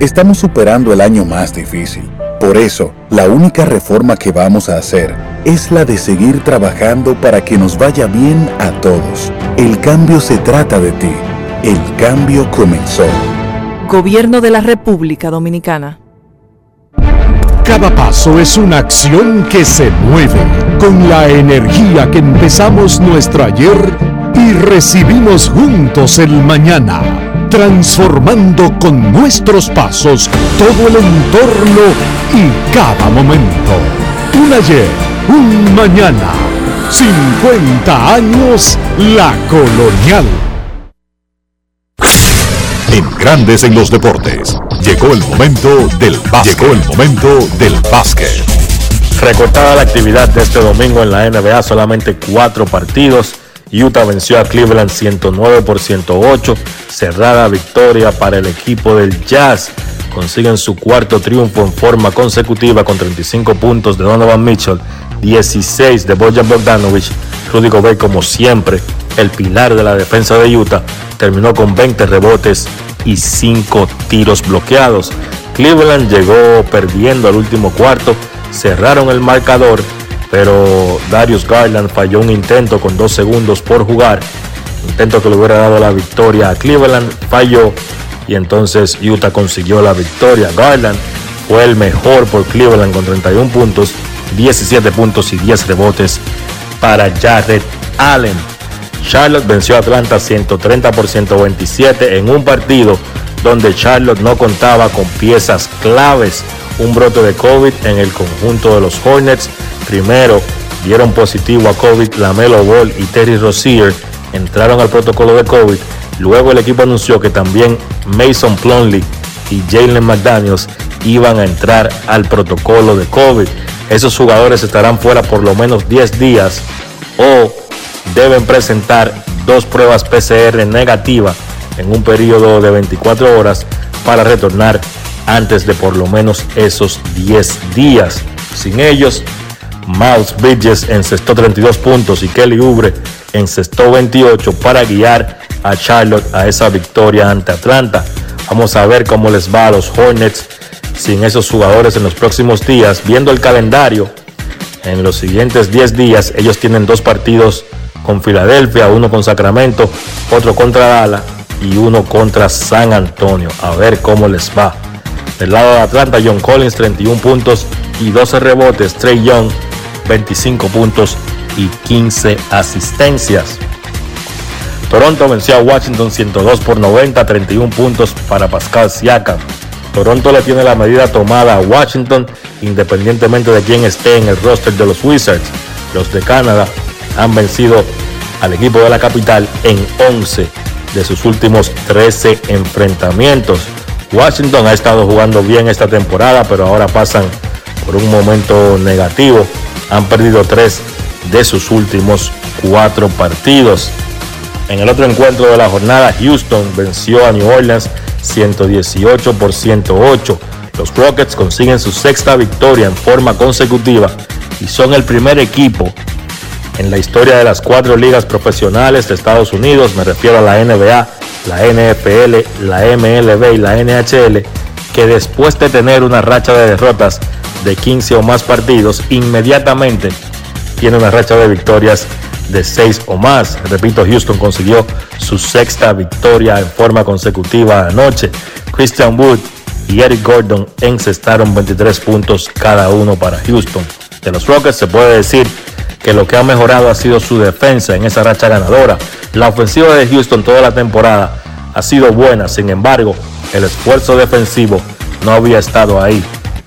Speaker 13: Estamos superando el año más difícil. Por eso, la única reforma que vamos a hacer es la de seguir trabajando para que nos vaya bien a todos. El cambio se trata de ti. El cambio comenzó.
Speaker 14: Gobierno de la República Dominicana.
Speaker 20: Cada paso es una acción que se mueve con la energía que empezamos nuestro ayer y recibimos juntos el mañana, transformando con nuestros pasos todo el entorno y cada momento. Un ayer, un mañana, 50 años la colonial.
Speaker 4: En Grandes en los deportes. Llegó el momento del básquet. Llegó el momento del básquet.
Speaker 32: Recortada la actividad de este domingo en la NBA, solamente cuatro partidos. Utah venció a Cleveland 109 por 108. Cerrada victoria para el equipo del Jazz. consiguen su cuarto triunfo en forma consecutiva con 35 puntos de Donovan Mitchell, 16 de Bojan Bogdanovich. Rudy Gobert, como siempre, el pilar de la defensa de Utah, terminó con 20 rebotes y 5 tiros bloqueados. Cleveland llegó perdiendo al último cuarto, cerraron el marcador, pero Darius Garland falló un intento con dos segundos por jugar. Intento que le hubiera dado la victoria a Cleveland, falló y entonces Utah consiguió la victoria. Garland fue el mejor por Cleveland con 31 puntos, 17 puntos y 10 rebotes para Jared Allen. Charlotte venció a Atlanta 130 por 127 en un partido donde Charlotte no contaba con piezas claves. Un brote de COVID en el conjunto de los Hornets. Primero dieron positivo a COVID Lamelo Ball y Terry Rozier. Entraron al protocolo de COVID. Luego el equipo anunció que también Mason Plumlee y Jalen McDaniels iban a entrar al protocolo de COVID. Esos jugadores estarán fuera por lo menos 10 días o deben presentar dos pruebas PCR negativas en un periodo de 24 horas para retornar antes de por lo menos esos 10 días. Sin ellos, Miles Bridges encestó 32 puntos y Kelly Ubre encestó 28 para guiar a Charlotte a esa victoria ante Atlanta. Vamos a ver cómo les va a los Hornets sin esos jugadores en los próximos días. Viendo el calendario, en los siguientes 10 días ellos tienen dos partidos con Filadelfia, uno con Sacramento, otro contra Dallas y uno contra San Antonio. A ver cómo les va. Del lado de Atlanta, John Collins 31 puntos y 12 rebotes. Trey Young 25 puntos y 15 asistencias. Toronto venció a Washington 102 por 90, 31 puntos para Pascal Siakam. Toronto le tiene la medida tomada a Washington independientemente de quién esté en el roster de los Wizards. Los de Canadá han vencido al equipo de la capital en 11 de sus últimos 13 enfrentamientos. Washington ha estado jugando bien esta temporada, pero ahora pasan por un momento negativo. Han perdido tres de sus últimos cuatro partidos. En el otro encuentro de la jornada, Houston venció a New Orleans 118 por 108. Los Rockets consiguen su sexta victoria en forma consecutiva y son el primer equipo en la historia de las cuatro ligas profesionales de Estados Unidos, me refiero a la NBA, la NFL, la MLB y la NHL, que después de tener una racha de derrotas de 15 o más partidos, inmediatamente tiene una racha de victorias de 6 o más. Repito, Houston consiguió su sexta victoria en forma consecutiva anoche. Christian Wood y Eric Gordon encestaron 23 puntos cada uno para Houston. De los Rockets se puede decir que lo que ha mejorado ha sido su defensa en esa racha ganadora. La ofensiva de Houston toda la temporada ha sido buena, sin embargo, el esfuerzo defensivo no había estado ahí.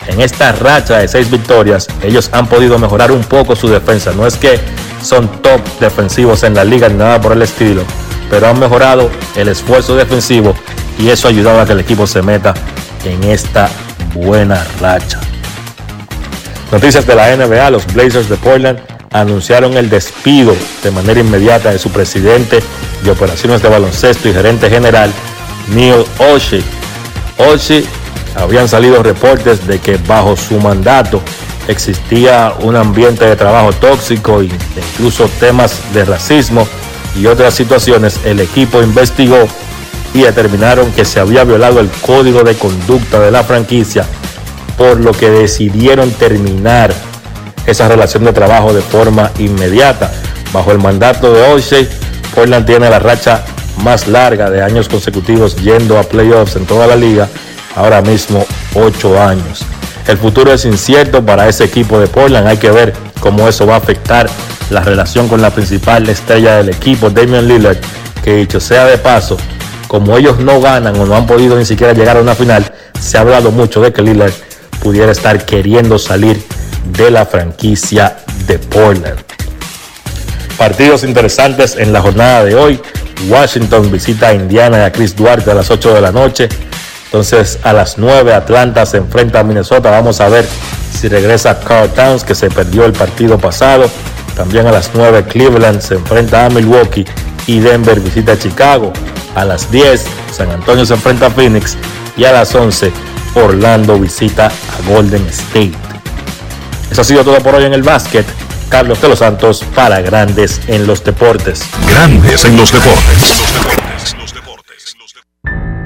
Speaker 32: En esta racha de seis victorias, ellos han podido mejorar un poco su defensa. No es que son top defensivos en la liga ni nada por el estilo, pero han mejorado el esfuerzo defensivo y eso ha ayudado a que el equipo se meta en esta buena racha. Noticias de la NBA, los Blazers de Portland anunciaron el despido de manera inmediata de su presidente de operaciones de baloncesto y gerente general, Neil Oshie. Oshie habían salido reportes de que bajo su mandato existía un ambiente de trabajo tóxico e incluso temas de racismo y otras situaciones. El equipo investigó y determinaron que se había violado el código de conducta de la franquicia, por lo que decidieron terminar esa relación de trabajo de forma inmediata. Bajo el mandato de O'Shea, Portland tiene la racha más larga de años consecutivos yendo a playoffs en toda la liga, ahora mismo ocho años. El futuro es incierto para ese equipo de Portland, hay que ver cómo eso va a afectar la relación con la principal estrella del equipo, Damian Lillard, que dicho sea de paso, como ellos no ganan o no han podido ni siquiera llegar a una final, se ha hablado mucho de que Lillard pudiera estar queriendo salir de la franquicia de Portland. Partidos interesantes en la jornada de hoy. Washington visita a Indiana y a Chris Duarte a las 8 de la noche. Entonces a las 9 Atlanta se enfrenta a Minnesota. Vamos a ver si regresa Carl Towns que se perdió el partido pasado. También a las 9 Cleveland se enfrenta a Milwaukee y Denver visita a Chicago. A las 10 San Antonio se enfrenta a Phoenix y a las 11 Orlando visita a Golden State. Eso ha sido todo por hoy en el básquet. Carlos de los Santos para Grandes en los Deportes.
Speaker 4: Grandes en los deportes.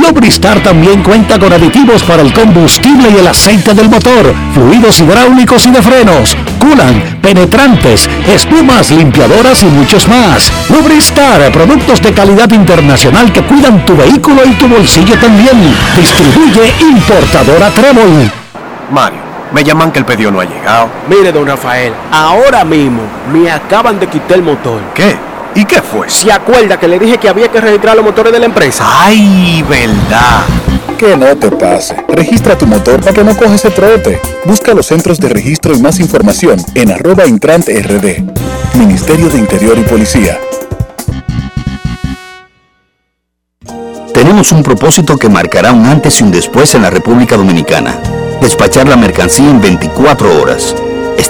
Speaker 33: Lubristar también cuenta con aditivos para el combustible y el aceite del motor fluidos hidráulicos y de frenos, culan, penetrantes, espumas, limpiadoras y muchos más. Lubristar, productos de calidad internacional que cuidan tu vehículo y tu bolsillo también. Distribuye importadora Trébol.
Speaker 34: Mario, me llaman que el pedido no ha llegado.
Speaker 35: Mire, don Rafael, ahora mismo me acaban de quitar el motor.
Speaker 34: ¿Qué? ¿Y qué fue?
Speaker 35: ¿Se acuerda que le dije que había que registrar los motores de la empresa?
Speaker 34: ¡Ay, verdad!
Speaker 13: Que no te pase. Registra tu motor para que no coges ese trote. Busca los centros de registro y más información en arroba intrant rd. Ministerio de Interior y Policía.
Speaker 36: Tenemos un propósito que marcará un antes y un después en la República Dominicana. Despachar la mercancía en 24 horas.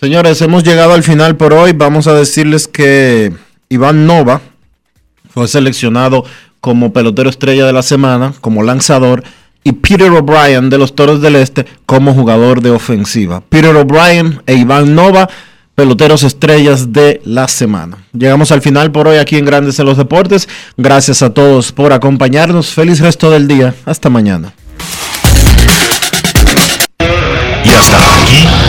Speaker 2: Señores, hemos llegado al final por hoy. Vamos a decirles que Iván Nova fue seleccionado como pelotero estrella de la semana, como lanzador, y Peter O'Brien de los Toros del Este como jugador de ofensiva. Peter O'Brien e Iván Nova, peloteros estrellas de la semana. Llegamos al final por hoy aquí en Grandes en los Deportes. Gracias a todos por acompañarnos. Feliz resto del día. Hasta mañana.
Speaker 4: Y hasta aquí,